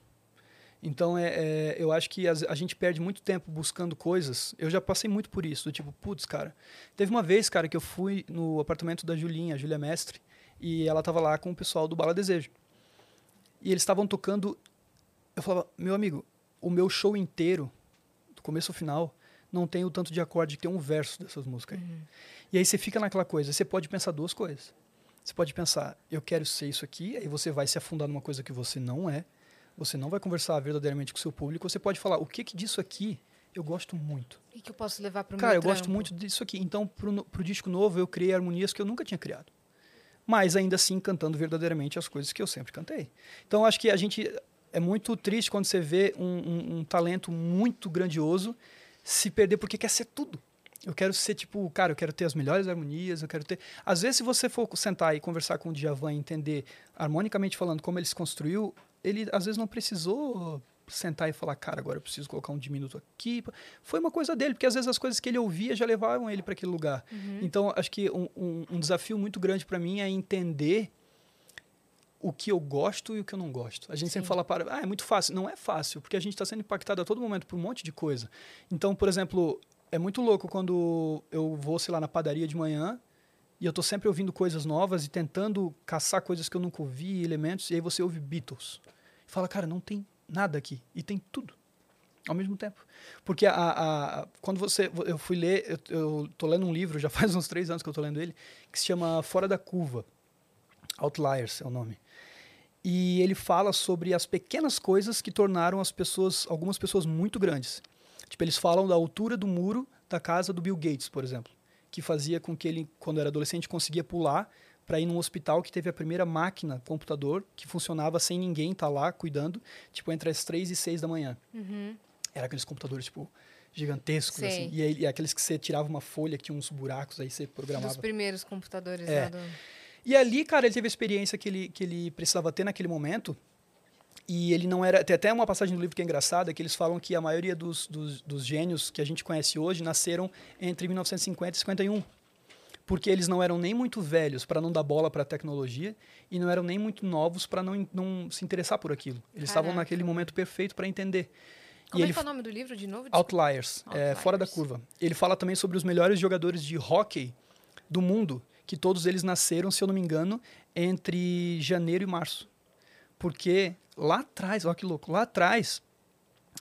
Então, é, é, eu acho que as- a gente perde muito tempo buscando coisas. Eu já passei muito por isso, do tipo, putz, cara. Teve uma vez, cara, que eu fui no apartamento da Julinha, a Júlia Mestre, E ela tava lá com o pessoal do Bala Desejo. E eles estavam tocando. Eu falava, meu amigo, o meu show inteiro, do começo ao final, não tem o tanto de acorde que tem um verso dessas músicas aí. E aí você fica naquela coisa, você pode pensar duas coisas. Você pode pensar, eu quero ser isso aqui, aí você vai se afundar numa coisa que você não é. Você não vai conversar verdadeiramente com o seu público. Você pode falar, o que que disso aqui eu gosto muito? O que, eu posso levar pro Cara, meu eu gosto trampo? muito disso aqui. Então, no- pro disco novo, eu criei harmonias que eu nunca tinha criado. Mas ainda assim, cantando verdadeiramente as coisas que eu sempre cantei. Então, acho que a gente. É muito triste quando você vê um, um- um talento muito grandioso se perder porque quer ser tudo. Eu quero ser tipo, cara, eu quero ter as melhores harmonias, eu quero ter. Às vezes, se você for sentar e conversar com o Djavan e entender, harmonicamente falando, como ele se construiu, ele às vezes não precisou sentar e falar, cara, agora eu preciso colocar um diminuto aqui. Foi uma coisa dele, porque às vezes as coisas que ele ouvia já levavam ele para aquele lugar. Então, acho que um, um- um desafio muito grande para mim é entender o que eu gosto e o que eu não gosto. A gente sempre fala para, ah, é muito fácil. Não é fácil, porque a gente está sendo impactado a todo momento por um monte de coisa. Então, por exemplo, é muito louco quando eu vou, sei lá, na padaria de manhã e eu tô sempre ouvindo coisas novas e tentando caçar coisas que eu nunca ouvi, elementos, e aí você ouve Beatles. E fala, cara, não tem nada aqui. E tem tudo. Ao mesmo tempo. Porque a, a- a- quando você. Eu fui ler, eu, eu tô lendo um livro, já faz uns três anos que eu tô lendo ele, que se chama Fora da Curva. Outliers é o nome. E ele fala sobre as pequenas coisas que tornaram as pessoas, algumas pessoas muito grandes. Tipo, eles falam da altura do muro da casa do Bill Gates, por exemplo, que fazia com que ele, quando era adolescente, conseguia pular para ir num hospital que teve a primeira máquina, computador, que funcionava sem ninguém estar lá cuidando, tipo, entre as três e seis da manhã. Era aqueles computadores, tipo, gigantescos, assim. E, aí, e aqueles que você tirava uma folha que tinha uns buracos, aí você programava. Dos primeiros computadores É. lá do... E ali, cara, ele teve a experiência que ele, que ele precisava ter naquele momento. E ele não era. Tem até uma passagem do livro que é engraçada, que eles falam que a maioria dos, dos, dos gênios que a gente conhece hoje nasceram entre 1950 e 51. Porque eles não eram nem muito velhos para não dar bola para a tecnologia e não eram nem muito novos para não, não se interessar por aquilo. Eles estavam Caraca. naquele momento perfeito para entender. Como e é ele que é o nome do livro de novo? Desculpa. Outliers, é, Outliers. fora da curva. Ele fala também sobre os melhores jogadores de hockey do mundo, que todos eles nasceram, se eu não me engano, entre janeiro e março. Porque lá atrás, olha que louco, lá atrás,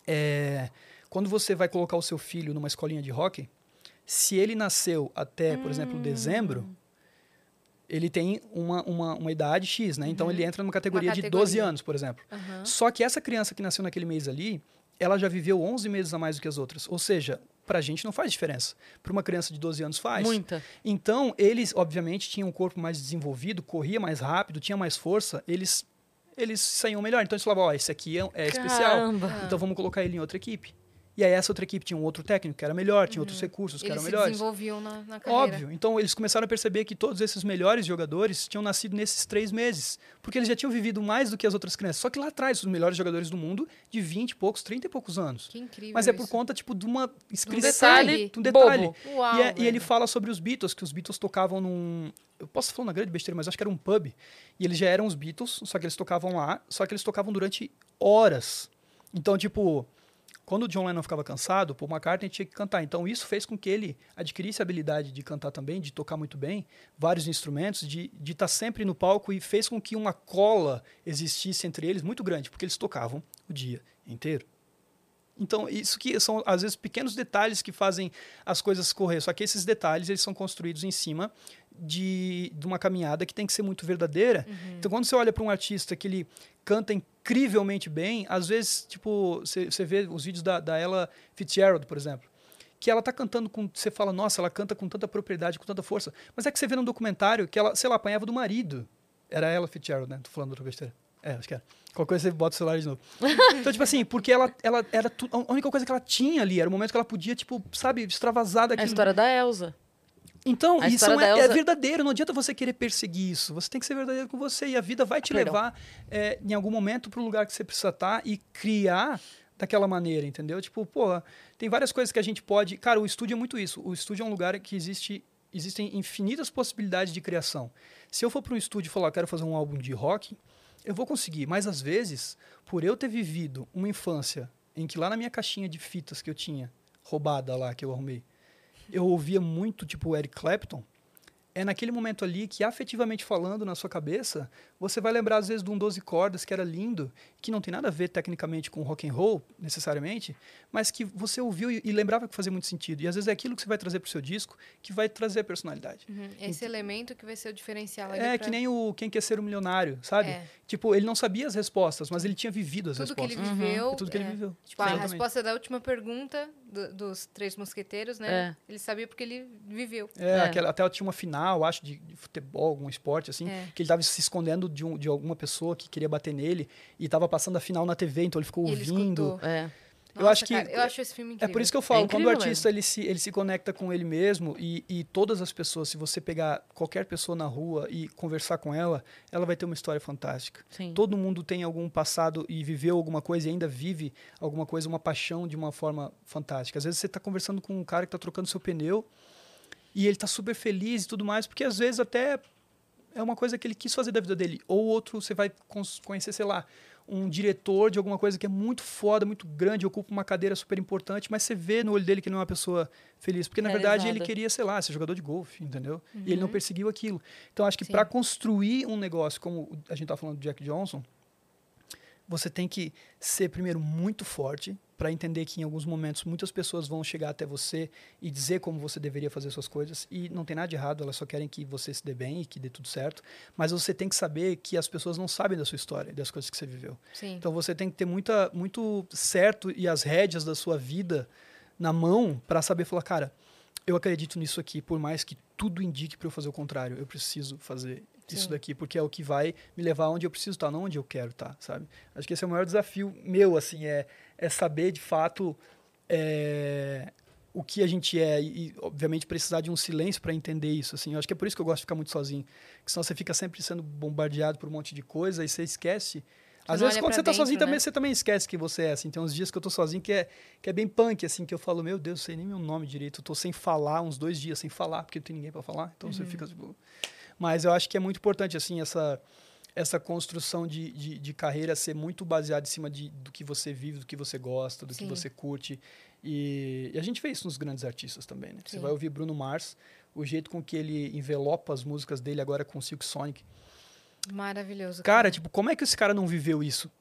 é, quando você vai colocar o seu filho numa escolinha de hockey, se ele nasceu até, por Hum. exemplo, dezembro, ele tem uma, uma, uma idade X, né? Então ele entra numa categoria, de 12 Uhum. categoria. anos, por exemplo. Aham. Só que essa criança que nasceu naquele mês ali, ela já viveu 11 meses a mais do que as outras. Ou seja, pra gente não faz diferença. Para uma criança de 12 anos faz. Muita. Então, eles, obviamente, tinham um corpo mais desenvolvido, corria mais rápido, tinha mais força, eles eles saíam melhor. Então eles falavam, ó, esse aqui é, é especial. Então vamos colocar ele em outra equipe. E aí essa outra equipe tinha um outro técnico que era melhor, tinha outros recursos que Eles eram se melhores. desenvolviam na, na carreira. Óbvio. Então eles começaram a perceber que todos esses melhores jogadores tinham nascido nesses três meses. Porque eles já tinham vivido mais do que as outras crianças. Só que lá atrás, os melhores jogadores do mundo, de 20 e poucos, 30 e poucos anos. Que incrível Mas é por isso. conta, tipo, de uma inscrição. detalhe de um detalhe. bobo. Uau, e, é- e ele fala sobre os Beatles, que os Beatles tocavam num. Eu posso falar uma grande besteira, mas acho que era um pub. E eles já eram os Beatles, só que eles tocavam lá, só que eles tocavam durante horas. Então, tipo, quando o John Lennon ficava cansado, Paul McCartney tinha que cantar. Então, isso fez com que ele adquirisse a habilidade de cantar também, de tocar muito bem, vários instrumentos, de estar sempre no palco e fez com que uma cola existisse entre eles muito grande, porque eles tocavam o dia inteiro. Então, isso que são, às vezes, pequenos detalhes que fazem as coisas correr. Só que esses detalhes, eles são construídos em cima de, de uma caminhada que tem que ser muito verdadeira. Então, quando você olha para um artista que ele canta incrivelmente bem, às vezes, tipo, você vê os vídeos da, da Ella Fitzgerald, por exemplo, que ela tá cantando com... Você fala, nossa, ela canta com tanta propriedade, com tanta força. Mas é que você vê num documentário que ela, sei lá, apanhava do marido. Era ela Fitzgerald, né? Tô falando outra besteira. É, acho que era. Qualquer coisa você bota o celular de novo. Então, tipo assim, porque ela, ela era tu, a única coisa que ela tinha ali, era o momento que ela podia, tipo, sabe, extravasar É a daquilo. história da Elsa. Então, A isso é, é Elsa- verdadeiro, não adianta você querer perseguir isso. Você tem que ser verdadeiro com você e a vida vai te levar é, em algum momento para o lugar que você precisa estar e criar daquela maneira, entendeu? Tipo, pô, tem várias coisas que a gente pode. Cara, o estúdio é muito isso. O estúdio é um lugar que existe existem infinitas possibilidades de criação. Se eu for para um estúdio e falar, quero fazer um álbum de rock, eu vou conseguir. Mas às vezes, por eu ter vivido uma infância em que lá na minha caixinha de fitas que eu tinha roubada lá que eu arrumei, eu ouvia muito tipo Eric Clapton, é naquele momento ali que, afetivamente falando na sua cabeça, você vai lembrar às vezes de um 12 cordas que era lindo, que não tem nada a ver tecnicamente com rock and roll, necessariamente, mas que você ouviu e, e lembrava que fazia muito sentido. E às vezes é aquilo que você vai trazer pro seu disco que vai trazer a personalidade. Uhum. Esse elemento que vai ser o diferencial ali É pra- que nem o Quem Quer Ser um Milionário, sabe? É. Tipo, ele não sabia as respostas, mas ele tinha vivido as tudo que respostas. ele viveu. É tudo que ele é. viveu. Tipo, a resposta da última pergunta do- dos três mosqueteiros, né? Ele sabia porque ele viveu. É, É. Aquela, até tinha uma final, acho, de, de futebol, algum esporte, assim, É. que ele tava se escondendo de, um, de alguma pessoa que queria bater nele e tava passando a final na TV, então ele ficou E ele ouvindo. escutou. É. Eu Nossa, acho que- cara, eu acho esse filme É incrível. por isso que eu falo, quando o incrível artista ele se, ele se conecta com ele mesmo e, e todas as pessoas, se você pegar qualquer pessoa na rua e conversar com ela, ela vai ter uma história fantástica. Sim. Todo mundo tem algum passado e viveu alguma coisa e ainda vive alguma coisa, uma paixão de uma forma fantástica. Às vezes você está conversando com um cara que está trocando seu pneu e ele está super feliz e tudo mais, porque às vezes até é uma coisa que ele quis fazer da vida dele. Ou outro, você vai conhecer, sei lá, um diretor de alguma coisa que é muito foda, muito grande, ocupa uma cadeira super importante, mas você vê no olho dele que não é uma pessoa feliz. Porque, na verdade, ele queria, sei lá, ser jogador de golfe, entendeu? E ele não perseguiu aquilo. Então, acho que para construir um negócio, como a gente tá falando do Jack Johnson, você tem que ser primeiro muito forte para entender que em alguns momentos muitas pessoas vão chegar até você e dizer como você deveria fazer suas coisas e não tem nada de errado, elas só querem que você se dê bem e que dê tudo certo, mas você tem que saber que as pessoas não sabem da sua história, das coisas que você viveu. Sim. Então você tem que ter muita muito certo e as rédeas da sua vida na mão para saber falar, cara, eu acredito nisso aqui, por mais que tudo indique para eu fazer o contrário, eu preciso fazer isso Sim. daqui, porque é o que vai me levar onde eu preciso estar, não onde eu quero estar, sabe? Acho que esse é o maior desafio meu, assim, é, é saber de fato é, o que a gente é e, obviamente, precisar de um silêncio para entender isso, assim. Eu acho que é por isso que eu gosto de ficar muito sozinho, que senão você fica sempre sendo bombardeado por um monte de coisa e você esquece. Às vezes, quando você tá dentro, sozinho, também, né? você também esquece que você é, assim. Tem uns dias que eu tô sozinho que é, que é bem punk, assim, que eu falo, meu Deus, sei nem meu nome direito. Eu tô sem falar, uns dois dias sem falar, porque não tem ninguém para falar. Então Uhum. você fica, tipo... Mas eu acho que é muito importante, assim, essa, essa construção de, de, de carreira ser muito baseada em cima de, do que você vive, do que você gosta, do Sim. que você curte. E, e a gente vê isso nos grandes artistas também, né? Você Sim. vai ouvir Bruno Mars, o jeito com que ele envelopa as músicas dele agora com Silk Sonic. Maravilhoso. Cara, tipo, como é que esse cara não viveu isso?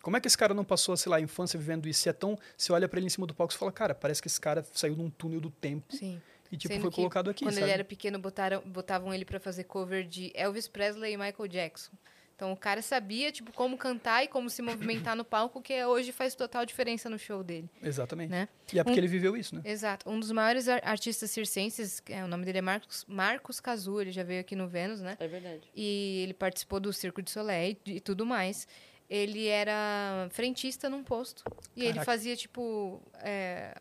Como é que esse cara não passou, sei lá, a infância vivendo isso? Se é tão. Você olha pra ele em cima do palco e fala, cara, parece que esse cara saiu de um túnel do tempo Sim. e, tipo, Sendo foi colocado aqui, Quando sabe? ele era pequeno, botaram, botavam ele pra fazer cover de Elvis Presley e Michael Jackson. Então o cara sabia, tipo, como cantar e como se movimentar no palco, que hoje faz total diferença no show dele. Exatamente. Né? E é porque Um- ele viveu isso, né? Exato. Um dos maiores ar- artistas circenses, que é, o nome dele é Marcos, Marcos Cazu, ele já veio aqui no Vênus, né? É verdade. E ele participou do Circo de Soleil e, e tudo mais. Ele era frentista num posto. E ele fazia, tipo, é,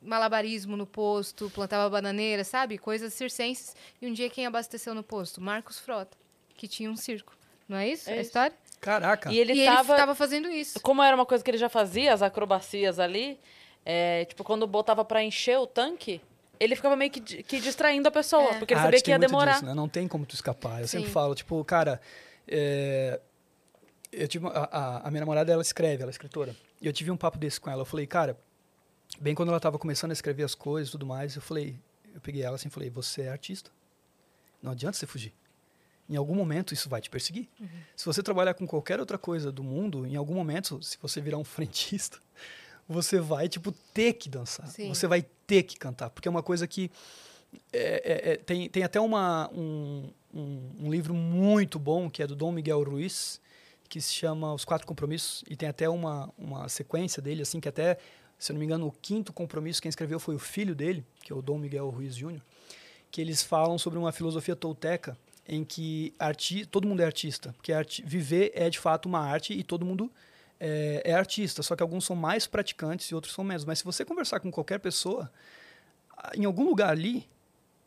malabarismo no posto, plantava bananeira, sabe? Coisas circenses. E um dia quem abasteceu no posto? Marcos Frota, que tinha um circo. Não é isso É a isso. história? Caraca. E ele e tava. ele tava fazendo isso. Como era uma coisa que ele já fazia, as acrobacias ali, é, tipo, quando botava pra encher o tanque, ele ficava meio que, que distraindo a pessoa, É. porque ele A sabia arte que ia demorar. disso, né? Não tem como tu escapar. Eu sempre Sim. falo, tipo, cara, é, eu tive uma- a, a- a minha namorada, ela escreve, ela é escritora. E eu tive um papo desse com ela. Eu falei, cara, bem quando ela estava começando a escrever as coisas e tudo mais, eu falei, eu peguei ela assim e falei, você é artista. Não adianta você fugir. Em algum momento isso vai te perseguir. Uhum. Se você trabalhar com qualquer outra coisa do mundo, em algum momento, se você virar um frentista, você vai, tipo, ter que dançar. Sim. Você vai ter que cantar. Porque é uma coisa que é- é- é- tem, tem até uma, um, um, um livro muito bom que é do Dom Miguel Ruiz, que se chama Os Quatro Compromissos, e tem até uma, uma sequência dele, assim, que até, se eu não me engano, o quinto compromisso quem escreveu foi o filho dele, que é o Dom Miguel Ruiz Júnior, que eles falam sobre uma filosofia tolteca em que arti todo mundo é artista, porque arti viver é de fato uma arte e todo mundo é, é artista, só que alguns são mais praticantes e outros são menos. Mas se você conversar com qualquer pessoa, em algum lugar ali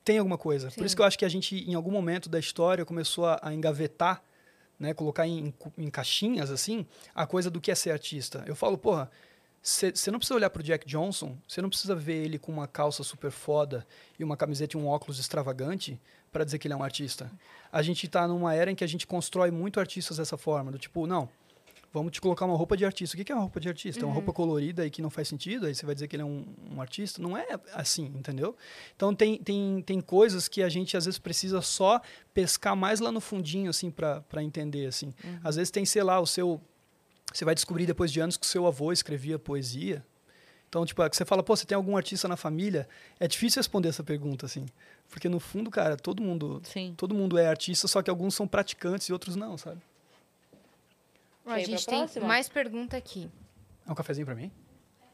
tem alguma coisa. Sim. Por isso que eu acho que a gente, em algum momento da história, começou a, a engavetar, né, colocar em, em caixinhas, assim, a coisa do que é ser artista. Eu falo, porra, você não precisa olhar pro Jack Johnson, você não precisa ver ele com uma calça super foda e uma camiseta e um óculos extravagante para dizer que ele é um artista. A gente está numa era em que a gente constrói muito artistas dessa forma, do tipo, não, Vamos te colocar uma roupa de artista. O que é uma roupa de artista? É uma Uhum. roupa colorida e que não faz sentido? Aí você vai dizer que ele é um, um artista? Não é assim, entendeu? Então tem, tem, tem coisas que a gente às vezes precisa só pescar mais lá no fundinho, assim, para entender, assim. Às vezes tem, sei lá, o seu... Você vai descobrir depois de anos que o seu avô escrevia poesia. Então, tipo, é que você fala, pô, você tem algum artista na família? É difícil responder essa pergunta, assim. Porque no fundo, cara, todo mundo, Sim. todo mundo é artista, só que alguns são praticantes e outros não, sabe? Ó, a gente tem próxima? mais pergunta aqui. É um cafezinho pra mim?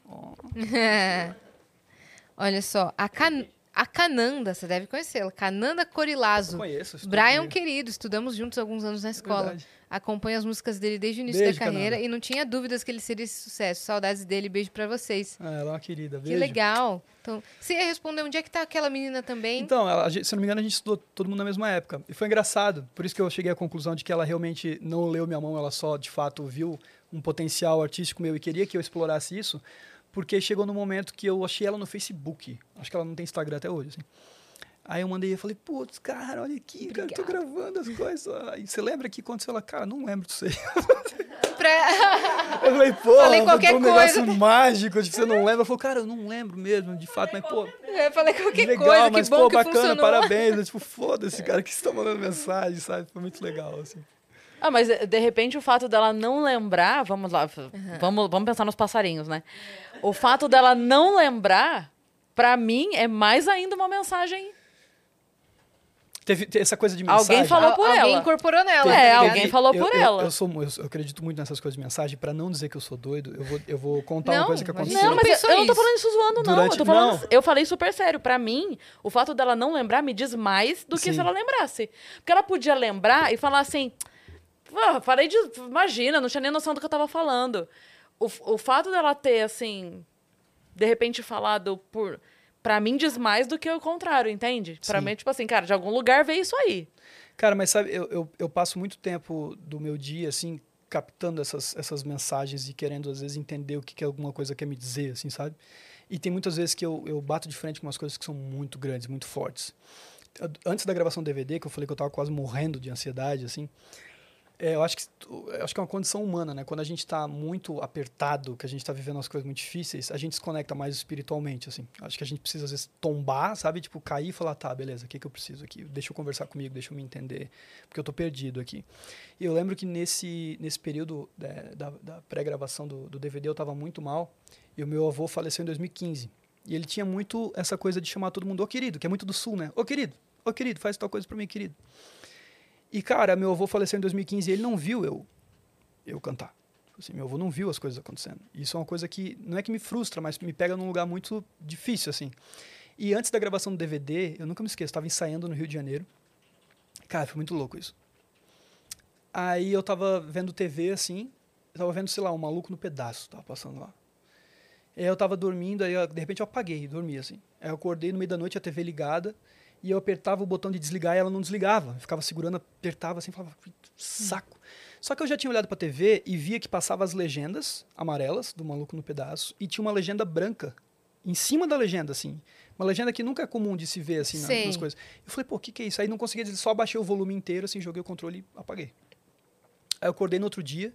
Olha só, a, Can... a Cananda, você deve conhecê-la. Cananda Corilazo. Eu conheço. Brian comigo. querido, estudamos juntos alguns anos na escola. Verdade. Acompanho as músicas dele desde o início Beijo, da carreira Cananda. e não tinha dúvidas que ele seria esse sucesso. Saudades dele, beijo pra vocês. Ah, ela é uma querida. Que Beijo. legal. Então, você ia responder onde é que tá aquela menina também? Então, ela, se não me engano, a gente estudou todo mundo na mesma época. E foi engraçado. Por isso que eu cheguei à conclusão de que ela realmente não leu minha mão, ela só, de fato, viu um potencial artístico meu e queria que eu explorasse isso. Porque chegou no momento que eu achei ela no Facebook. Acho que ela não tem Instagram até hoje, assim. Aí eu mandei e falei, putz, cara, olha aqui, cara, eu tô Obrigada. gravando as coisas. Aí você lembra que aconteceu? Ela, cara, não lembro disso aí. Eu falei, pô, Falei qualquer um negócio mágico de que você não lembra. Ela falou, cara, eu não lembro mesmo, de fato, mas, pô, Eu falei qualquer legal, coisa, mas, que bom pô, que bacana, funcionou. parabéns. Eu, tipo, foda-se, cara, que você tá mandando mensagem, sabe? Foi muito legal, assim. Ah, mas de repente o fato dela não lembrar, vamos lá, f- vamos, vamos pensar nos passarinhos, né? O fato dela não lembrar, pra mim, é mais ainda uma mensagem. Teve, te- essa coisa de mensagem. Alguém falou Al- por alguém ela. incorporou nela. É, ligado? alguém falou eu, por eu- ela. Eu, sou, eu, eu acredito muito nessas coisas de mensagem. Pra não dizer que eu sou doido, eu vou, eu vou contar Não, uma coisa que aconteceu. Não, mas eu, eu não tô falando isso zoando, não. Durante- eu, tô falando, não. eu falei super sério. Pra mim, o fato dela não lembrar me diz mais do que Sim. se ela lembrasse. Porque ela podia lembrar e falar assim. "Ah, falei de. Imagina, não tinha nem noção do que eu tava falando. O, o fato dela ter, assim. De repente falado por. Pra mim diz mais do que o contrário, entende? Pra Sim. mim, tipo assim, cara, de algum lugar veio isso aí. Cara, mas sabe, eu, eu, eu passo muito tempo do meu dia, assim, captando essas, essas mensagens e querendo, às vezes, entender o que, que alguma coisa quer me dizer, assim, sabe? E tem muitas vezes que eu, eu bato de frente com umas coisas que são muito grandes, muito fortes. Antes da gravação do DVD, que eu falei que eu tava quase morrendo de ansiedade, assim, é, eu acho que eu acho que é uma condição humana, né? Quando a gente está muito apertado, que a gente está vivendo umas coisas muito difíceis, a gente se conecta mais espiritualmente, assim. Acho que a gente precisa às vezes tombar, sabe? Tipo, cair e falar, tá, beleza, o que que eu preciso aqui? Deixa eu conversar comigo, deixa eu me entender, porque eu tô perdido aqui. E eu lembro que nesse nesse período é, da, da pré-gravação do, do DVD eu estava muito mal e o meu avô faleceu em 2015. E ele tinha muito essa coisa de chamar todo mundo, ô querido, que é muito do sul, né? Ô querido, ô querido, faz tal coisa para mim, querido. E, cara, meu avô faleceu em 2015 e ele não viu eu, eu cantar. Tipo Assim, meu avô não viu as coisas acontecendo. Isso é uma coisa que não é que me frustra, mas me pega num lugar muito difícil, assim. E antes da gravação do DVD, eu nunca me esqueço, estava ensaiando no Rio de Janeiro. Cara, foi muito louco isso. Aí eu tava vendo TV, assim, eu tava vendo, sei lá, um maluco no pedaço, tava passando lá. Aí eu tava dormindo, aí eu- de repente eu apaguei, dormi, assim. Aí eu acordei no meio da noite, a TV ligada, e eu apertava o botão de desligar e ela não desligava. Eu ficava segurando, apertava assim, falava, "Que saco. Só que eu já tinha olhado pra TV e via que passava as legendas amarelas do Maluco no Pedaço e tinha uma legenda branca em cima da legenda, assim. Uma legenda que nunca é comum de se ver, assim, na- nas coisas. Eu falei, pô, o que, que é isso? Aí não conseguia dizer, só baixei o volume inteiro, assim, joguei o controle e apaguei. Aí eu acordei no outro dia,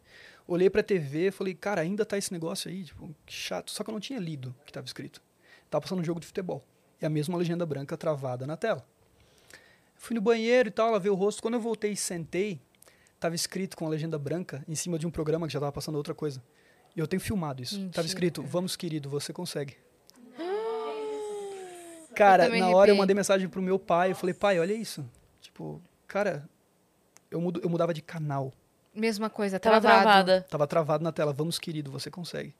olhei pra TV, falei, cara, ainda tá esse negócio aí, tipo, que chato. Só que eu não tinha lido o que tava escrito. Tava passando um jogo de futebol. E a mesma legenda branca travada na tela. Fui no banheiro e tal, lavei o rosto. Quando eu voltei e sentei, tava escrito com a legenda branca em cima de um programa que já tava passando outra coisa. E eu tenho filmado isso. Mentira, tava escrito, cara. vamos querido, você consegue. Cara, também na hora eu mandei mensagem pro meu pai, eu falei, pai, olha isso. Tipo, cara, eu, mudo, eu mudava de canal. Mesma coisa, Tava travado. travada. Tava travado na tela, vamos querido, você consegue.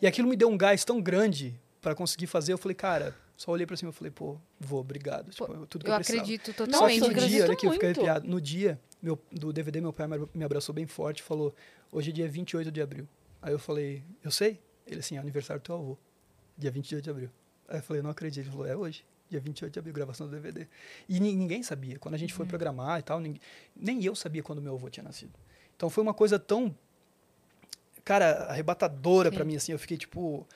E aquilo me deu um gás tão grande para conseguir fazer, eu falei, cara, só olhei para cima e falei, pô, vou, obrigado. Tipo, tudo que Eu eu, acredito Só totalmente. que Nossa, no dia, olha aqui, eu fiquei arrepiado. No dia meu, do DVD, meu pai me- abraçou bem forte e falou, hoje é dia 28 de abril. Aí eu falei, eu sei? Ele assim, é aniversário do teu avô, dia 28 de abril. Aí eu falei, não acredito. Ele falou, é hoje, dia 28 de abril, gravação do DVD. E ni- ninguém sabia. Quando a gente Uhum. foi programar e tal, ninguém, nem eu sabia quando meu avô tinha nascido. Então foi uma coisa tão, cara, arrebatadora pra Sim. mim, assim. Eu fiquei tipo,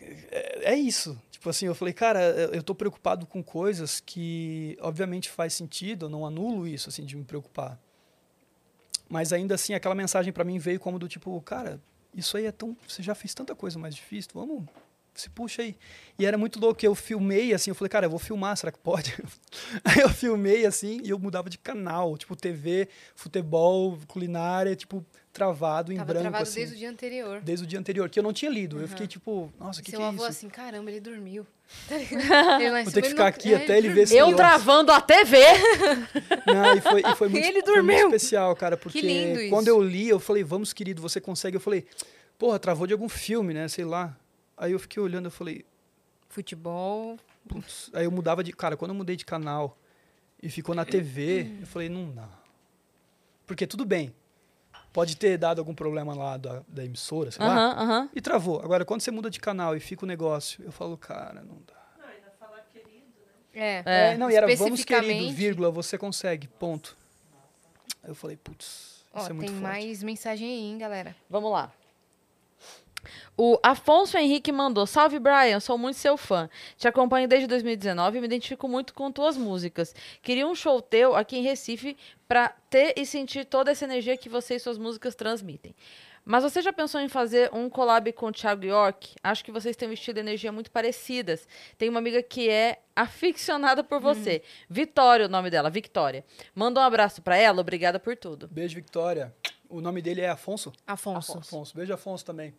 é, é isso. Tipo assim, eu falei, cara, eu tô preocupado com coisas que, obviamente, faz sentido, eu não anulo isso, assim, de me preocupar. Mas ainda assim, aquela mensagem pra mim veio como do tipo, cara, isso aí é tão. Você já fez tanta coisa mais difícil, vamos. Se puxa aí. E era muito louco, eu filmei assim, eu falei, cara, eu vou filmar, será que pode? Aí eu filmei assim e eu mudava de canal, tipo TV, futebol, culinária, tipo, travado em Tava branco. travado assim, desde o dia anterior. desde o dia anterior, que eu não tinha lido. Eu fiquei tipo, nossa, o que, Seu que é avô isso? assim, caramba, ele dormiu. Tá? Ele Vou ter que ficar aqui é, até ele ver se Eu travando a TV. Não, e foi, e foi muito, Ele foi muito dormiu. especial, cara, porque lindo isso. quando eu li, eu falei, vamos, querido, você consegue? Eu falei, porra, travou de algum filme, né? Sei lá. Aí eu fiquei olhando, eu falei, Futebol. putz. Aí eu mudava de. Cara, quando eu mudei de canal e ficou na TV, eu falei, não dá. Porque tudo bem. Pode ter dado algum problema lá da, da emissora, sei lá. Aham, aham. E travou. Agora, quando você muda de canal e fica o negócio, eu falo, cara, não dá. Não, ainda falar querido, né? É. É. É, não, e era vamos querido, vírgula, você consegue, ponto. Aí eu falei, putz, Ó, isso é muito tem forte. mais mensagem aí, hein, galera. Vamos lá. O Afonso Henrique mandou: Salve, Brian, sou muito seu fã. Te acompanho desde 2019 e me identifico muito com tuas músicas. Queria um show teu aqui em Recife pra ter e sentir toda essa energia que você e suas músicas transmitem. Mas você já pensou em fazer um collab com o Thiago York? Acho que vocês têm um estilo e energia muito parecidas. Tem uma amiga que é aficionada por você. Vitória, o nome dela, Victória. Manda um abraço pra ela, obrigada por tudo. Beijo, Victória. O nome dele é Afonso? Afonso. Afonso. Beijo, Afonso também.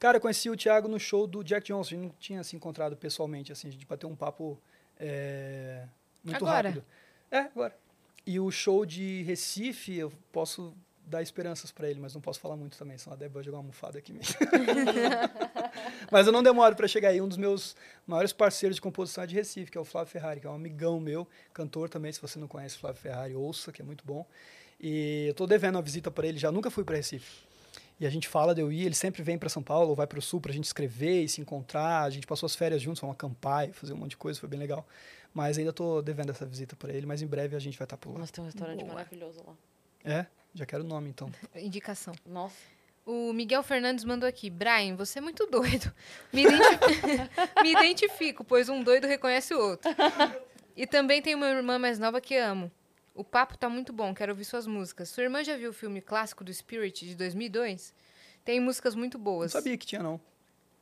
Cara, eu conheci o Thiago no show do Jack Johnson. A gente não tinha se encontrado pessoalmente, assim, a gente bateu um papo é, muito Agora? rápido. É, agora. E o show de Recife, eu posso dar esperanças pra ele, mas não posso falar muito também, senão a Débora vai jogar uma almofada aqui mesmo. mas eu não demoro pra chegar aí. Um dos meus maiores parceiros de composição é de Recife, que é o Flávio Ferrari, que é um amigão meu, cantor também. Se você não conhece o Flávio Ferrari, ouça, que é muito bom. E eu tô devendo uma visita para ele, já nunca fui para Recife. E a gente fala de eu ir, ele sempre vem para São Paulo ou vai para o Sul para a gente escrever e se encontrar. A gente passou as férias juntos, vamos acampar e fazer um monte de coisa, foi bem legal. Mas ainda tô devendo essa visita para ele, mas em breve a gente vai estar por lá. Nossa, tem um restaurante Boa. maravilhoso lá. É? Já quero o nome então. Indicação. Nossa. O Miguel Fernandes mandou aqui. Brian, você é muito doido. Me, identi- Me identifico, pois um doido reconhece o outro. E também tem uma irmã mais nova que amo. O papo tá muito bom, quero ouvir suas músicas. Sua irmã já viu o filme clássico do Spirit de 2002? Tem músicas muito Não boas. sabia que tinha não.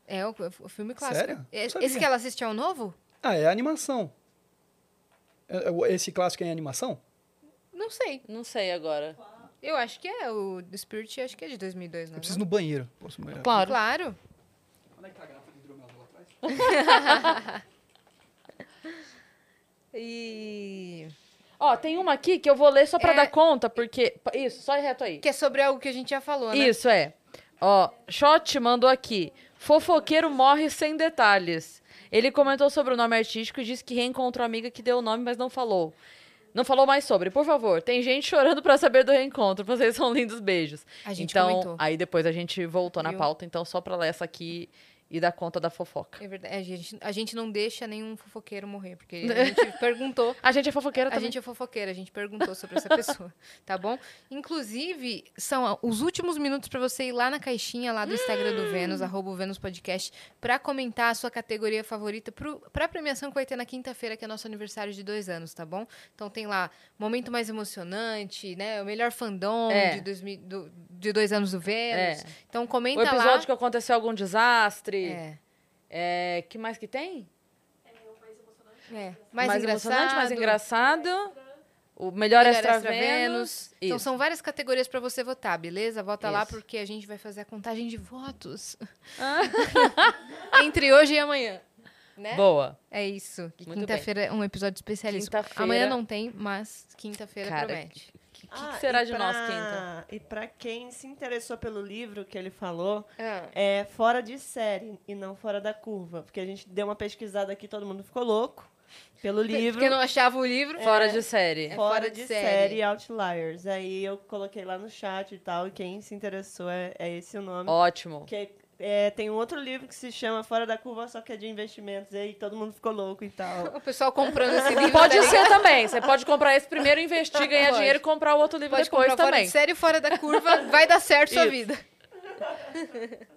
É, o, o filme clássico. Sério? É- Não. Esse que ela assiste é o novo? Ah, é animação. É- é- Esse clássico é em animação? Não sei. Não sei agora. Eu acho que é. O do Spirit acho que é de 2002, não Eu é? preciso ir no banheiro. Posso banheiro? Claro. Claro. Onde é que tá a garrafa de hidromel lá atrás? E... Ó, tem uma aqui que eu vou ler só pra É. dar conta, porque. Isso, só ir reto aí. Que é sobre algo que a gente já falou, né? Isso, é. Ó, Shot mandou aqui. Fofoqueiro morre sem detalhes. Ele comentou sobre o nome artístico e disse que reencontrou a amiga que deu o nome, mas não falou. Não falou mais sobre. Por favor, tem gente chorando pra saber do reencontro. Vocês são lindos, beijos. A gente então, comentou. aí depois a gente voltou na Viu? pauta, então só pra ler essa aqui e dar conta da fofoca. É verdade. A gente, a gente não deixa nenhum fofoqueiro morrer, porque a gente perguntou. A gente é fofoqueira A também. gente é fofoqueira, a gente perguntou sobre essa pessoa, tá bom? Inclusive, são os últimos minutos pra você ir lá na caixinha lá do Instagram do Vênus, arroba o Vênus Podcast, pra comentar a sua categoria favorita pro, pra premiação que vai ter na quinta-feira, que é nosso aniversário de dois anos, tá bom? Então tem lá, momento mais emocionante, né? O melhor fandom É. de, dois, do- de dois anos do Vênus. É. Então O comenta episódio lá. que aconteceu algum desastre. É. É, que mais que tem? É, mais, engraçado. emocionante, mais engraçado. O melhor, Melhor extra, Extra Vênus. Então são várias categorias pra você votar, beleza? Vota lá Isso. porque a gente vai fazer a contagem de votos Ah. entre hoje e amanhã. Né? Boa. É isso. Quinta-feira é um episódio especialíssimo. Quinta-feira- Amanhã não tem, mas quinta-feira promete. O que, que será Ah, de nós, pra- Quinta? E pra quem se interessou pelo livro que ele falou, Ah, é fora de série e não fora da curva. Porque a gente deu uma pesquisada aqui, todo mundo ficou louco pelo livro. Porque não achava o livro. Fora de série. É fora, fora de, de série. série. Outliers. Aí eu coloquei lá no chat e tal, e quem se interessou é, é esse o nome. Ótimo. Que é, tem um outro livro que se chama Fora da Curva, só que é de investimentos. E aí todo mundo ficou louco e tal. O pessoal comprando esse livro. Pode tá ser também. Você pode comprar esse primeiro, investir, ganhar Pode. dinheiro e comprar o outro livro Pode depois comprar fora também. de série fora da curva. Vai dar certo sua Isso. vida.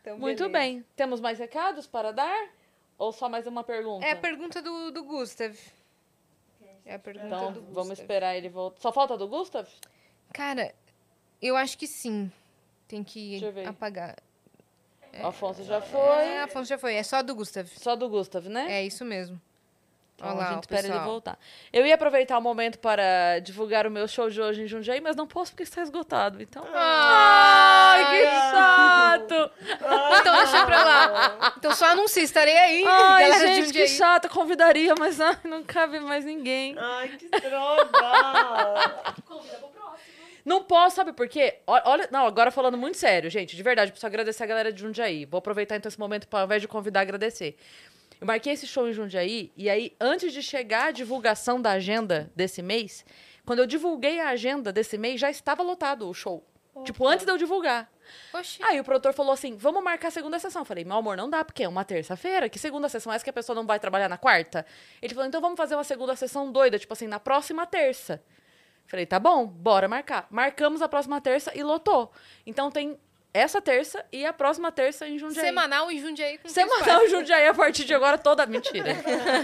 Então, Muito beleza. bem. Temos mais recados para dar? Ou só mais uma pergunta? É a pergunta do, do Gustav. É a pergunta Então, do vamos Gustav. esperar ele voltar. Só falta do Gustav? Cara, Eu acho que sim. Tem que Deixa eu ver. apagar. O Afonso já foi. É, Afonso já foi. É só do Gustav. Só do Gustav, né? É isso mesmo. Então, Olha lá, a gente espera ele pessoal. voltar. Eu ia aproveitar o momento para divulgar o meu show de hoje em Jundiaí, mas não posso porque está esgotado. Então. Ai, que chato! Então deixa pra lá. Então só anuncia, estarei aí. Ai, galera de gente, que chato. Convidaria, mas ai, não cabe mais ninguém. Ai, que droga! Não posso, sabe por quê? Olha, não, agora falando muito sério, gente, de verdade, preciso agradecer a galera de Jundiaí. Vou aproveitar então esse momento para, ao invés de convidar, agradecer. Eu marquei esse show em Jundiaí, e aí, antes de chegar a divulgação da agenda desse mês, quando eu divulguei a agenda desse mês, já estava lotado o show. Tipo, antes de eu divulgar. Oxi. Aí o produtor falou assim: vamos marcar a segunda sessão. Eu falei, meu amor, não dá, porque é uma terça-feira. Que segunda sessão é essa que a pessoa não vai trabalhar na quarta? Ele falou, então vamos fazer uma segunda sessão doida, tipo assim, na próxima terça. Falei, tá bom, bora marcar. Marcamos a próxima terça e lotou. Então tem essa terça e a próxima terça em Jundiaí. Semanal em Jundiaí com Semanal em Jundiaí a partir de agora toda. Mentira.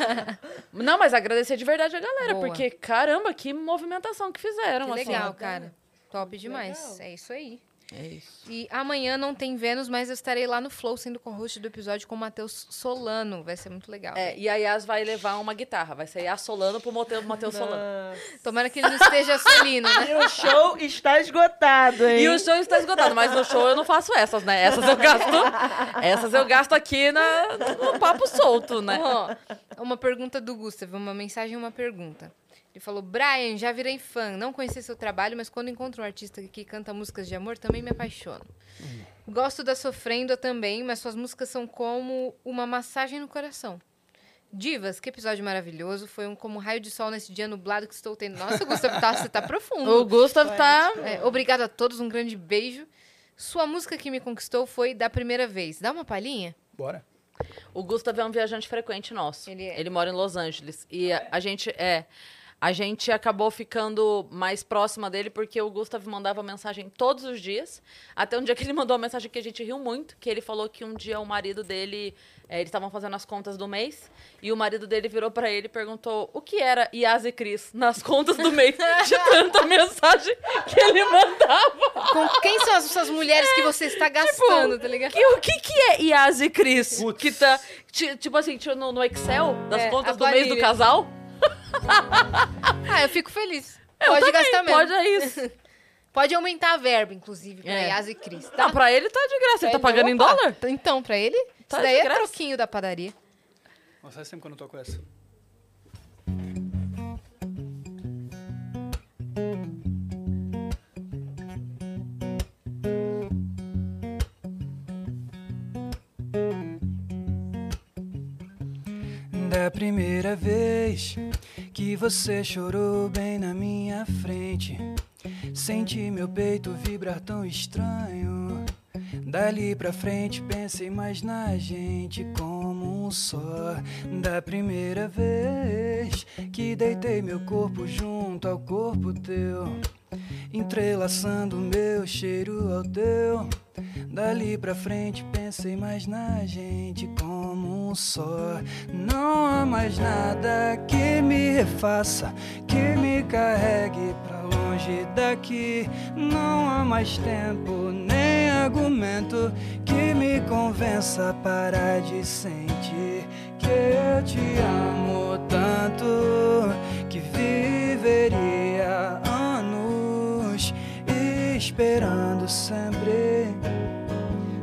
não, mas agradecer de verdade a galera, Boa. porque caramba, que movimentação que fizeram. Que assim. legal, cara. Top demais. Legal. É isso aí. É isso. E amanhã não tem Vênus, mas eu estarei lá no Flow sendo co-host do episódio com o Matheus Solano. Vai ser muito legal. É, e a Yas vai levar uma guitarra. Vai ser Yas Solano pro Matheus Matheus Solano. Tomara que ele não esteja solino, né? E o show está esgotado, hein? E o show está esgotado, mas no show eu não faço essas, né? Essas eu gasto. Essas eu gasto aqui na, no papo solto, né? Ó, uma pergunta do Gustav, uma mensagem e uma pergunta. Ele falou: Brian, já virei fã. Não conheci seu trabalho, mas quando encontro um artista que canta músicas de amor, também me apaixono. Gosto da Sofrenda também, mas suas músicas são como uma massagem no coração. Divas, que episódio maravilhoso. Foi um como raio de sol nesse dia nublado que estou tendo. Nossa, Gustavo, tá, você tá profundo. O Gustav tá. É, obrigado a todos, um grande beijo. Sua música que me conquistou foi Da Primeira Vez. Dá uma palhinha? Bora. O Gustav é um viajante frequente nosso. Ele é. mora em Los Angeles. E a, a gente é. A gente acabou ficando mais próxima dele porque o Gustav mandava mensagem todos os dias. Até um dia que ele mandou uma mensagem que a gente riu muito, que ele falou que um dia o marido dele. é, eles estavam fazendo as contas do mês. E o marido dele virou pra ele e perguntou o que era Yas e Cris nas contas do mês. De tanta mensagem que ele mandava. Com quem são as suas mulheres que você está gastando, tá ligado? Que, o que, que é Yas e Cris? Putz. Que tá. ti- Tipo assim, no, no Excel das É, contas do mês do casal? Ah, eu fico feliz. Eu pode também, gastar mesmo. Pode, Pode... é isso. aumentar a verba, inclusive, pra É. Yas e Cris, tá? Não, pra ele tá de graça. Ele tá pagando em opa, dólar? Então, pra ele, Tá isso daí de é graça. troquinho da padaria. Nossa, faz tempo que eu não toco essa. Da primeira vez que você chorou bem na minha frente, senti meu peito vibrar tão estranho. Dali pra frente pensei mais na gente como um só. Da primeira vez que deitei meu corpo junto ao corpo teu, entrelaçando meu cheiro ao teu. Dali pra frente pensei mais na gente como só. Não há mais nada que me refaça, que me carregue pra longe daqui. Não há mais tempo nem argumento que me convença a parar de sentir que eu te amo tanto que viveria anos esperando sempre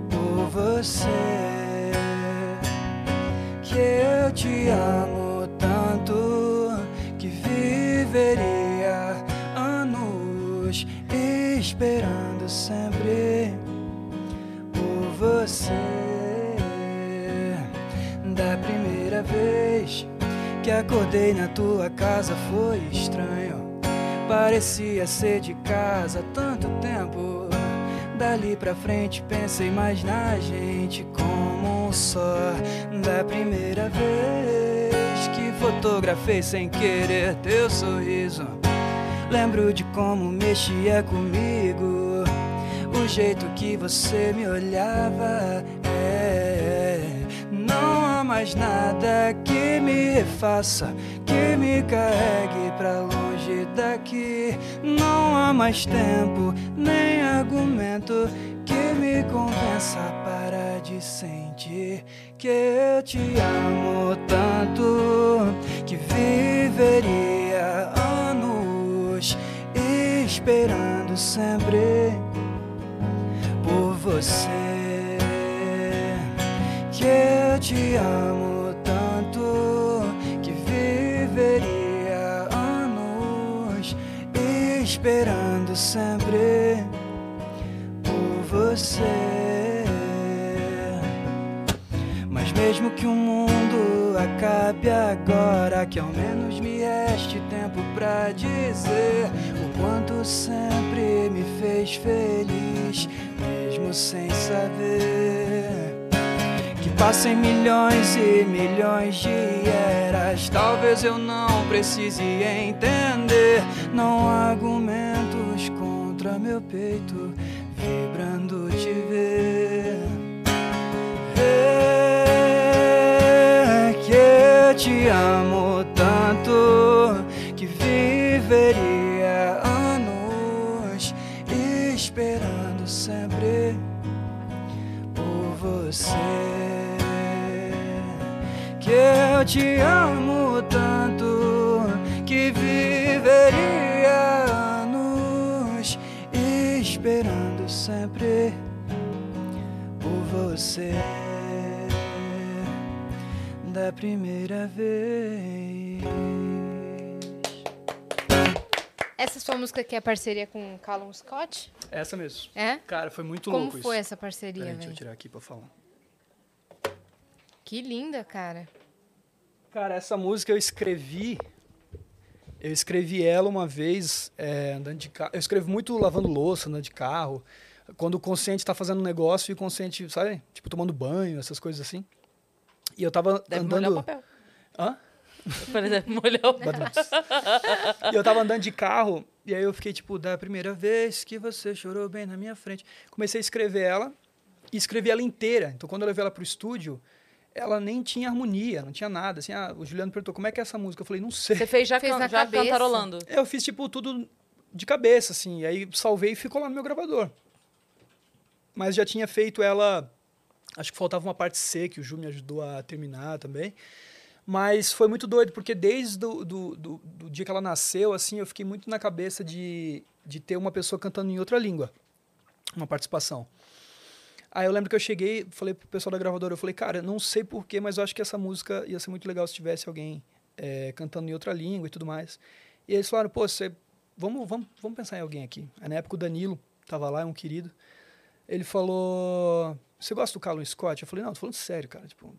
por você. Te amo tanto que viveria anos esperando sempre por você. Da primeira vez que acordei na tua casa foi estranho. Parecia ser de casa tanto tempo. Dali pra frente pensei mais na gente como só. Da primeira vez que fotografei sem querer teu sorriso. Lembro de como mexia comigo, o jeito que você me olhava. É, não há mais nada que que me faça, que me carregue pra longe daqui. Não há mais tempo, nem argumento que me convença para de sentir que eu te amo tanto que viveria anos esperando sempre por você. Que eu te amo esperando sempre por você. Mas mesmo que o mundo acabe agora, que ao menos me reste tempo pra dizer o quanto sempre me fez feliz, mesmo sem saber. Que passem milhões e milhões de eras, talvez eu não precise entender. Não há argumentos contra meu peito vibrando te ver. É que eu te amo tanto que viveria anos esperando sempre por você. Que eu te amo tanto que anos esperando sempre por você da primeira vez. Essa sua música aqui é parceria com Callum Scott? Essa mesmo. É? Cara, foi muito Como louco foi isso. essa parceria, Peraí, deixa eu tirar aqui pra falar. Que linda, cara. Cara, essa música eu escrevi. Eu escrevi ela uma vez é, andando de carro. Eu escrevo muito lavando louça, andando de carro. Quando o consciente tá fazendo um negócio e o consciente, sabe? Tipo, tomando banho, essas coisas assim. E eu tava Deve molhar andando. o papel. Hã? Por exemplo, molhar o papel. Badum. e eu tava andando de carro, e aí eu fiquei, tipo, da primeira vez que você chorou bem na minha frente. Comecei a escrever ela, e escrevi ela inteira. Então, quando eu levei ela pro estúdio, ela nem tinha harmonia, não tinha nada. Assim, ah, o Juliano perguntou, como é que é essa música? Eu falei, não sei. Você fez já, Fez can- na já cabeça? cantarolando. Eu fiz, tipo, tudo de cabeça, assim. E aí salvei e ficou lá no meu gravador. Mas já tinha feito ela... Acho que faltava uma parte C, que o Ju me ajudou a terminar também. Mas foi muito doido, porque desde do, do, do, do dia que ela nasceu, assim, eu fiquei muito na cabeça de, de ter uma pessoa cantando em outra língua. Uma participação. Aí eu lembro que eu cheguei, falei pro pessoal da gravadora, eu falei, cara, não sei porquê, mas eu acho que essa música ia ser muito legal se tivesse alguém eh, cantando em outra língua e tudo mais. E eles falaram, pô, você, vamos, vamos, vamos pensar em alguém aqui. Aí na época o Danilo tava lá, é um querido. Ele falou, você gosta do Callum Scott? Eu falei, não, tô falando sério, cara, tipo,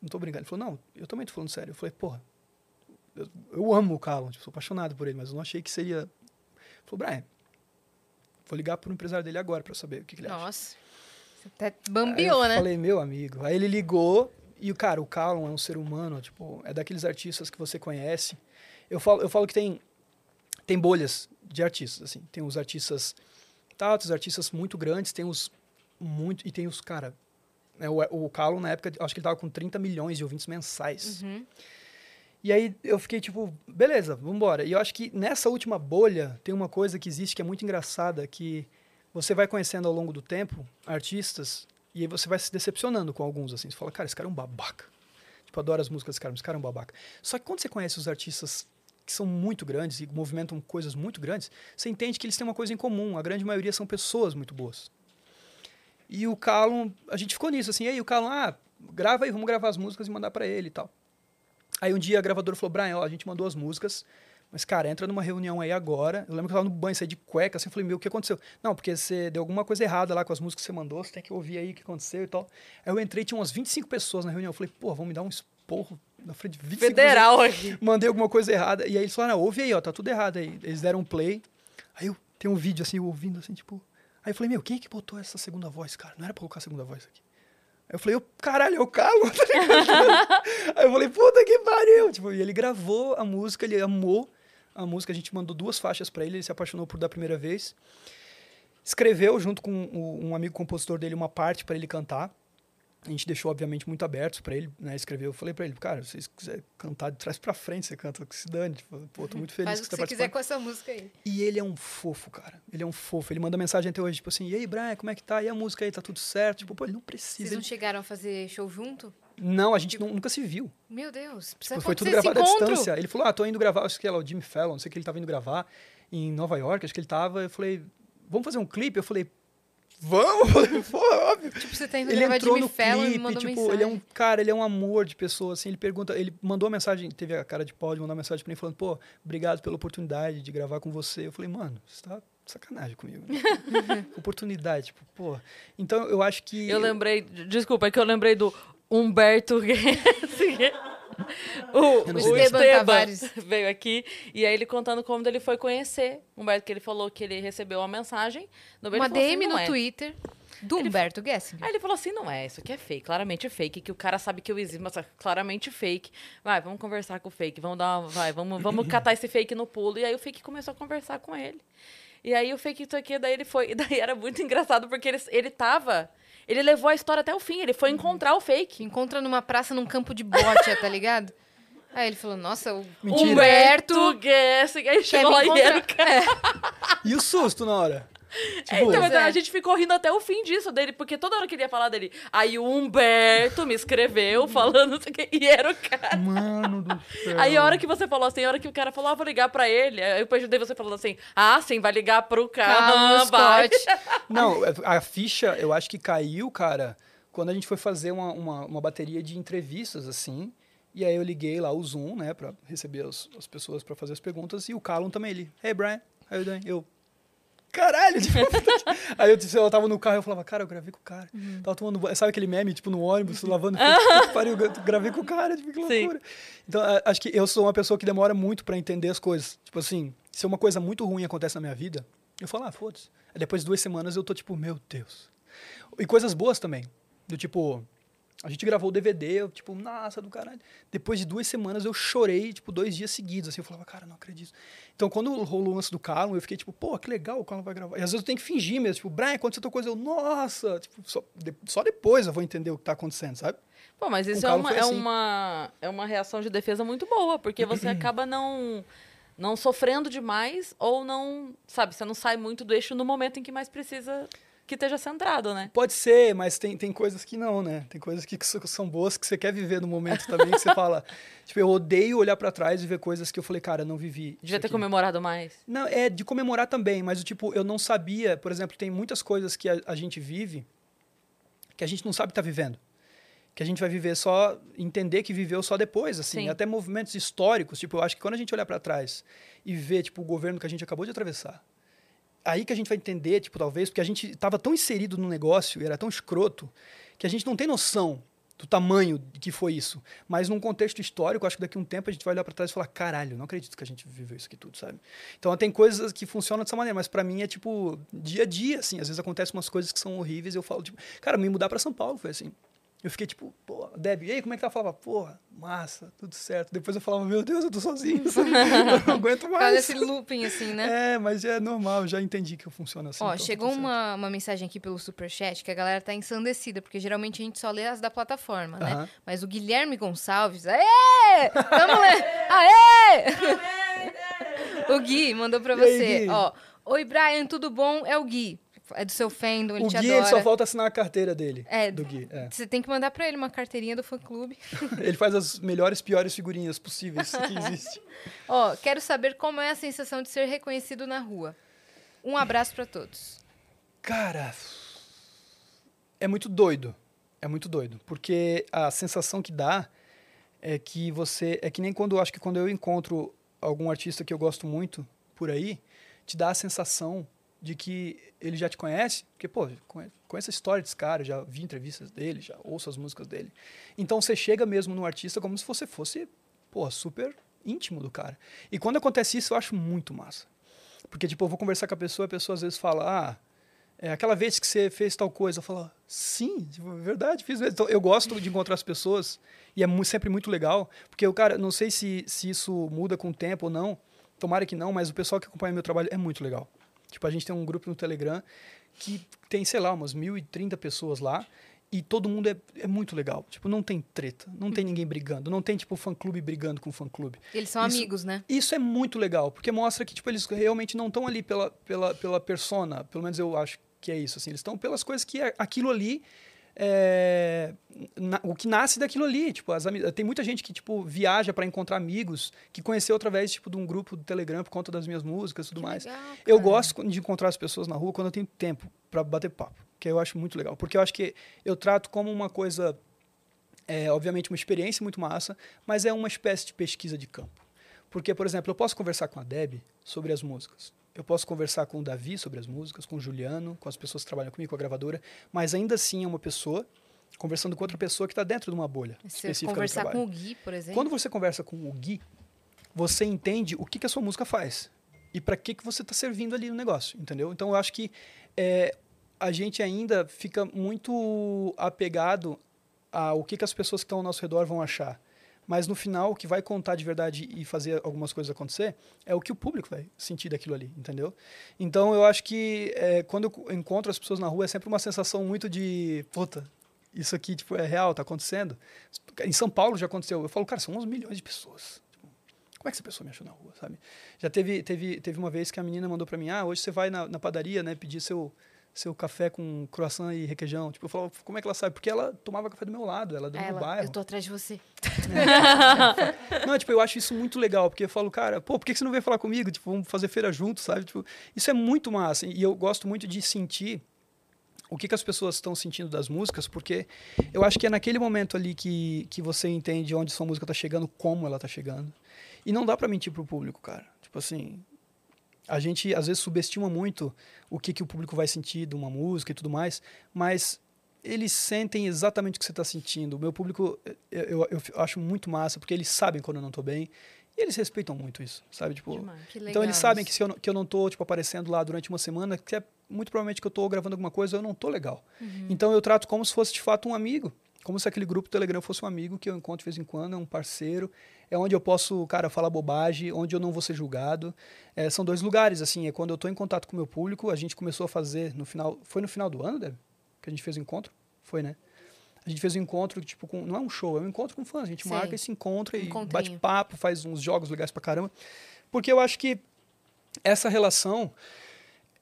não tô brincando. Ele falou, não, eu também tô falando sério. Eu falei, porra, eu, eu amo o Callum, tipo, sou apaixonado por ele, mas eu não achei que seria... Ele falou, Brian, vou ligar pro empresário dele agora pra saber o que, que ele acha. Nossa. Até bambiou, né? Falei, meu amigo. Aí ele ligou e, cara, o Callum é um ser humano, tipo, é daqueles artistas que você conhece. Eu falo, eu falo que tem, tem bolhas de artistas, assim. Tem os artistas tá, os artistas muito grandes, tem os muito... E tem os, cara... né, o, o Callum, na época, acho que ele tava com 30 milhões de ouvintes mensais. Uhum. E aí eu fiquei tipo, beleza, vambora. E eu acho que nessa última bolha tem uma coisa que existe que é muito engraçada, que você vai conhecendo ao longo do tempo artistas e aí você vai se decepcionando com alguns, assim. Você fala, cara, esse cara é um babaca. Tipo, adoro as músicas desse cara, mas esse cara é um babaca. Só que quando você conhece os artistas que são muito grandes e movimentam coisas muito grandes, você entende que eles têm uma coisa em comum. A grande maioria são pessoas muito boas. E o Callum, a gente ficou nisso, assim, e aí o Callum, ah, grava aí, vamos gravar as músicas e mandar para ele e tal. Aí um dia a gravadora falou, Brian, ó, a gente mandou as músicas, mas, cara, entra numa reunião aí agora. Eu lembro que eu tava no banho, saí de cueca, assim, eu falei, meu, o que aconteceu? Não, porque você deu alguma coisa errada lá com as músicas que você mandou, você tem que ouvir aí o que aconteceu e tal. Aí eu entrei, tinha umas 25 pessoas na reunião, eu falei, pô, vão me dar um esporro na frente de 25 Federal aqui. Mandei alguma coisa errada. E aí eles falaram, não, ouve aí, ó, tá tudo errado aí. Eles deram um play. Aí eu tenho um vídeo, assim, eu ouvindo, assim, tipo... Aí eu falei, meu, quem é que botou essa segunda voz, cara? Não era pra colocar a segunda voz aqui. Aí eu falei, eu, caralho, eu calo, tá ligado? Aí eu falei, puta que pariu. Tipo, e ele gravou a música, ele amou a música, a gente mandou duas faixas pra ele, ele se apaixonou por da primeira vez. Escreveu junto com o- um amigo compositor dele uma parte pra ele cantar. A gente deixou, obviamente, muito aberto para ele, né? Escrever. Eu falei para ele, cara, se você quiser cantar de trás para frente, você canta que se dane. Tipo, pô, tô muito feliz Faz que o que você tá você quiser com essa música aí. E ele é um fofo, cara. Ele é um fofo. Ele manda mensagem até hoje, tipo assim, e aí, Brian, como é que tá? E a música aí, tá tudo certo? Tipo, pô, ele não precisa. Vocês Ele- não chegaram a fazer show junto? Não, a gente nu- nunca se viu. Meu Deus, precisa Tipo, foi tudo gravado à distância. Ele falou, ah, tô indo gravar, acho que é lá, o Jimmy Fallon, não sei o que ele tava indo gravar em Nova York, acho que ele tava. Eu falei, vamos fazer um clipe? Eu falei, vamos? Pô, óbvio. Tipo, você tá indo Ele gravar entrou Jimmy no Fallon e clipe, mandou tipo, mensagem. ele é um cara, ele é um amor de pessoa, assim, ele pergunta, ele mandou uma mensagem, teve a cara de pau de mandar uma mensagem pra mim falando, pô, obrigado pela oportunidade de gravar com você. Eu falei, mano, você tá sacanagem comigo. né? oportunidade, tipo, pô. Então eu acho que Eu lembrei, desculpa, é que eu lembrei do Humberto. O, o. Esteban Esteban Tavares. veio aqui e aí ele contando como ele foi conhecer Humberto, que ele falou que ele recebeu uma mensagem no Uma ele assim, DM "Não no é". Twitter do Humberto Gessinger. Aí ele falou assim, não é, isso aqui é fake, claramente fake, que o cara sabe que eu existo, mas é claramente fake. Vai, vamos conversar com o fake, vamos dar uma, vai, vamos, vamos catar esse fake no pulo. E aí o fake começou a conversar com ele. E aí o fake isso aqui, daí ele foi, e daí era muito engraçado, porque ele, ele tava, ele levou a história até o fim, ele foi encontrar o fake. Encontra numa praça num campo de bote, tá ligado? Aí ele falou, nossa, o Mentira. Humberto Gessinger, aí chegou lá e era o encontrar. É. E o susto na hora? Tipo, É, então, Pois a é. gente ficou rindo até o fim disso dele, porque toda hora que ele ia falar dele. Aí o Humberto me escreveu falando e era o cara. Mano do céu. Aí a hora que você falou assim, a hora que o cara falou, ah, vou ligar pra ele. Aí eu ajudei você falando assim, ah, sim, vai ligar pro cara. Vai. Não, a ficha, eu acho que caiu, cara, quando a gente foi fazer uma, uma, uma bateria de entrevistas, assim. E aí eu liguei lá o Zoom, né, pra receber as, as pessoas pra fazer as perguntas. E o Callum também, ele, hey, Brian, how you doing? Eu, caralho! tipo, aí eu, eu tava no carro e eu falava, cara, eu gravei com o cara. Tava tomando. Sabe aquele meme, tipo, no ônibus, lavando... Puta que pariu, eu gravei com o cara, tipo, que Sim. loucura. Então, a- acho que eu sou uma pessoa que demora muito pra entender as coisas. Tipo assim, se uma coisa muito ruim acontece na minha vida, eu falo, ah, foda-se. Aí depois de duas semanas eu tô tipo, meu Deus. E coisas boas também. Do tipo, a gente gravou o DVD, eu, tipo, nossa, do caralho. Depois de duas semanas eu chorei, tipo, dois dias seguidos. Assim, eu falava, cara, não acredito. Então, quando rolou o lance do Callum, eu fiquei tipo, pô, que legal, o Callum vai gravar. E às vezes eu tenho que fingir mesmo, tipo, Brian, aconteceu outra coisa. Eu, nossa, tipo, só, de- só depois eu vou entender o que tá acontecendo, sabe? Pô, mas isso é uma, é, assim. uma, é uma reação de defesa muito boa, porque você acaba não, não sofrendo demais ou não, sabe, você não sai muito do eixo no momento em que mais precisa que esteja centrado, né? Pode ser, mas tem, tem coisas que não, né? Tem coisas que s- são boas que você quer viver no momento também, que você fala. Tipo, eu odeio olhar pra trás e ver coisas que eu falei, cara, eu não vivi. Devia ter aqui. comemorado mais. Não, é de comemorar também, mas o tipo, eu não sabia, por exemplo, tem muitas coisas que a, a gente vive que a gente não sabe que tá vivendo. Que a gente vai viver só, entender que viveu só depois, assim. Sim. Até movimentos históricos, tipo, eu acho que quando a gente olhar para trás e ver, tipo, o governo que a gente acabou de atravessar, aí que a gente vai entender, tipo, talvez, porque a gente estava tão inserido no negócio e era tão escroto que a gente não tem noção do tamanho que foi isso. Mas num contexto histórico, acho que daqui a um tempo a gente vai olhar para trás e falar, caralho, não acredito que a gente viveu isso aqui tudo, sabe? Então tem coisas que funcionam dessa maneira, mas para mim é tipo dia a dia, assim. Às vezes acontecem umas coisas que são horríveis e eu falo, tipo, cara, me mudar para São Paulo foi assim. Eu fiquei tipo, pô, Deb, e aí, como é que tá? Eu falava, porra, massa, tudo certo. Depois eu falava, meu Deus, eu tô sozinho, eu não aguento mais. desse looping, assim, né? É, mas é normal, eu já entendi que funciona assim. Ó, então tá chegou uma, uma mensagem aqui pelo Superchat que a galera tá ensandecida, porque geralmente a gente só lê as da plataforma, né? Mas o Guilherme Gonçalves, aê! Vamos ler! Aê! o Gui mandou pra aí, você, Gui? ó. Oi, Brian, tudo bom? É o Gui. É do seu fandom, ele O te Gui, adora. ele só falta assinar a carteira dele. É. Do Gui, é. Você tem que mandar pra ele uma carteirinha do fã-clube. Ele faz as melhores, piores figurinhas possíveis que existe. Ó, quero saber como é a sensação de ser reconhecido na rua. Um abraço pra todos. Cara, é muito doido. É muito doido. Porque a sensação que dá é que você. É que nem quando acho que quando eu encontro algum artista que eu gosto muito por aí, te dá a sensação de que ele já te conhece, porque, pô, conhe- conheço a história desse cara, já vi entrevistas dele, já ouço as músicas dele. Então você chega mesmo no artista como se você fosse, pô, super íntimo do cara. E quando acontece isso, eu acho muito massa. Porque, tipo, eu vou conversar com a pessoa, a pessoa às vezes fala, ah, é aquela vez que você fez tal coisa, eu falo, sim, tipo, é verdade, fiz mesmo. Então, eu gosto de encontrar as pessoas e é sempre muito legal, porque o cara, não sei se, se isso muda com o tempo ou não, tomara que não, mas o pessoal que acompanha meu trabalho é muito legal. Tipo, a gente tem um grupo no Telegram que tem, sei lá, umas 1.030 pessoas lá e todo mundo é, é muito legal. Tipo, não tem treta, não tem ninguém brigando, não tem, tipo, fã-clube brigando com fã-clube. Eles são Isso- amigos, né? Isso é muito legal, porque mostra que, tipo, eles realmente não estão ali pela, pela, pela persona, pelo menos eu acho que é isso, assim. Eles estão pelas coisas que é, aquilo ali... É, na- o que nasce daquilo ali, tipo, as tem muita gente que tipo viaja para encontrar amigos que conheceu através tipo de um grupo do Telegram por conta das minhas músicas e tudo Que mais. legal, Eu gosto de encontrar as pessoas na rua quando eu tenho tempo para bater papo, que eu acho muito legal. Porque eu acho que eu trato como uma coisa, é, obviamente, uma experiência muito massa, mas é uma espécie de pesquisa de campo. Porque, por exemplo, eu posso conversar com a Deb sobre as músicas. Eu posso conversar com o Davi sobre as músicas, com o Juliano, com as pessoas que trabalham comigo, com a gravadora, mas ainda assim é uma pessoa conversando com outra pessoa que está dentro de uma bolha específica do conversar trabalho. com o Gui, por exemplo. Quando você conversa com o Gui, você entende o que, que a sua música faz e para que, que você está servindo ali no negócio, entendeu? Então eu acho que é, a gente ainda fica muito apegado ao que, que as pessoas que estão ao nosso redor vão achar. Mas no final, o que vai contar de verdade e fazer algumas coisas acontecer é o que o público vai sentir daquilo ali, entendeu? Então eu acho que é, quando eu encontro as pessoas na rua é sempre uma sensação muito de, puta, isso aqui tipo, é real, tá acontecendo. Em São Paulo já aconteceu. Eu falo, cara, são uns milhões de pessoas. Tipo, como é que essa pessoa me achou na rua, sabe? Já teve, teve, teve uma vez que a menina mandou para mim, ah, hoje você vai na, na padaria, né, pedir seu, seu café com croissant e requeijão. Tipo, eu falo, como é que ela sabe? Porque ela tomava café do meu lado, ela é do meu bairro. eu tô atrás de você. Não, tipo, eu acho isso muito legal, porque eu falo, cara, pô, por que você não veio falar comigo? Tipo, vamos fazer feira juntos, sabe? Tipo, isso é muito massa. E eu gosto muito de sentir o que, que as pessoas estão sentindo das músicas, porque eu acho que é naquele momento ali que, que você entende onde sua música tá chegando, como ela tá chegando. E não dá pra mentir pro público, cara. Tipo assim, a gente às vezes subestima muito o que, que o público vai sentir de uma música e tudo mais, mas eles sentem exatamente o que você está sentindo. O meu público, eu, eu, eu acho muito massa, porque eles sabem quando eu não estou bem, e eles respeitam muito isso, sabe? Tipo, então eles sabem que, se eu, não- que eu não tô tipo, aparecendo lá durante uma semana, que é muito provavelmente que eu estou gravando alguma coisa, eu não tô legal. Uhum. Então eu trato como se fosse de fato um amigo. Como se aquele grupo do Telegram fosse um amigo que eu encontro de vez em quando, é um parceiro. É onde eu posso, cara, falar bobagem, onde eu não vou ser julgado. É, são dois lugares, assim. É quando eu estou em contato com o meu público. A gente começou a fazer no final. Foi no final do ano, Deb? Que a gente fez o encontro? Foi, né? A gente fez um encontro, tipo, com, não é um show, é um encontro com fãs. A gente Sei. marca e se encontra e Encontrinho. bate papo, faz uns jogos legais pra caramba. Porque eu acho que essa relação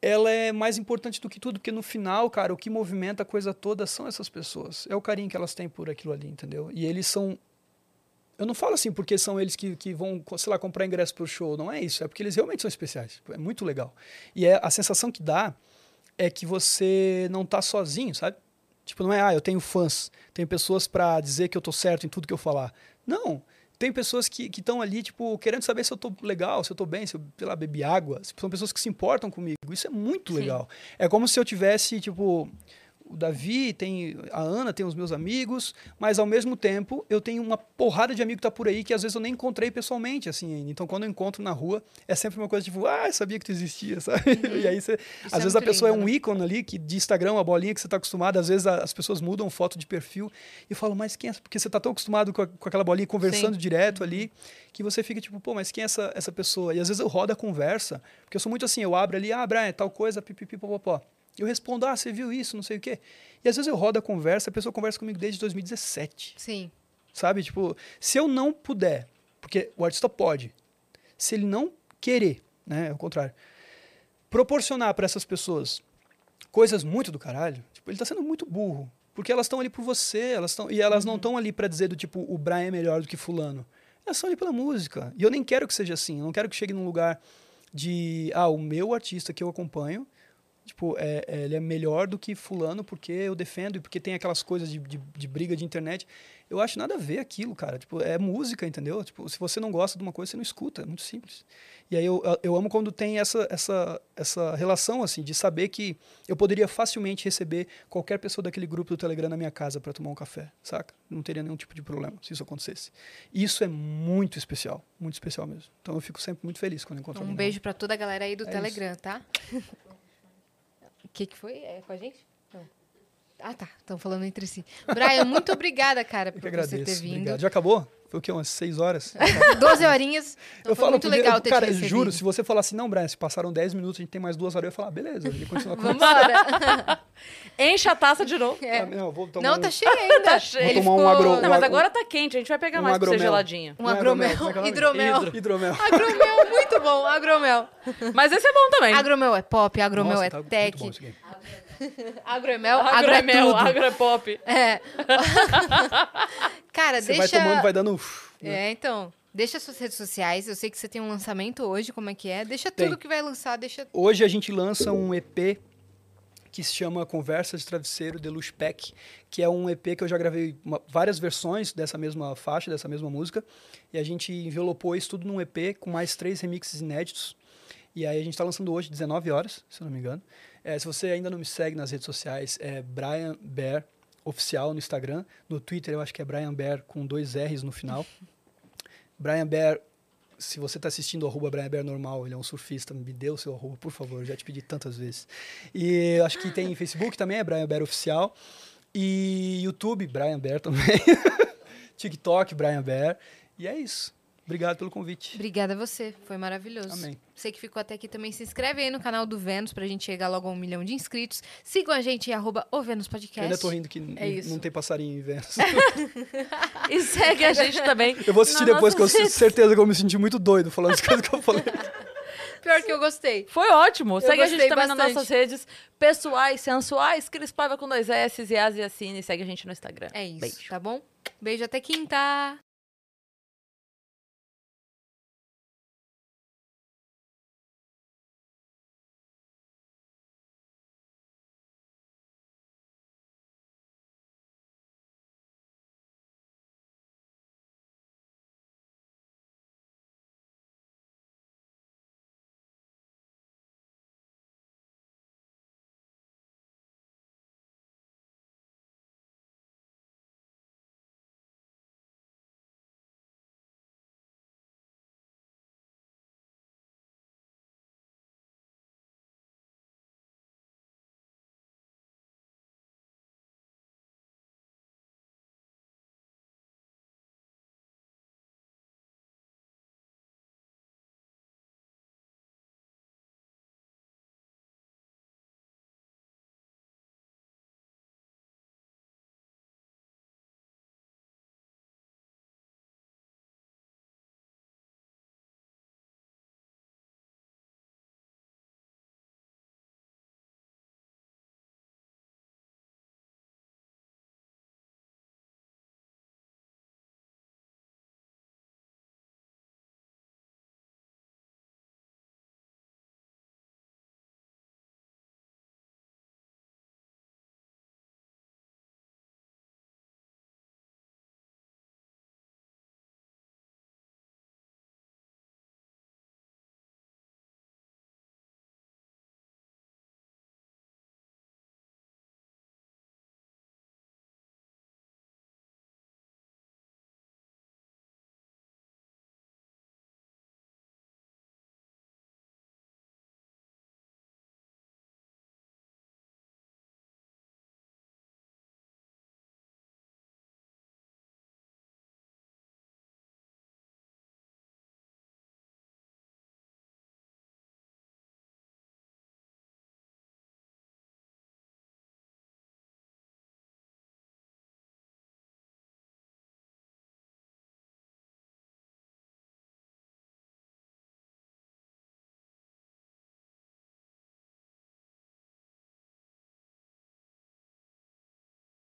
ela é mais importante do que tudo, porque no final, cara, o que movimenta a coisa toda são essas pessoas. É o carinho que elas têm por aquilo ali, entendeu? E eles são. Eu não falo assim porque são eles que, que vão, sei lá, comprar ingresso pro show. Não é isso. É porque eles realmente são especiais. É muito legal. E é, a sensação que dá é que você não tá sozinho, sabe? Tipo, não é, ah, eu tenho fãs, tenho pessoas para dizer que eu tô certo em tudo que eu falar. Não. Tem pessoas que estão ali, tipo, querendo saber se eu tô legal, se eu tô bem, se eu, sei lá, bebi água. São pessoas que se importam comigo. Isso é muito Sim. legal. É como se eu tivesse, tipo, o Davi, tem a Ana, tem os meus amigos, mas ao mesmo tempo eu tenho uma porrada de amigo que tá por aí que às vezes eu nem encontrei pessoalmente, assim, ainda. Então quando eu encontro na rua, é sempre uma coisa tipo, ah, sabia que tu existia, sabe? E aí você, às é vezes a pessoa lindo, é um né? ícone ali que de Instagram, uma bolinha que você tá acostumado, às vezes a- as pessoas mudam foto de perfil e eu falo, mas quem é? essa?" Porque você tá tão acostumado com, a- com aquela bolinha conversando Sim. direto ali, que você fica tipo, pô, mas quem é essa, essa pessoa? E às vezes eu rodo a conversa, porque eu sou muito assim, eu abro ali, ah, Brian, tal coisa, pipipi, popopó. Eu respondo, ah, você viu isso, não sei o quê. E às vezes eu rodo a conversa, a pessoa conversa comigo desde 2017, Sim. sabe? Tipo, se eu não puder, porque o artista pode, se ele não querer, né, ao contrário, proporcionar para essas pessoas coisas muito do caralho, tipo, ele tá sendo muito burro. Porque elas estão ali por você, elas estão e elas não estão ali para dizer do tipo, o Brian é melhor do que fulano. Elas estão ali pela música. E eu nem quero que seja assim. Eu não quero que chegue num lugar de, ah, o meu artista que eu acompanho, tipo, é, é, ele é melhor do que fulano porque eu defendo e porque tem aquelas coisas de, de, de briga de internet. Eu acho nada a ver aquilo, cara. Tipo, é música, entendeu? Tipo, se você não gosta de uma coisa, você não escuta. É muito simples. E aí eu, eu amo quando tem essa, essa, essa relação, assim, de saber que eu poderia facilmente receber qualquer pessoa daquele grupo do Telegram na minha casa para tomar um café, saca? Não teria nenhum tipo de problema se isso acontecesse. Isso é muito especial, muito especial mesmo. Então eu fico sempre muito feliz quando encontro Um beijo pra toda a galera aí do É Telegram, tá? O que, que foi? É com a gente? Não. Ah, tá. Estão falando entre si. Brian, muito obrigada, cara, por você ter vindo. Obrigado. Já acabou? Foi o quê? Umas seis horas? 12 horinhas. Então eu foi falo, muito legal eu, ter cara, juro, se você falar assim, não, Brian, se passaram 10 minutos, a gente tem mais duas horas, eu ia falar, beleza, ele continua com Vambora. Enche a taça de novo. É. Ah, não, eu vou tomar Não, um- tá cheio ainda. Tá cheio. Ele Vou tomar um ficou- agro- Não, mas Um- agora tá quente, a gente vai pegar um mais pra ser agromel. geladinho. Um é agromel. agromel, é é nome? Hidromel. Hidro. Hidromel. Agromel, muito bom. Agromel. Mas esse é bom também. Agromel é pop, agromel Nossa, é tá muito tech. Agromel, agro é Agromel, tudo. agropop. É. Cara, Você deixa... vai tomando, vai dando... uf, né? É, então. Deixa suas redes sociais. Eu sei que você tem um lançamento hoje, como é que é? Deixa Tem. tudo que vai lançar, deixa... Hoje a gente lança um EP que se chama Conversas de Travesseiro Deluxe Pack, que é um EP que eu já gravei uma- várias versões dessa mesma faixa, dessa mesma música, e a gente envelopou isso tudo num EP com mais três remixes inéditos. E aí a gente está lançando hoje, 19 horas, se eu não me engano. É, se você ainda não me segue nas redes sociais, é Brian Bear Oficial no Instagram. No Twitter eu acho que é Brian Bear com dois R's no final. Brian Bear se você está assistindo arroba Brian Bear normal, ele é um surfista, me dê o seu arroba, por favor, eu já te pedi tantas vezes. E acho que tem Facebook também, é Brian Bear Oficial. E YouTube, Brian Bear também. TikTok, Brian Bear. E é isso. Obrigado pelo convite. Obrigada a você, foi maravilhoso. Amém. Você que ficou até aqui também, se inscreve aí no canal do Vênus pra gente chegar logo a um milhão de inscritos. Sigam a gente em arroba o Vênus Podcast. Eu ainda tô rindo que É não tem passarinho em Vênus. E segue a gente também. Eu vou assistir nas depois, que eu tenho certeza que eu me senti muito doido falando as coisas que eu falei. Pior que eu gostei. Foi ótimo. Segue a gente também nas bastante. nossas redes pessoais, sensuais, Cris Paiva com dois S, e As e Assine. Segue a gente no Instagram. É isso, Beijo. tá bom? Beijo até quinta.